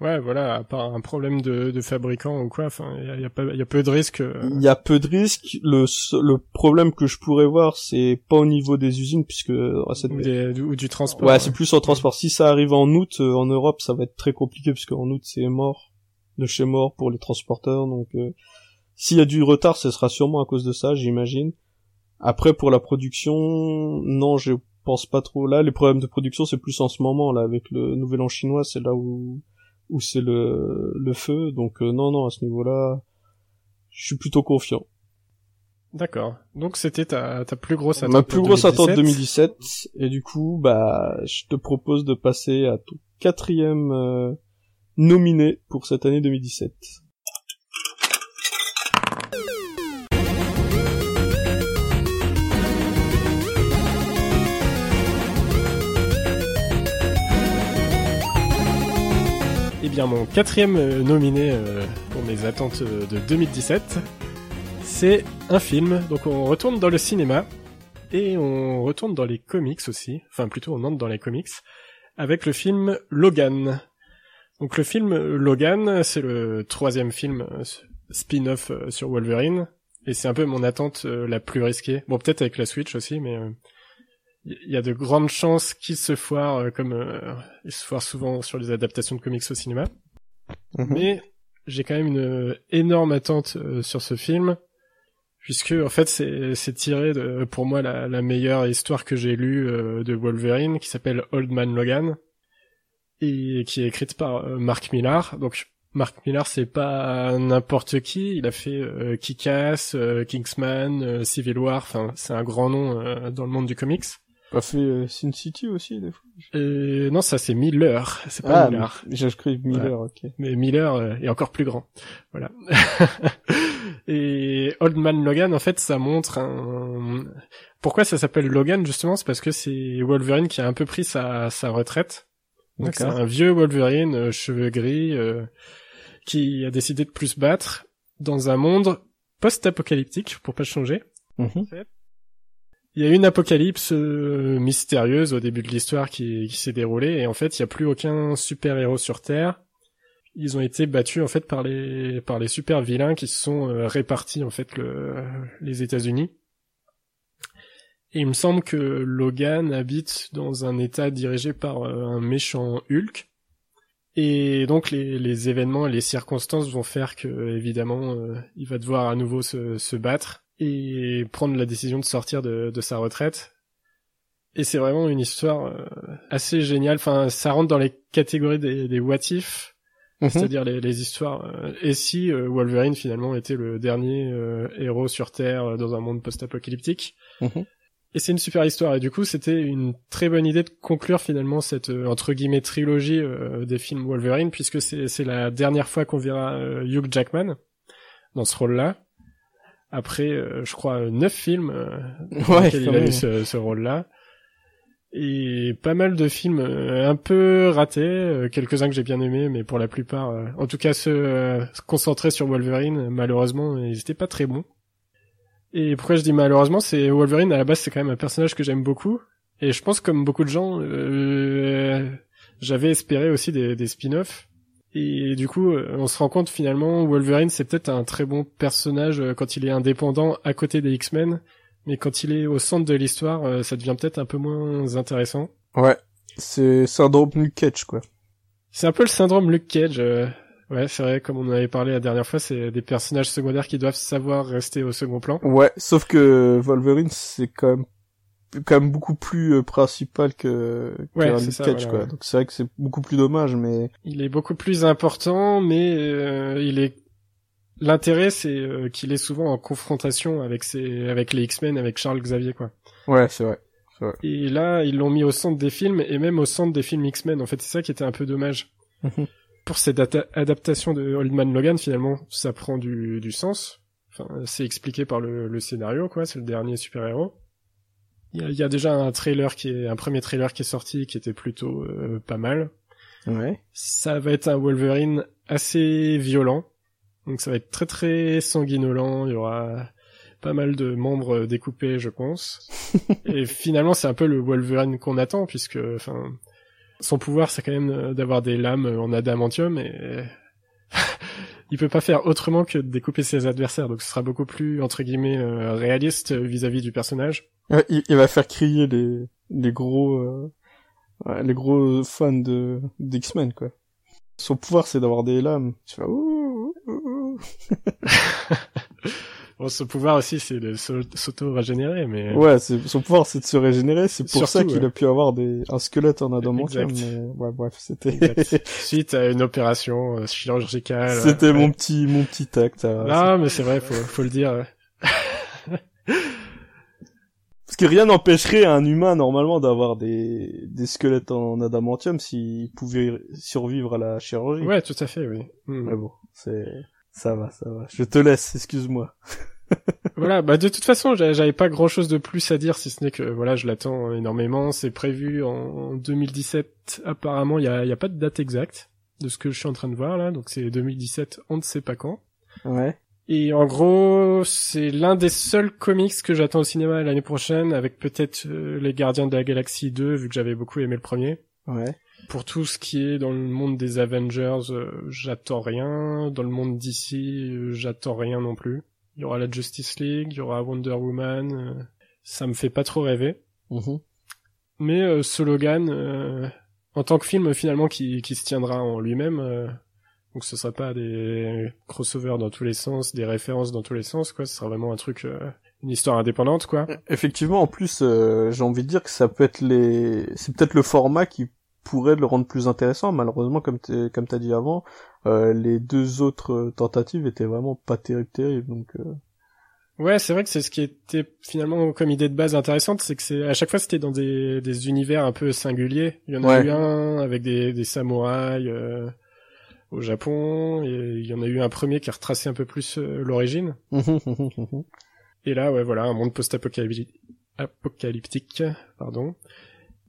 Ouais, voilà, à part un problème de, de fabricant ou quoi, enfin, il y a, y a, peu de risques. Euh. Il y a peu de risques. Le, le problème que je pourrais voir, c'est pas au niveau des usines, puisque euh, ou, du transport. Ouais, c'est plus au transport. Si ça arrive en août, euh, en Europe, ça va être très compliqué, puisque en août c'est mort, de chez mort pour les transporteurs. Donc, s'il y a du retard, ce sera sûrement à cause de ça, j'imagine. Après, pour la production, non, j'ai pense pas trop. Là, les problèmes de production, c'est plus en ce moment, là, avec le Nouvel An chinois, c'est là où où c'est le le feu. Donc euh, non, non, à ce niveau-là, je suis plutôt confiant. D'accord. Donc c'était ta, ta plus grosse attente. Ma plus grosse attente 2017. Et du coup, bah, je te propose de passer à ton quatrième euh, nominé pour cette année 2017. Mon quatrième euh, nominé euh, pour mes attentes euh, de 2017, c'est un film. Donc on retourne dans le cinéma et on retourne dans les comics aussi. Enfin, plutôt on entre dans les comics avec le film Logan. Donc le film Logan, c'est le troisième film spin-off sur Wolverine et c'est un peu mon attente la plus risquée. Bon, peut-être avec la Switch aussi, mais il y a de grandes chances qu'il se foire euh, comme euh, il se foire souvent sur les adaptations de comics au cinéma. Mhm. Mais j'ai quand même une euh, énorme attente sur ce film puisque en fait c'est c'est tiré de pour moi la, la meilleure histoire que j'ai lue de Wolverine qui s'appelle Old Man Logan et qui est écrite par Mark Millar. Donc Mark Millar c'est pas n'importe qui, il a fait euh, Kick-Ass, Kingsman, Civil War, enfin c'est un grand nom dans le monde du comics. Pas fait euh, Sin City aussi des fois? Euh, Non, ça c'est Miller, c'est pas ah, Miller. J'écris Miller, ok. Mais Miller euh, est encore plus grand. Voilà. et Old Man Logan, en fait, ça montre un... Pourquoi ça s'appelle Logan justement? C'est parce que c'est Wolverine qui a un peu pris sa, sa retraite. Donc c'est un vieux Wolverine, euh, cheveux gris, qui a décidé de plus battre dans un monde post-apocalyptique, pour pas changer. Mm il y a une apocalypse euh, mystérieuse au début de l'histoire qui, s'est déroulée et en fait il n'y a plus aucun super héros sur Terre. Ils ont été battus en fait par les par les super vilains qui se sont euh, répartis en fait le, les États-Unis. Et il me semble que Logan habite dans un état dirigé par euh, un méchant Hulk. Et donc les, événements et les circonstances vont faire que évidemment il va devoir à nouveau se battre et prendre la décision de sortir de, de sa retraite. Et c'est vraiment une histoire euh, assez géniale. Enfin, ça rentre dans les catégories des, des what if, mhm. c'est-à-dire les, les, histoires. Euh, et si euh, Wolverine finalement était le dernier héros sur Terre dans un monde post-apocalyptique. Mhm. Et c'est une super histoire. Et du coup, c'était une très bonne idée de conclure finalement cette entre guillemets trilogie des films Wolverine, puisque c'est la dernière fois qu'on verra Hugh Jackman dans ce rôle-là après, euh, je crois, neuf films euh, dans lesquels il a eu ce, ce rôle-là. Et pas mal de films euh, un peu ratés, quelques-uns que j'ai bien aimés, mais pour la plupart, en tout cas ceux concentrés sur Wolverine, malheureusement, ils étaient pas très bons. Et pourquoi je dis malheureusement, c'est Wolverine à la base, c'est quand même un personnage que j'aime beaucoup. Et je pense comme beaucoup de gens, j'avais espéré aussi des, des spin-offs. Et du coup, euh, on se rend compte finalement, Wolverine c'est peut-être un très bon personnage euh, quand il est indépendant à côté des X-Men, mais quand il est au centre de l'histoire, euh, ça devient peut-être un peu moins intéressant. Ouais, c'est syndrome Luke Cage quoi. C'est un peu le syndrome Luke Cage. Ouais, c'est vrai, comme on en avait parlé la dernière fois, c'est des personnages secondaires qui doivent savoir rester au second plan. Ouais, sauf que Wolverine c'est quand même quand même beaucoup plus euh, principal que, ouais, ça, Cage, quoi. Donc c'est vrai que c'est beaucoup plus dommage, mais il est beaucoup plus important, mais euh, il est l'intérêt c'est euh, qu'il est souvent en confrontation avec ses avec les X-Men, avec Charles Xavier, quoi. Ouais, c'est vrai. Et là, ils l'ont mis au centre des films et même au centre des films X-Men. En fait, c'est ça qui était un peu dommage. Mhm. Pour cette adaptation de Old Man Logan, finalement, ça prend du, du sens. Enfin, c'est expliqué par le, le scénario, quoi. C'est le dernier super-héros. Il y, a déjà un trailer qui est un premier trailer qui est sorti qui était plutôt euh, pas mal. Ouais. Ça va être un Wolverine assez violent. Donc ça va être très très sanguinolent, il y aura pas mal de membres découpés, je pense. Et finalement, c'est un peu le Wolverine qu'on attend puisque enfin son pouvoir c'est quand même d'avoir des lames en adamantium et il peut pas faire autrement que de découper ses adversaires. Donc ce sera beaucoup plus entre guillemets euh, réaliste vis à -vis du personnage il, va faire crier les, les gros, euh, les gros fans de, d'X-Men, quoi. Son pouvoir, c'est d'avoir des lames. Tu vas, ouh, ouh, ouh. Bon, son pouvoir aussi, c'est de s'auto-régénérer, mais... Ouais, son pouvoir, c'est de se régénérer. C'est pour ça qu'il a pu avoir des, un squelette en adamantium. Mais... Ouais, bref, c'était... Suite à une opération euh, chirurgicale. C'était mon petit, mon petit tact. non, mais c'est vrai, faut, faut le dire. Parce que rien n'empêcherait un humain normalement d'avoir des, des squelettes en adamantium s'il pouvait survivre à la chirurgie. Ouais, tout à fait, oui. Hmm. Mais bon, c'est ça va, ça va. Je te laisse, excuse-moi. voilà, bah de toute façon, j'avais pas grand-chose de plus à dire si ce n'est que voilà, je l'attends énormément. C'est prévu en 2017. Apparemment, il y a, y a pas de date exacte de ce que je suis en train de voir là, donc c'est 2017, on ne sait pas quand. Ouais. Et en gros, c'est l'un des seuls comics que j'attends au cinéma l'année prochaine, avec peut-être euh, Les Gardiens de la Galaxie 2, vu que j'avais beaucoup aimé le premier. Ouais. Pour tout ce qui est dans le monde des Avengers, euh, j'attends rien. Dans le monde d'ici, euh, j'attends rien non plus. Il y aura la Justice League, il y aura Wonder Woman. ça me fait pas trop rêver. Mm-hmm. Mais ce Logan, en tant que film finalement qui, qui se tiendra en lui-même, donc ce sera pas des crossovers dans tous les sens, des références dans tous les sens, quoi. Ce sera vraiment un truc, euh, une histoire indépendante, quoi. Effectivement, en plus, euh, j'ai envie de dire que ça peut être les, c'est peut-être le format qui pourrait le rendre plus intéressant. Malheureusement, comme t'es, comme t'as dit avant, euh, les deux autres tentatives étaient vraiment pas terribles, donc. Ouais, c'est vrai que c'est ce qui était finalement comme idée de base intéressante, c'est que c'est à chaque fois c'était dans des, des univers un peu singuliers. Il y en a eu un avec des, des samouraïs au Japon. Et il y en a eu un premier qui a retracé un peu plus euh, l'origine. et là, ouais, voilà, un monde post-apocalyptique. Apocalyptique, pardon.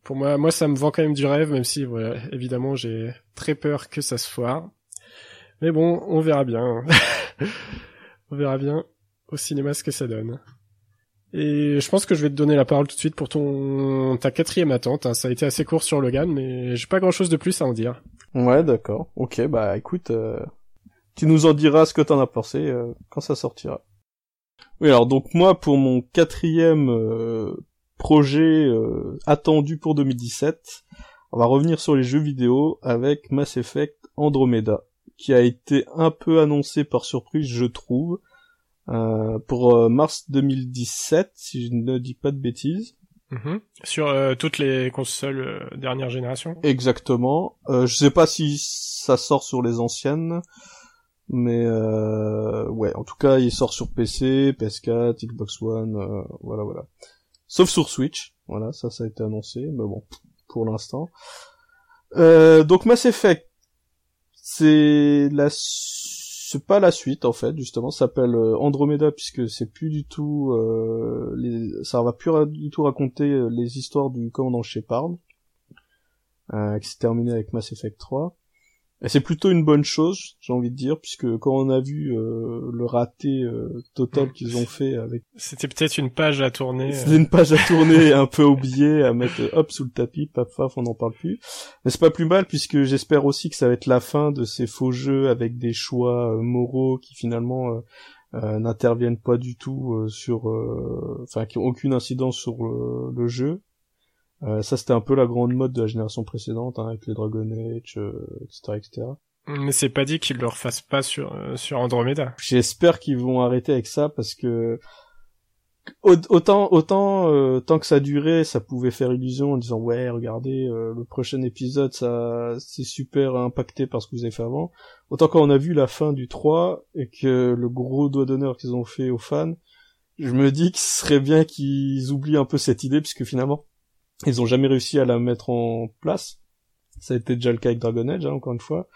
Pour moi, moi, ça me vend quand même du rêve, même si, voilà, évidemment, j'ai très peur que ça se foire. Mais bon, on verra bien. on verra bien au cinéma ce que ça donne. Et je pense que je vais te donner la parole tout de suite pour ton ta quatrième attente. Hein. Ça a été assez court sur Logan, mais j'ai pas grand chose de plus à en dire. Ouais, d'accord. Ok, bah écoute, euh, tu nous en diras ce que t'en as pensé euh, quand ça sortira. Oui, alors donc moi pour mon quatrième euh, projet attendu pour 2017, on va revenir sur les jeux vidéo avec Mass Effect Andromeda, qui a été un peu annoncé par surprise, je trouve. Euh, pour euh, mars 2017, si je ne dis pas de bêtises. Mhm. Sur euh, toutes les consoles dernière génération. Exactement. je sais pas si ça sort sur les anciennes, mais ouais, en tout cas, il sort sur PC, PS4, Xbox One, voilà, voilà. Sauf sur Switch, voilà, ça, ça a été annoncé, mais bon, pour l'instant. donc Mass Effect, c'est la c'est pas la suite en fait justement. Ça s'appelle euh, Andromeda puisque c'est plus du tout euh, les... ça va plus du tout raconter euh, les histoires du commandant Shepard euh, qui s'est terminé avec Mass Effect 3 et c'est plutôt une bonne chose, j'ai envie de dire, puisque quand on a vu euh, le raté euh, total mm. qu'ils ont fait avec... C'était peut-être une page à tourner. C'était une page à tourner un peu oubliée, à mettre hop sous le tapis, paf paf, on n'en parle plus. Mais c'est pas plus mal, puisque j'espère aussi que ça va être la fin de ces faux jeux avec des choix euh, moraux qui finalement n'interviennent pas du tout sur... Enfin, qui ont aucune incidence sur le jeu. Euh, ça, c'était un peu la grande mode de la génération précédente, hein, avec les Dragon Age, etc., euh, etc. Mais c'est pas dit qu'ils le refassent pas sur euh, sur Andromeda. J'espère qu'ils vont arrêter avec ça parce que autant autant tant que ça durait, ça pouvait faire illusion en disant ouais regardez le prochain épisode ça c'est super impacté par ce que vous avez fait avant. Autant quand on a vu la fin du 3 et que le gros doigt d'honneur qu'ils ont fait aux fans, je me dis qu'il serait bien qu'ils oublient un peu cette idée puisque finalement ils ont jamais réussi à la mettre en place. Ça a été déjà le cas avec Dragon Age, hein, encore une fois.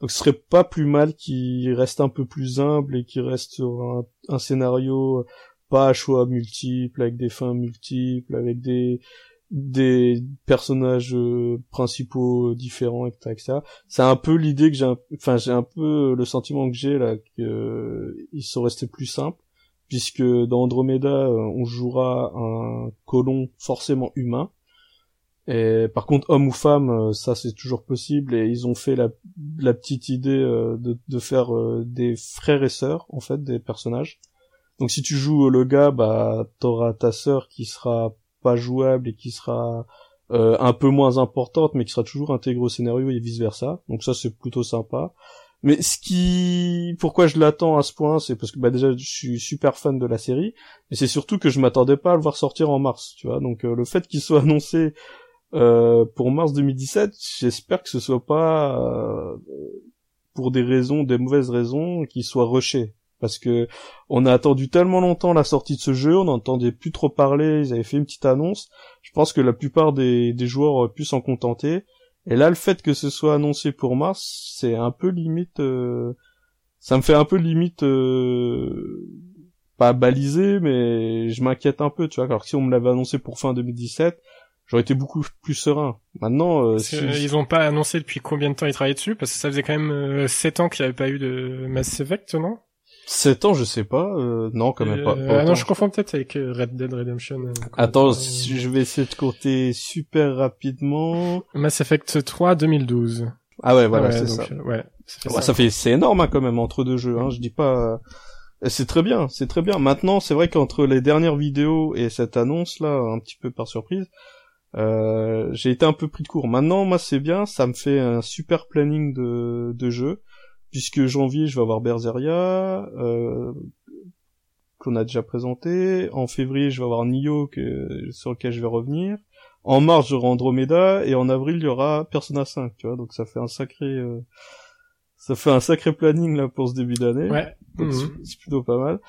Donc ce serait pas plus mal qu'il reste un peu plus humble et qu'il reste sur un, scénario pas à choix multiples, avec des fins multiples, avec des des personnages euh, principaux différents, etc. C'est un peu l'idée que j'ai, enfin j'ai un peu le sentiment que j'ai là qu'ils euh, sont restés plus simples, puisque dans Andromeda euh, on jouera un colon forcément humain, et par contre, homme ou femme, euh, ça c'est toujours possible. Et ils ont fait la, la petite idée euh, de, de faire euh, des frères et sœurs, en fait, des personnages. Donc si tu joues le gars, bah t'auras ta sœur qui sera pas jouable et qui sera un peu moins importante, mais qui sera toujours intégrée au scénario et vice versa. Donc ça c'est plutôt sympa. Mais ce qui, pourquoi je l'attends à ce point, c'est parce que bah déjà je suis super fan de la série, mais c'est surtout que je m'attendais pas à le voir sortir en mars, tu vois. Donc euh, le fait qu'il soit annoncé euh, pour mars 2017, j'espère que ce soit pas euh, pour des raisons, des mauvaises raisons, qu'il soit rushé. Parce que on a attendu tellement longtemps la sortie de ce jeu, on n'entendait plus trop parler, ils avaient fait une petite annonce. Je pense que la plupart des, des joueurs auraient pu s'en contenter. Et là, le fait que ce soit annoncé pour mars, c'est un peu limite. Euh, ça me fait un peu limite euh, pas balisé, mais je m'inquiète un peu, tu vois. Alors que si on me l'avait annoncé pour fin 2017, j'aurais été beaucoup plus serein. Maintenant, euh, ils ont pas annoncé depuis combien de temps ils travaillaient dessus, parce que ça faisait quand même 7 ans qu'il n'y avait pas eu de Mass Effect, non? 7 ans, je sais pas. Euh, non, quand même pas. ah non, je confonds peut-être avec euh, Red Dead Redemption. Euh, Attends, je vais essayer de compter super rapidement. Mass Effect 3 2012. Ah ouais, voilà, c'est ça. ouais, ça fait, ça fait c'est énorme hein, quand même entre deux jeux. Hein, je dis pas. C'est très bien, c'est très bien. Maintenant, c'est vrai qu'entre les dernières vidéos et cette annonce là, un petit peu par surprise, euh, j'ai été un peu pris de court. Maintenant, moi, c'est bien, ça me fait un super planning de, de jeu puisque janvier je vais avoir Berseria euh, qu'on a déjà présenté. En février je vais avoir Nioh que, sur lequel je vais revenir. En mars j'aurai Andromeda. Et en avril il y aura Persona 5 tu vois. Donc ça fait un sacré euh, ça fait un sacré planning là pour ce début d'année. Ouais. Mhm. c'est plutôt pas mal.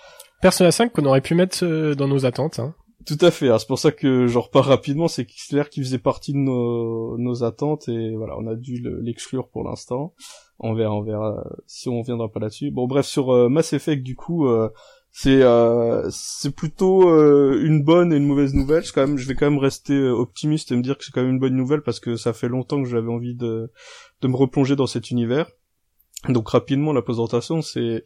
Persona 5 qu'on aurait pu mettre euh, dans nos attentes hein. Tout à fait. C'est pour ça que je repars rapidement. C'est clair qu'il faisait partie de nos, nos attentes et voilà, on a dû l'exclure pour l'instant. On verra, on verra si on viendra pas là-dessus. Bon, bref, sur euh, Mass Effect, du coup, euh, c'est euh, c'est plutôt une bonne et une mauvaise nouvelle. Quand même, je vais quand même rester optimiste et me dire que c'est quand même une bonne nouvelle parce que ça fait longtemps que j'avais envie de de me replonger dans cet univers. Donc rapidement, la présentation, c'est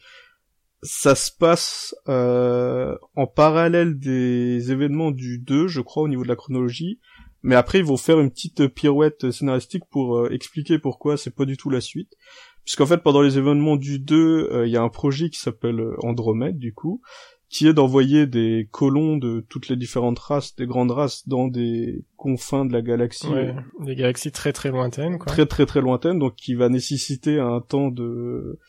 ça se passe euh, en parallèle des événements du 2, je crois, au niveau de la chronologie. Mais après, ils vont faire une petite pirouette scénaristique pour euh, expliquer pourquoi c'est pas du tout la suite. Puisqu'en fait, pendant les événements du 2, euh, il y a un projet qui s'appelle Andromède, du coup, qui est d'envoyer des colons de toutes les différentes races, des grandes races, dans des confins de la galaxie. Ouais, des galaxies très très lointaines, quoi. Très très très lointaines, donc qui va nécessiter un temps de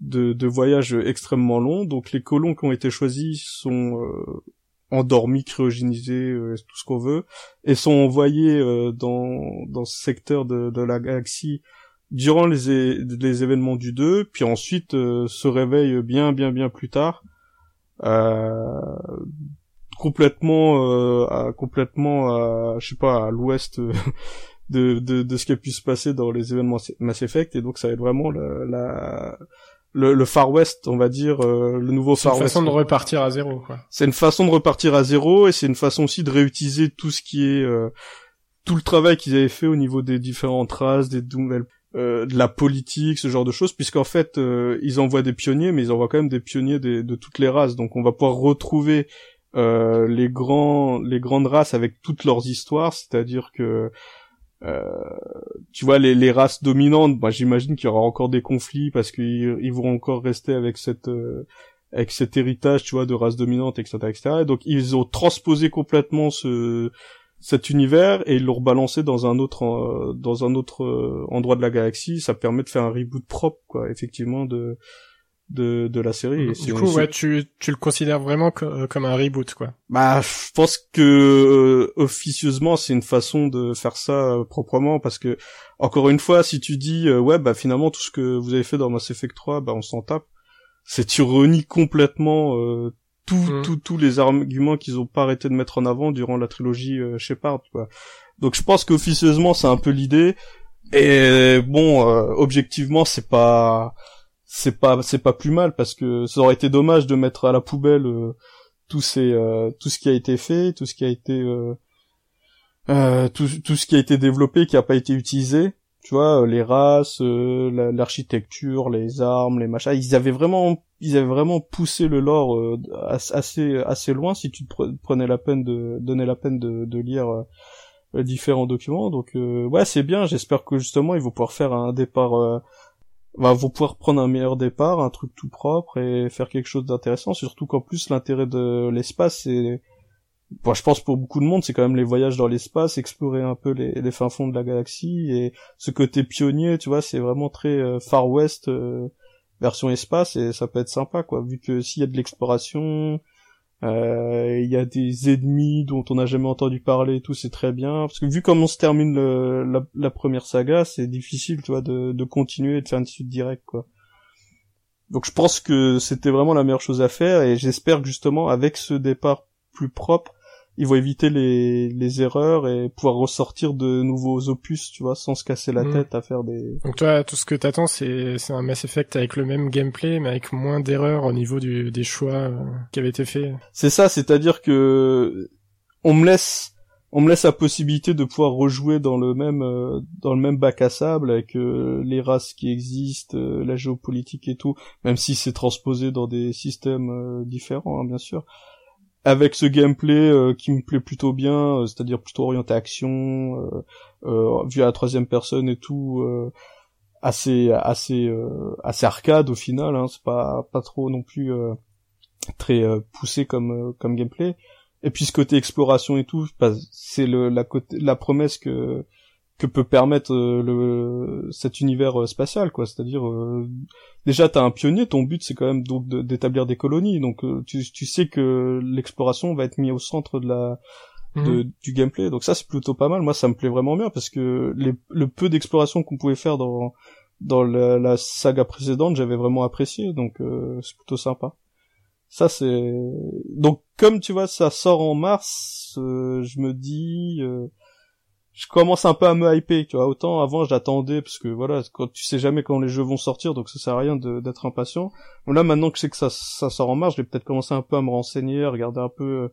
de, de voyages extrêmement longs. Donc les colons qui ont été choisis sont euh, endormis, cryogénisés, euh, tout ce qu'on veut, et sont envoyés euh, dans, dans ce secteur de, de la galaxie durant les, les événements du 2, puis ensuite se réveillent bien bien bien plus tard, complètement à, complètement à, je sais pas à l'ouest de, de, ce qui a pu se passer dans les événements Mass Effect, et donc ça va vraiment la le, le, Far West, on va dire, euh, le nouveau Far West. C'est une façon de repartir à zéro, quoi. C'est une façon de repartir à zéro et c'est une façon aussi de réutiliser tout ce qui est euh, tout le travail qu'ils avaient fait au niveau des différentes races, des nouvelles, euh, de la politique, ce genre de choses, puisqu'en fait ils envoient des pionniers, mais ils envoient quand même des pionniers de toutes les races, donc on va pouvoir retrouver les grands les grandes races avec toutes leurs histoires, c'est-à-dire que euh, tu vois les, les races dominantes bah, j'imagine qu'il y aura encore des conflits parce qu'ils ils vont encore rester avec cette euh, avec cet héritage tu vois de races dominantes etc etc et donc ils ont transposé complètement ce cet univers et ils l'ont rebalancé dans un autre euh, dans un autre endroit de la galaxie. Ça permet de faire un reboot propre quoi effectivement de de, de la série. du coup, ouais, tu, tu le considères vraiment euh, comme un reboot, quoi. Bah, je pense que euh, officieusement, c'est une façon de faire ça euh, proprement, parce que encore une fois, si tu dis ouais, bah finalement tout ce que vous avez fait dans Mass Effect 3, bah on s'en tape, c'est tu renies complètement tout, mm. tout, tous les arguments qu'ils ont pas arrêté de mettre en avant durant la trilogie Shepard, quoi. Donc je pense qu'officieusement, c'est un peu l'idée. Et bon, objectivement, c'est pas c'est pas c'est pas plus mal parce que ça aurait été dommage de mettre à la poubelle euh, tout ces euh, tout ce qui a été fait, tout ce qui a été euh, euh tout, tout ce qui a été développé qui a pas été utilisé. Tu vois, les races, l'architecture, les armes, les machins, ils avaient vraiment ils avaient vraiment poussé le lore assez assez loin si tu prenais la peine de donner la peine de, de lire différents documents. Donc ouais, c'est bien. J'espère que justement ils vont pouvoir faire un départ bah, vont pouvoir prendre un meilleur départ, un truc tout propre et faire quelque chose d'intéressant. Surtout qu'en plus l'intérêt de l'espace, c'est, bon, je pense pour beaucoup de monde, c'est quand même les voyages dans l'espace, explorer un peu les, les fins fonds de la galaxie et ce côté pionnier, tu vois, c'est vraiment très euh, Far West. Euh, version espace et ça peut être sympa quoi vu que s'il y a de l'exploration il y a des ennemis dont on n'a jamais entendu parler et tout c'est très bien. Parce que vu comment se termine le, la, première saga c'est difficile tu vois de, de continuer et de faire une suite directe quoi. Donc je pense que c'était vraiment la meilleure chose à faire et j'espère que justement avec ce départ plus propre ils vont éviter les, les erreurs et pouvoir ressortir de nouveaux opus, tu vois, sans se casser la mm. tête à faire des... Donc toi, tout ce que t'attends, c'est, c'est un Mass Effect avec le même gameplay, mais avec moins d'erreurs au niveau du, des choix euh, qui avaient été faits. C'est ça, c'est-à-dire que on me laisse on me laisse la possibilité de pouvoir rejouer dans le même euh, dans le même bac à sable avec euh, les races qui existent, la géopolitique et tout, même si c'est transposé dans des systèmes différents, hein, bien sûr avec ce gameplay euh, qui me plaît plutôt bien, euh, c'est-à-dire plutôt orienté action, euh, vu à la troisième personne et tout, assez assez assez arcade au final. Hein, c'est pas pas trop non plus très poussé comme comme gameplay. Et puis ce côté exploration et tout, c'est le la côté la promesse que que peut permettre euh, le cet univers euh, spatial quoi. C'est-à-dire euh, déjà t'as un pionnier ton but c'est quand même donc d'établir des colonies. Donc tu, tu sais que l'exploration va être mise au centre de la de, mhm. du gameplay. Donc ça c'est plutôt pas mal. Moi ça me plaît vraiment bien parce que les, le peu d'exploration qu'on pouvait faire dans dans la, la saga précédente j'avais vraiment apprécié. Donc c'est plutôt sympa. Ça c'est donc comme tu vois ça sort en mars je me dis je commence un peu à me hyper, tu vois. Autant avant j'attendais parce que voilà, quand tu sais jamais quand les jeux vont sortir, donc ça sert à rien d'être impatient. Donc là maintenant que je sais que ça, sort en mars, je peut-être commencer un peu à me renseigner, à regarder un peu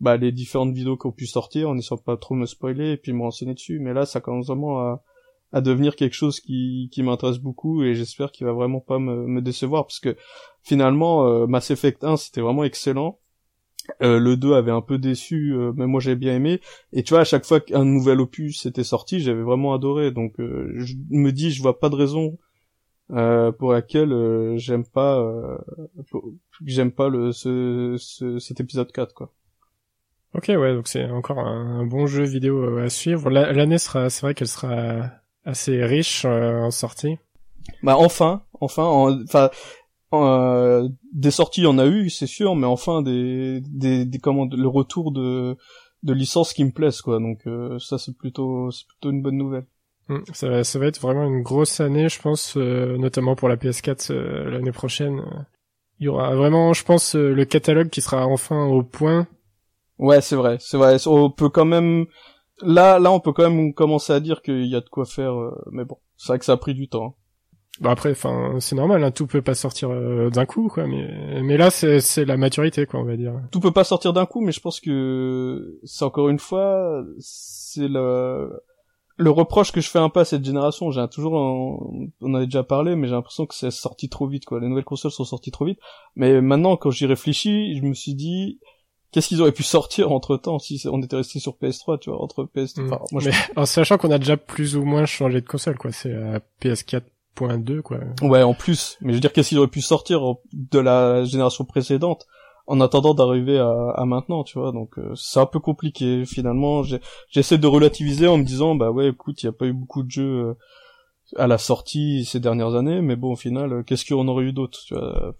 bah, les différentes vidéos qui ont pu sortir, en essayant pas trop me spoiler et puis me renseigner dessus. Mais là, ça commence vraiment à, à devenir quelque chose qui, qui m'intéresse beaucoup et j'espère qu'il va vraiment pas me, me décevoir parce que finalement euh, Mass Effect 1 c'était vraiment excellent euh, le 2 avait un peu déçu, euh, mais moi j'avais bien aimé. Et tu vois, à chaque fois qu'un nouvel opus était sorti, j'avais vraiment adoré. Donc euh, je me dis, je vois pas de raison pour laquelle j'aime pas, j'aime pas le ce, cet épisode 4 quoi. Ok, ouais, donc c'est encore un, bon jeu vidéo à suivre. L'année sera, c'est vrai qu'elle sera assez riche en sortie. Bah enfin, enfin, enfin, euh, des sorties, il y en a eu, c'est sûr, mais enfin des, des, des comment, le retour de, de licences qui me plaisent, quoi. Donc euh, ça, c'est plutôt, c'est plutôt une bonne nouvelle. Mm, ça va, ça va être vraiment une grosse année, je pense, euh, notamment pour la PS4 l'année prochaine. Il y aura vraiment, je pense, le catalogue qui sera enfin au point. Ouais, c'est vrai, c'est vrai. On peut quand même, là, là, on peut quand même commencer à dire qu'il y a de quoi faire, mais bon, c'est vrai que ça a pris du temps. Bah après, enfin, c'est normal, hein, tout peut pas sortir euh, d'un coup, quoi. Mais, mais là, c'est, c'est la maturité, quoi, on va dire. Tout peut pas sortir d'un coup, mais je pense que c'est encore une fois, c'est le le reproche que je fais un peu à cette génération. J'ai toujours, on en avait déjà parlé, mais j'ai l'impression que c'est sorti trop vite, quoi. Les nouvelles consoles sont sorties trop vite. Mais maintenant, quand j'y réfléchis, je me suis dit, qu'est-ce qu'ils auraient pu sortir entre temps si on était resté sur PS3 tu vois entre PS3 mm. moi, mais en sachant qu'on a déjà plus ou moins changé de console quoi c'est euh, PS4 2 quoi. Ouais, en plus. Mais je veux dire, qu'est-ce qu'ils auraient pu sortir de la génération précédente en attendant d'arriver à, maintenant, tu vois. Donc euh, c'est un peu compliqué. Finalement, j'essaie de relativiser en me disant, bah ouais, écoute, il y a pas eu beaucoup de jeux euh, à la sortie ces dernières années, mais bon, au final, euh, qu'est-ce qu'on aurait eu d'autre, tu vois.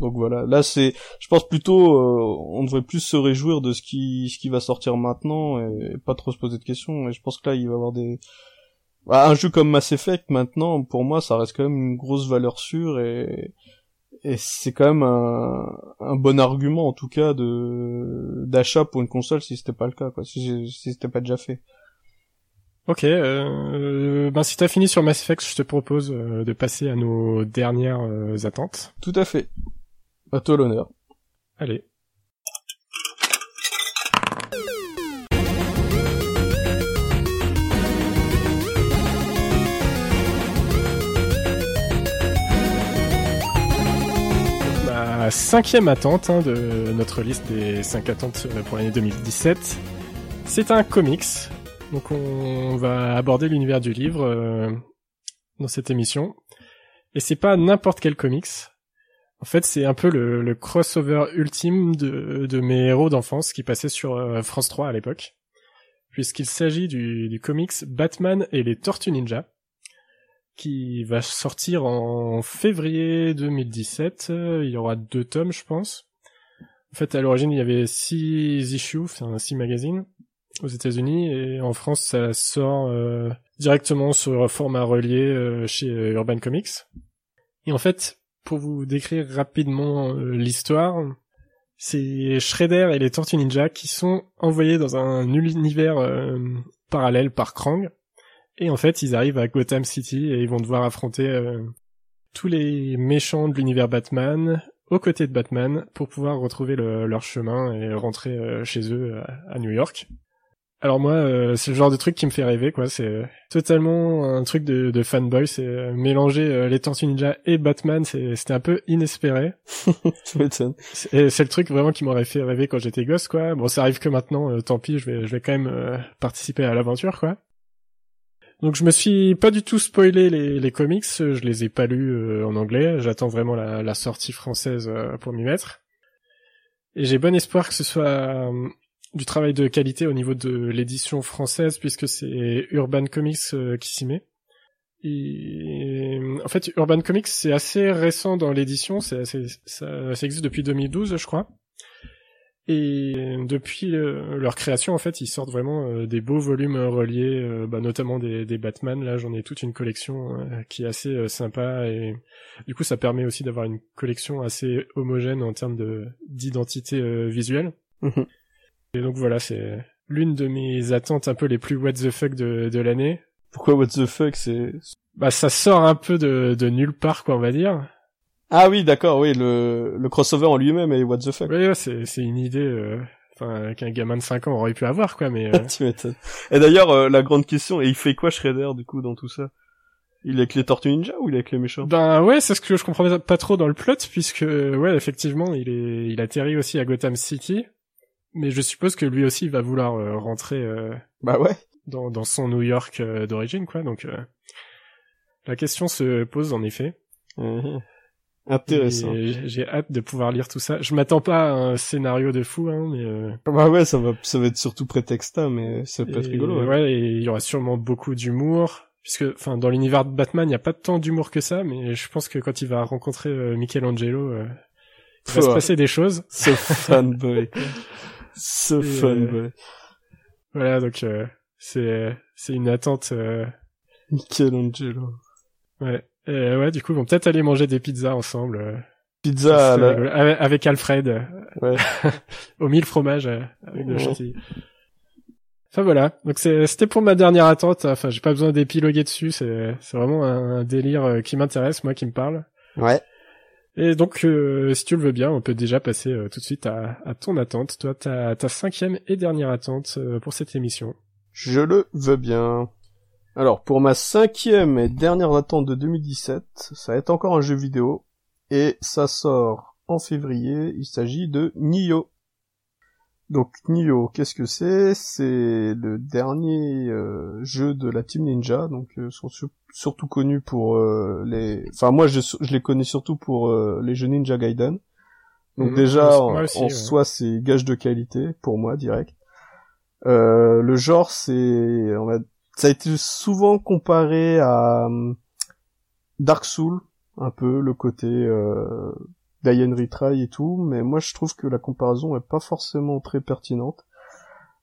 Donc voilà, là c'est, je pense plutôt, on devrait plus se réjouir de ce qui, ce qui va sortir maintenant et pas trop se poser de questions. Et je pense que là, il va y avoir des, un jeu comme Mass Effect maintenant, pour moi, ça reste quand même une grosse valeur sûre et et c'est quand même un, un, bon argument en tout cas de d'achat pour une console si c'était pas le cas quoi, si, si c'était pas déjà fait. Ok, euh, ben si t'as fini sur Mass Effect, je te propose euh, de passer à nos dernières euh, attentes. Tout à fait. À toi l'honneur. Allez. Cinquième attente hein, de notre liste des cinq attentes pour l'année 2017. C'est un comics. Donc on va aborder l'univers du livre euh, dans cette émission. Et c'est pas n'importe quel comics. En fait, c'est un peu le, crossover ultime de, mes héros d'enfance qui passaient sur euh, France 3 à l'époque. Puisqu'il s'agit du, du comics Batman et les Tortues Ninja. Qui va sortir en février 2017. Il y aura deux tomes, je pense. En fait, à l'origine, il y avait six issues, enfin six magazines aux États-Unis, et en France, ça sort euh, directement sur format relié euh, chez euh, Urban Comics. Et en fait, pour vous décrire rapidement l'histoire, c'est Shredder et les Tortues Ninja qui sont envoyés dans un univers parallèle par Krang. Et en fait, ils arrivent à Gotham City et ils vont devoir affronter tous les méchants de l'univers Batman, aux côtés de Batman pour pouvoir retrouver leur chemin et rentrer euh, chez eux à, New York. Alors moi, euh, c'est le genre de truc qui me fait rêver, quoi. C'est totalement un truc de, de fanboy. C'est euh, mélanger les Tortues Ninja et Batman. C'était un peu inespéré. Et c'est le truc vraiment qui m'aurait fait rêver quand j'étais gosse, quoi. Bon, ça arrive que maintenant. tant pis, je vais, je vais quand même participer à l'aventure, quoi. Donc je me suis pas du tout spoilé les, comics, je les ai pas lus euh, en anglais, j'attends vraiment la, sortie française euh, pour m'y mettre. Et j'ai bon espoir que ce soit euh, du travail de qualité au niveau de l'édition française puisque c'est Urban Comics qui s'y met. Et en fait, Urban Comics c'est assez récent dans l'édition, ça existe depuis 2012 je crois. Et depuis euh, leur création, en fait, ils sortent vraiment euh, des beaux volumes reliés, euh, bah, notamment des, des, Batman. Là, j'en ai toute une collection qui est assez sympa et du coup, ça permet aussi d'avoir une collection assez homogène en termes de d'identité visuelle. Mhm. Et donc voilà, c'est l'une de mes attentes un peu les plus what the fuck de, de l'année. Pourquoi what the fuck C'est bah ça sort un peu de, de nulle part, quoi, on va dire. Ah oui, d'accord, oui, le, le crossover en lui-même est what the fuck. Oui, c'est, c'est une idée, euh, enfin, qu'un gamin de 5 ans aurait pu avoir, quoi, mais... Euh... tu m'étonnes. Et d'ailleurs, euh, la grande question, et il fait quoi Shredder, du coup, dans tout ça? Il est avec les Tortues Ninja ou il est avec les méchants? Ben ouais, c'est ce que je comprends pas trop dans le plot, puisque, ouais, effectivement, il est, il atterrit aussi à Gotham City, mais je suppose que lui aussi va vouloir euh, rentrer... bah ouais dans, dans son New York d'origine, quoi, donc... la question se pose, en effet. Mhm. Intéressant. J'ai hâte de pouvoir lire tout ça. Je m'attends pas à un scénario de fou, hein, mais. Euh... Bah ouais, ça va, ça va être surtout prétexte, mais ça peut être rigolo. Ouais. ouais, et il y aura sûrement beaucoup d'humour, puisque, enfin, dans l'univers de Batman, il n'y a pas tant d'humour que ça, mais je pense que quand il va rencontrer euh, Michelangelo, euh, il va se passer des choses. Ce fanboy. Ce fanboy. Voilà, donc euh, c'est c'est une attente. Michelangelo. Ouais. Euh, ouais, du coup, ils vont peut-être aller manger des pizzas ensemble. Euh. Pizza avec Alfred. Ouais. au mille fromages euh, avec de chantilly. Enfin voilà, donc c'était pour ma dernière attente. Enfin, j'ai pas besoin d'épiloguer dessus. C'est vraiment un, délire qui m'intéresse, moi, qui me parle. Ouais. Et donc, si tu le veux bien, on peut déjà passer tout de suite à, à ton attente. Toi, ta, ta cinquième et dernière attente pour cette émission. Je le veux bien. Alors, pour ma cinquième et dernière attente de 2017, ça va être encore un jeu vidéo, et ça sort en février, il s'agit de Nioh. Donc Nioh, qu'est-ce que c'est? C'est le dernier euh, jeu de la Team Ninja, donc euh, sont surtout connus pour euh, les... Enfin moi je, les connais surtout pour les jeux Ninja Gaiden. Donc mhm. déjà en, soi c'est gage de qualité pour moi direct. le genre c'est on va ça a été souvent comparé à euh, Dark Souls, un peu le côté euh, Diane Retry et tout, mais moi je trouve que la comparaison est pas forcément très pertinente.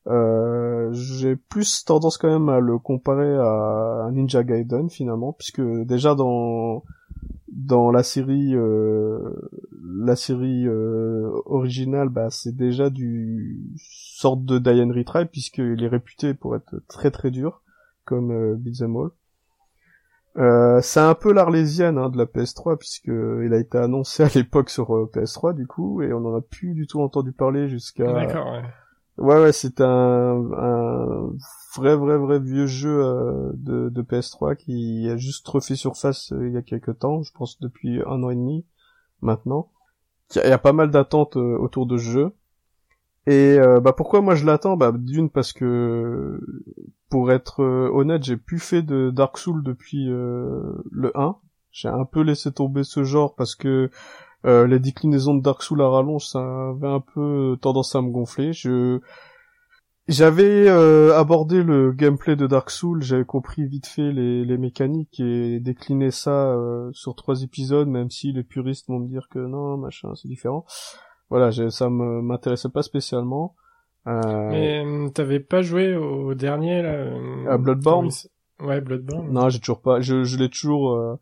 Euh, j'ai plus tendance quand même à le comparer à Ninja Gaiden finalement, puisque déjà dans dans la série euh, la série euh, originale, bah c'est déjà du sorte de Diane Retry puisqu'il est réputé pour être très très dur comme euh, Beat'em All. Euh, c'est un peu l'arlésienne hein, de la PS3 puisque il a été annoncé à l'époque sur euh, PS3 du coup et on en a plus du tout entendu parler jusqu'à. D'accord. Ouais. Ouais ouais c'est un, un vrai vrai vrai vieux jeu euh, de, de PS3 qui a juste refait surface il y a quelques temps, je pense depuis un an et demi maintenant. Il y a pas mal d'attentes autour de ce jeu. Et bah pourquoi moi je l'attends? Bah d'une parce que pour être euh, honnête, j'ai plus fait de Dark Souls depuis euh, le 1. J'ai un peu laissé tomber ce genre parce que euh, les déclinaisons de Dark Souls à rallonge, ça avait un peu tendance à me gonfler. Je j'avais euh, abordé le gameplay de Dark Souls, j'avais compris vite fait les, les mécaniques et décliné ça euh, sur trois épisodes, même si les puristes vont me dire que non, machin, c'est différent. Voilà, ça me m'intéressait pas spécialement. Euh... Mais euh, t'avais pas joué au dernier là À Bloodborne Ouais, Bloodborne. Non, j'ai toujours pas. Je, je l'ai toujours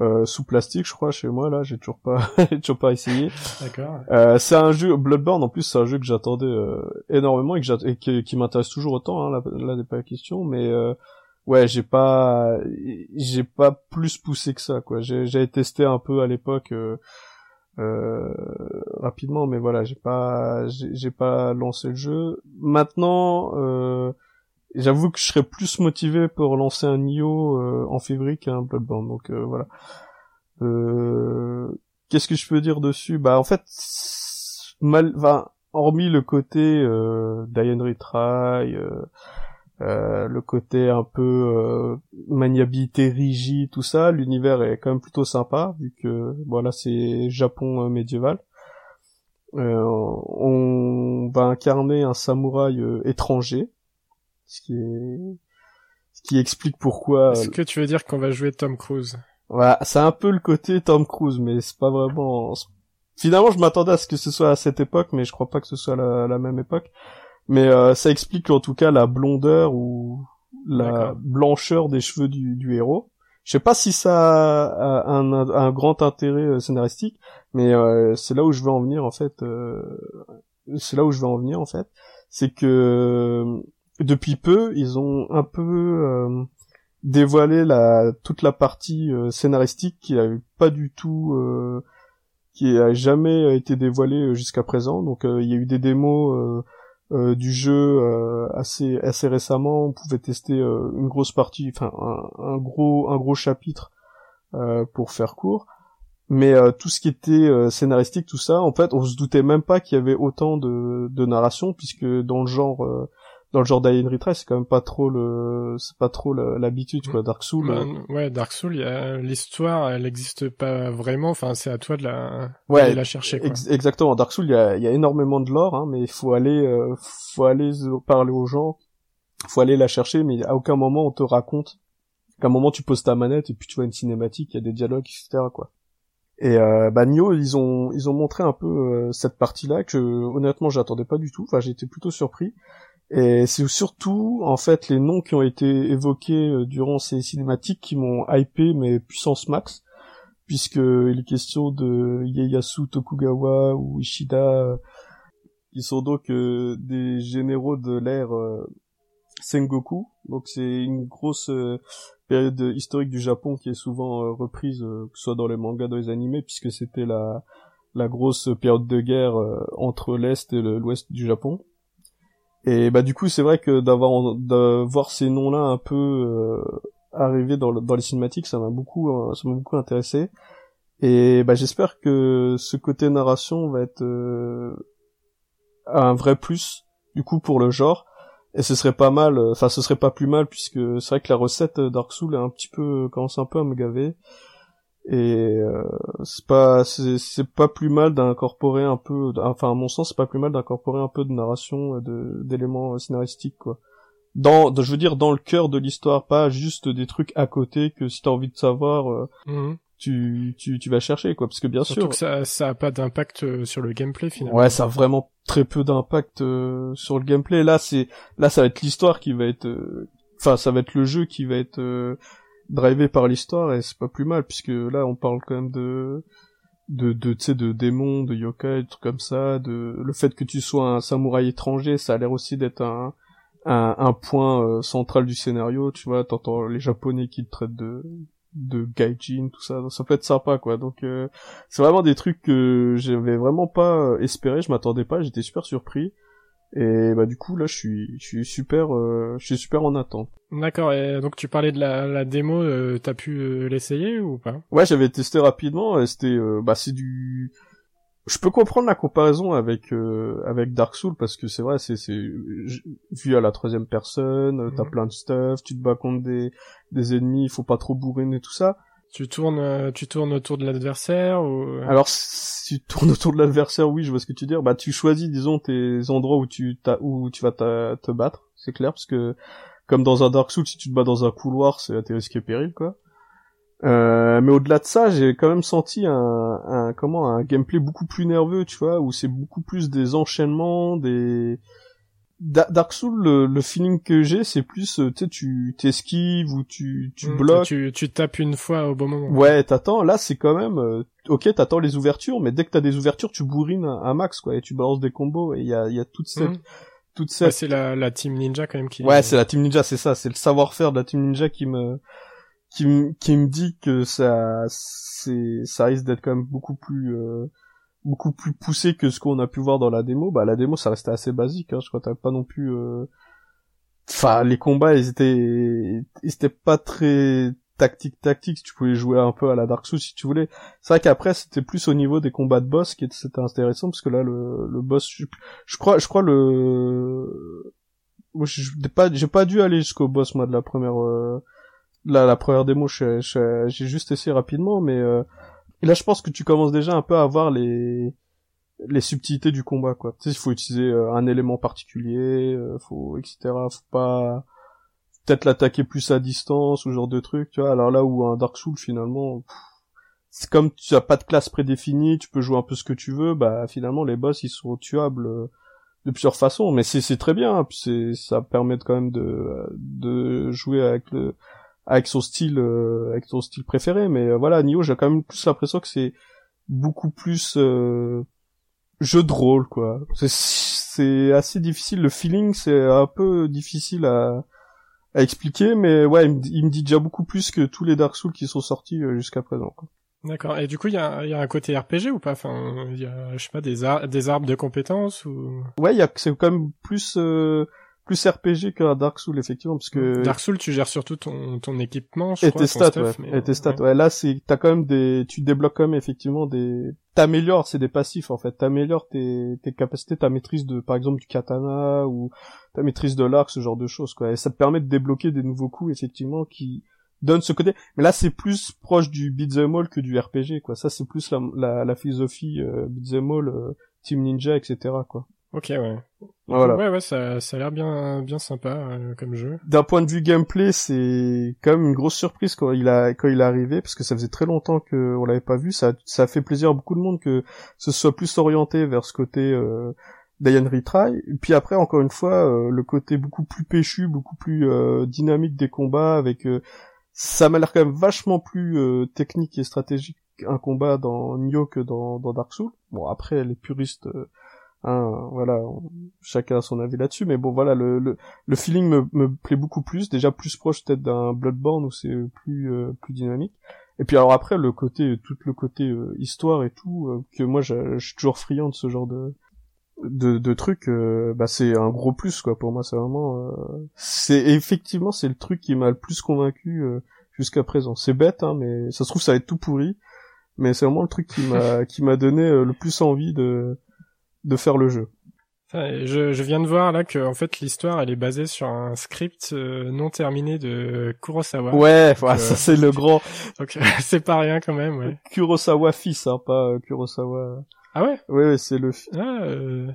euh, sous plastique, je crois, chez moi là. J'ai toujours pas, toujours pas essayé. D'accord. Euh, c'est un jeu Bloodborne. En plus, c'est un jeu que j'attendais euh, énormément et, que et qui, qui m'intéresse toujours autant. Hein, là, là n'est pas la question, mais euh, ouais, j'ai pas, j'ai pas plus poussé que ça, quoi. J'ai testé un peu à l'époque. Euh, euh, rapidement mais voilà j'ai pas j'ai pas lancé le jeu maintenant euh, j'avoue que je serais plus motivé pour lancer un Nioh euh, en février qu'un Bloodborne. Donc euh, voilà. Euh, Qu'est-ce que je peux dire dessus? Bah en fait, mal, enfin, hormis le côté euh, Diane Retry, euh, le côté un peu maniabilité rigide, tout ça, l'univers est quand même plutôt sympa vu que voilà c'est Japon médiéval. on va incarner un samouraï étranger ce qui est ce qui explique pourquoi. Est-ce que tu veux dire qu'on va jouer Tom Cruise? Voilà, c'est un peu le côté Tom Cruise, mais c'est pas vraiment. Finalement, je m'attendais à ce que ce soit à cette époque, mais je crois pas que ce soit la, la même époque. Mais euh, ça explique en tout cas la blondeur ou la blancheur des cheveux du, du héros. Je sais pas si ça a un, un grand intérêt euh, scénaristique, mais euh, c'est là où je veux en venir en fait. Euh, c'est là où je veux en venir en fait, c'est que depuis peu, ils ont un peu euh, dévoilé la toute la partie euh, scénaristique qui a eu pas du tout euh, qui a jamais été dévoilée jusqu'à présent. Donc il y a eu des démos du jeu assez assez récemment. On pouvait tester une grosse partie, enfin un, gros un gros chapitre pour faire court. Mais tout ce qui était scénaristique, tout ça, en fait, on se doutait même pas qu'il y avait autant de, de narration, puisque dans le genre dans le genre d'Alien Retry, c'est quand même pas trop le, c'est pas trop l'habitude, quoi. Dark Souls. Bah, ouais, Dark Souls, l'histoire, elle existe pas vraiment. Enfin, c'est à toi de la, ouais, de la chercher. Quoi. exactement. Dark Souls, il y a, y a énormément de lore, hein, mais il faut aller, euh, faut aller parler aux gens, faut aller la chercher, mais à aucun moment on te raconte. qu'à un moment tu poses ta manette et puis tu vois une cinématique, il y a des dialogues, etc. quoi. Et euh, bah Nioh, ils ont ils ont montré un peu euh, cette partie-là que honnêtement j'attendais pas du tout. Enfin, j'étais plutôt surpris. Et c'est surtout, en fait, les noms qui ont été évoqués euh, durant ces cinématiques qui m'ont hypé, mais puissance max, puisque il est question de Ieyasu Tokugawa ou Ishida, qui sont donc euh, des généraux de l'ère euh, Sengoku. Donc c'est une grosse période historique du Japon qui est souvent reprise, que ce soit dans les mangas, dans les animés, puisque c'était la, la grosse période de guerre entre l'Est et l'Ouest du Japon. Et bah du coup c'est vrai que d'avoir de voir ces noms-là un peu euh, arriver dans, les cinématiques, ça m'a beaucoup euh, ça m'a beaucoup intéressé. Et bah j'espère que ce côté narration va être euh, un vrai plus du coup pour le genre. Et ce serait pas mal, enfin ce serait pas plus mal puisque c'est vrai que la recette Dark Souls est un petit peu commence un peu à me gaver et euh, c'est pas c'est pas plus mal d'incorporer un peu enfin à mon sens c'est pas plus mal d'incorporer un peu de narration euh, de d'éléments scénaristiques quoi. Dans je veux dire dans le cœur de l'histoire pas juste des trucs à côté que si t'as envie de savoir euh, mhm. tu, tu tu vas chercher quoi. Parce que bien Surtout sûr que ça ça a pas d'impact sur le gameplay finalement. Ouais ça a vraiment très peu d'impact sur le gameplay. Là c'est là ça va être l'histoire qui va être enfin ça va être le jeu qui va être drivé par l'histoire et c'est pas plus mal puisque là on parle quand même de de de tu sais de démons de yokai de trucs comme ça de le fait que tu sois un samouraï étranger ça a l'air aussi d'être un, un un, point euh, central du scénario tu vois t'entends les japonais qui te traitent de de gaijin tout ça ça peut être sympa quoi. Donc euh, c'est vraiment des trucs que j'avais vraiment pas espéré je m'attendais pas j'étais super surpris et bah du coup là je suis je suis super euh, je suis super en attente. D'accord. Et donc tu parlais de la, la démo, euh, t'as pu euh, l'essayer ou pas? Ouais, j'avais testé rapidement. Et c'était bah c'est du. Je peux comprendre la comparaison avec avec Dark Souls parce que c'est vrai c'est c'est vu à la troisième personne, t'as mhm. plein de stuff, tu te bats contre des des ennemis, il faut pas trop bourriner tout ça. Tu tournes, euh, tu tournes autour de l'adversaire ou Alors, si tu tournes autour de l'adversaire, oui, je vois ce que tu dire. Bah, tu choisis, disons, tes endroits où tu où tu vas te battre, c'est clair, parce que comme dans un Dark Souls, si tu te bats dans un couloir, c'est à tes risques et périls, quoi. Euh, mais au-delà de ça, j'ai quand même senti un, un, comment un gameplay beaucoup plus nerveux, tu vois, où c'est beaucoup plus des enchaînements, des Dark Souls, le, feeling que j'ai, c'est plus, euh, tu sais, tu t'esquives ou tu, tu mm, bloques. Tu, tu tapes une fois au bon moment. Ouais, t'attends. Là, c'est quand même, euh, ok, t'attends les ouvertures, mais dès que t'as des ouvertures, tu bourrines un, max, quoi, et tu balances des combos, et il y a, y a toute cette, mm. toute cette. c'est la, la team ninja quand même qui. Ouais, c'est la team ninja, c'est ça, c'est le savoir-faire de la team ninja qui me, qui me, qui me dit que ça, c'est, ça risque d'être quand même beaucoup plus. Euh, beaucoup plus poussé que ce qu'on a pu voir dans la démo. Bah la démo ça restait assez basique, hein. je crois que t'avais pas non plus. Euh, enfin les combats ils étaient, ils étaient pas très tactique tactique. Tu pouvais jouer un peu à la Dark Souls si tu voulais. C'est vrai qu'après c'était plus au niveau des combats de boss qui c'était intéressant parce que là le, le boss, je, crois, je crois le, j'ai pas, j'ai pas dû aller jusqu'au boss moi de la première. Euh... La, la première démo, j'ai juste essayé rapidement, mais euh, et là, je pense que tu commences déjà un peu à voir les les subtilités du combat, quoi. Tu sais, il faut utiliser euh, un élément particulier, euh, faut etc. Faut pas peut-être l'attaquer plus à distance ou genre de truc, tu vois. Alors là où un Dark Souls finalement, c'est comme tu as pas de classe prédéfinie, tu peux jouer un peu ce que tu veux, bah finalement les boss ils sont tuables euh, de plusieurs façons, mais c'est très bien, hein. c'est ça permet quand même de jouer avec le avec son style euh, avec son style préféré mais euh, voilà Nioh j'ai quand même plus l'impression que c'est beaucoup plus euh, jeu de rôle quoi c'est c'est assez difficile le feeling c'est un peu difficile à à expliquer mais ouais il me, dit déjà beaucoup plus que tous les Dark Souls qui sont sortis jusqu'à présent quoi. D'accord. Et du coup, il y a, y a un côté RPG ou pas? Enfin, il y a, je sais pas, des, des arbres de compétences ou? Ouais, il y a, c'est quand même plus plus RPG qu'un Dark Souls effectivement parce que Dark Souls tu gères surtout ton ton équipement je et tes stats ouais. et tes stats ouais. là c'est t'as quand même des tu débloques quand même effectivement des t'améliores c'est des passifs en fait. T'améliores tes tes capacités ta maîtrise de par exemple du katana ou ta maîtrise de l'arc ce genre de choses quoi. Et ça te permet de débloquer des nouveaux coups effectivement qui donnent ce côté. Mais là c'est plus proche du beat'em all que du RPG quoi. Ça c'est plus la, la, la philosophie euh, beat'em all euh, Team Ninja etc quoi Ok, ouais. Voilà. Ouais, ouais, ça, ça a l'air bien, bien sympa euh, comme jeu. D'un point de vue gameplay, c'est quand même une grosse surprise quand il a, quand il est arrivé, parce que ça faisait très longtemps qu'on l'avait pas vu. Ça, ça a fait plaisir à beaucoup de monde que ce soit plus orienté vers ce côté euh, Diane Retry. Et puis après, encore une fois, euh, le côté beaucoup plus péchu, beaucoup plus euh, dynamique des combats, avec ça m'a l'air quand même vachement plus technique et stratégique un combat dans Nioh que dans, dans Dark Souls. Bon, après, les puristes Hein, voilà, chacun a son avis là-dessus, mais bon voilà, le, le, le feeling me, me plaît beaucoup plus, déjà plus proche peut-être d'un Bloodborne où c'est plus euh, plus dynamique. Et puis alors après le côté, tout le côté euh, histoire et tout, euh, que moi je suis toujours friand de ce genre de de, de trucs, bah c'est un gros plus quoi pour moi, c'est vraiment, c'est effectivement c'est le truc qui m'a le plus convaincu jusqu'à présent. C'est bête hein, mais ça se trouve ça va être tout pourri, mais c'est vraiment le truc qui m'a qui m'a donné le plus envie de de faire le jeu. Je, je, viens de voir là que en fait l'histoire elle est basée sur un script euh, non terminé de Kurosawa. Ouais, ça euh, c'est le grand. Donc c'est pas rien quand même. Ouais. Kurosawa fils, hein, pas euh, Kurosawa. Ah ouais? Ouais, ouais c'est le. Ah,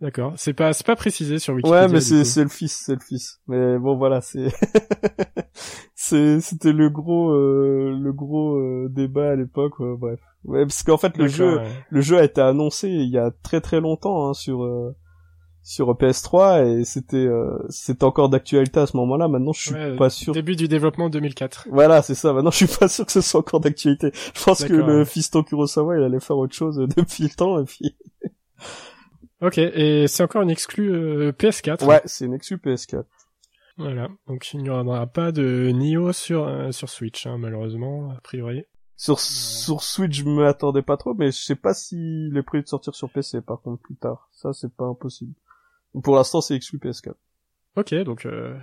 D'accord. C'est pas c'est pas précisé sur Wikipédia. Ouais, mais c'est c'est le fils, c'est le fils. Mais bon voilà, c'est c'est c'était le gros euh, le gros euh, débat à l'époque. bref. Ouais, parce qu'en fait le jeu le jeu a été annoncé il y a très très longtemps hein, sur euh, sur PS3 et c'était c'était encore d'actualité à ce moment-là. Maintenant, je suis pas sûr. Début du développement 2004. Voilà, c'est ça. Maintenant, je suis pas sûr que ce soit encore d'actualité. Je pense que le fiston Kurosawa, il allait faire autre chose depuis le temps et puis Ok, et c'est encore une exclue euh, PS4. Ouais, c'est une exclue PS4. Voilà, donc il n'y aura pas de Nioh sur euh, sur Switch, hein, malheureusement, a priori. Sur sur Switch, je me attendais pas trop, mais je sais pas si les prévu de sortir sur PC, par contre, plus tard. Ça, c'est pas impossible. Pour l'instant, c'est exclu PS4. Ok, donc euh,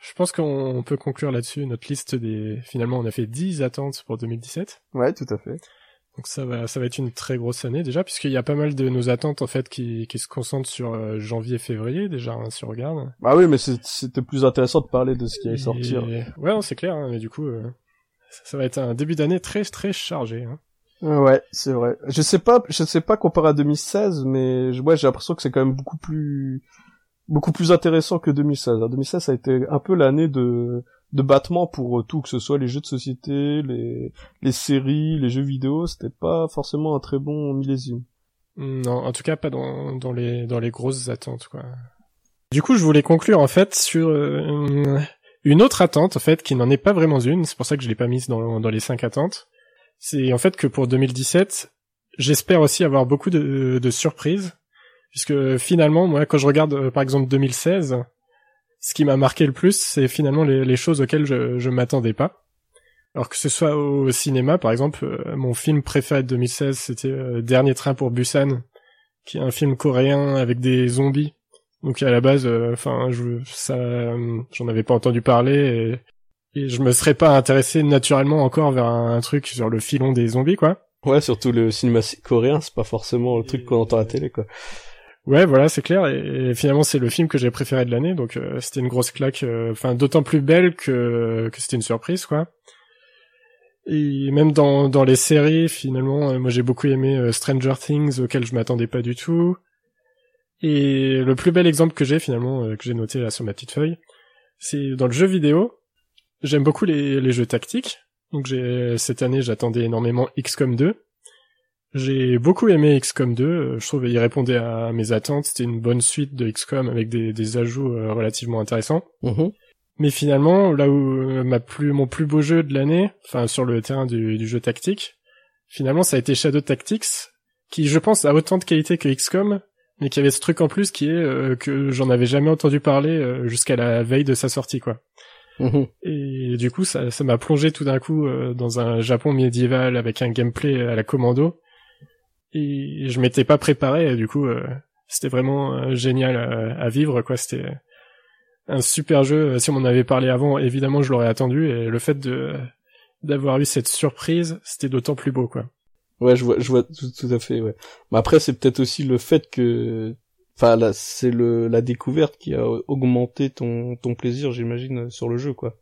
je pense qu'on peut conclure là-dessus notre liste des... Finalement, on a fait 10 attentes pour 2017. Ouais, tout à fait. Donc ça va, ça va être une très grosse année déjà, puisqu'il y a pas mal de nos attentes en fait qui, qui se concentrent sur euh, janvier-février déjà, hein, si on regarde. Bah oui, mais c'était plus intéressant de parler de ce qui allait sortir. Ouais, c'est clair, hein, mais du coup, euh, ça va être un début d'année très très chargé. Hein. Ouais, c'est vrai. Je sais pas, je sais pas comparé à 2016, mais ouais, j'ai l'impression que c'est quand même beaucoup plus, beaucoup plus intéressant que 2016. 2016, ça a été un peu l'année de, de battement pour tout, que ce soit les jeux de société, les, les séries, les jeux vidéo. C'était pas forcément un très bon millésime. Non, en tout cas pas dans, dans les, dans les grosses attentes, quoi. Du coup, je voulais conclure en fait sur euh, une autre attente, en fait, qui n'en est pas vraiment une. C'est pour ça que je l'ai pas mise dans, dans les cinq attentes c'est en fait que pour 2017, j'espère aussi avoir beaucoup de, de, surprises, puisque finalement, moi, quand je regarde euh, par exemple 2016, ce qui m'a marqué le plus, c'est finalement les, choses auxquelles je, je m'attendais pas. Alors que ce soit au cinéma, par exemple, euh, mon film préféré de 2016, c'était euh, Dernier train pour Busan, qui est un film coréen avec des zombies. Donc à la base, enfin, je, ça, j'en avais pas entendu parler et et je me serais pas intéressé naturellement encore vers un, truc sur le filon des zombies, quoi. Ouais, surtout le cinéma coréen, c'est pas forcément le truc qu'on entend à la télé, quoi. Ouais, voilà, c'est clair. Et, finalement, c'est le film que j'ai préféré de l'année, donc euh, c'était une grosse claque. Euh, enfin, d'autant plus belle que que c'était une surprise, quoi. Et même dans dans les séries, finalement, euh, moi j'ai beaucoup aimé Stranger Things, auquel je m'attendais pas du tout. Et le plus bel exemple que j'ai finalement, que j'ai noté là sur ma petite feuille, c'est dans le jeu vidéo. J'aime beaucoup les, les jeux tactiques. Donc j'ai cette année j'attendais énormément XCOM 2. J'ai beaucoup aimé XCOM 2, je trouve qu'il répondait à mes attentes, c'était une bonne suite de XCOM avec des, des ajouts euh, relativement intéressants. Mm-hmm. Mais finalement, là où euh, ma plus, mon plus beau jeu de l'année, enfin sur le terrain du, du, jeu tactique, finalement ça a été Shadow Tactics, qui je pense a autant de qualité que XCOM, mais qui avait ce truc en plus qui est euh, que j'en avais jamais entendu parler jusqu'à la veille de sa sortie quoi. Mhm. Et du coup, ça, ça m'a plongé tout d'un coup euh, dans un Japon médiéval avec un gameplay à la commando. Et je m'étais pas préparé, et du coup, euh, c'était vraiment euh, génial à, vivre, quoi. C'était un super jeu. Si on m'en avait parlé avant, évidemment, je l'aurais attendu. Et le fait de d'avoir eu cette surprise, c'était d'autant plus beau, quoi. Ouais, je vois, je vois tout, tout à fait. Ouais. Mais après, c'est peut-être aussi le fait que Enfin, là, c'est le la découverte qui a augmenté ton ton plaisir, j'imagine, sur le jeu, quoi.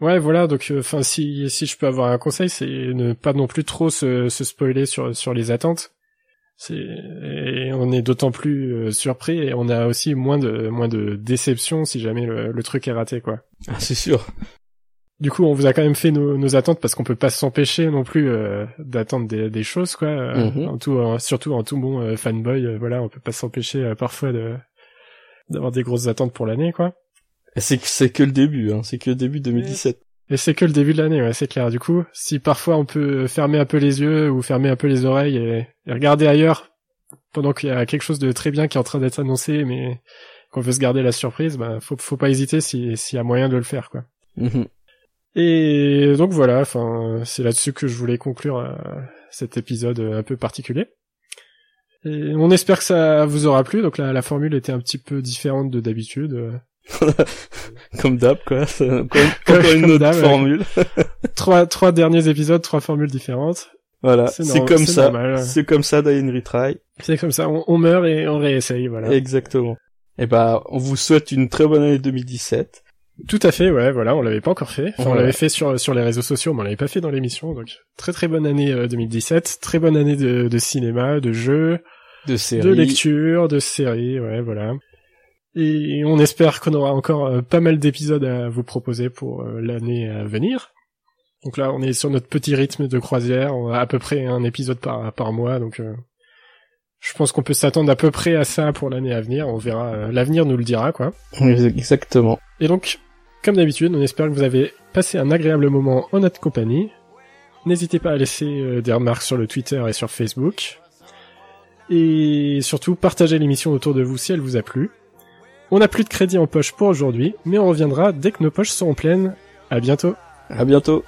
Ouais, voilà. Donc, euh, enfin, si si je peux avoir un conseil, c'est ne pas non plus trop se, se spoiler sur sur les attentes. C'est et on est d'autant plus euh, surpris et on a aussi moins de moins de déception si jamais le, le truc est raté, quoi. Ah, c'est sûr. Du coup, on vous a quand même fait nos, nos attentes parce qu'on peut pas s'empêcher non plus euh, d'attendre des, des, choses, quoi. Mhm. en tout, surtout en tout bon euh, fanboy, euh, voilà, on peut pas s'empêcher parfois de d'avoir des grosses attentes pour l'année, quoi. C'est c'est que le début, hein. C'est que le début 2017. Et c'est que le début de l'année, ouais, c'est clair. Du coup, si parfois on peut fermer un peu les yeux ou fermer un peu les oreilles et, regarder ailleurs pendant qu'il y a quelque chose de très bien qui est en train d'être annoncé, mais qu'on veut se garder la surprise, bah faut faut pas hésiter s'il y a moyen de le faire, quoi. Mhm. Et donc voilà, enfin, c'est là-dessus que je voulais conclure euh, cet épisode un peu particulier. Et on espère que ça vous aura plu. Donc la, la formule était un petit peu différente de d'habitude. comme d'hab, quoi. Comme, comme, une autre formule. trois, trois derniers épisodes, trois formules différentes. Voilà, c'est comme ça. C'est comme ça, die retry. C'est comme ça, on, on, meurt et on réessaye, voilà. Exactement. Et eh ben, on vous souhaite une très bonne année 2017. Tout à fait, ouais, voilà, on l'avait pas encore fait. Enfin, on l'avait fait sur sur les réseaux sociaux, mais on l'avait pas fait dans l'émission. Donc, très très bonne année 2017, euh, très bonne année de, de cinéma, de jeux, de séries, de lecture, de séries, ouais, voilà. Et on espère qu'on aura encore euh, pas mal d'épisodes à vous proposer pour euh, l'année à venir. Donc là, on est sur notre petit rythme de croisière, on a à peu près un épisode par par mois, donc je pense qu'on peut s'attendre à peu près à ça pour l'année à venir. On verra, l'avenir nous le dira, quoi. Exactement. Et donc, comme d'habitude, on espère que vous avez passé un agréable moment en notre compagnie. N'hésitez pas à laisser euh, des remarques sur le Twitter et sur Facebook. Et surtout, partagez l'émission autour de vous si elle vous a plu. On n'a plus de crédit en poche pour aujourd'hui, mais on reviendra dès que nos poches seront pleines. À bientôt. À bientôt.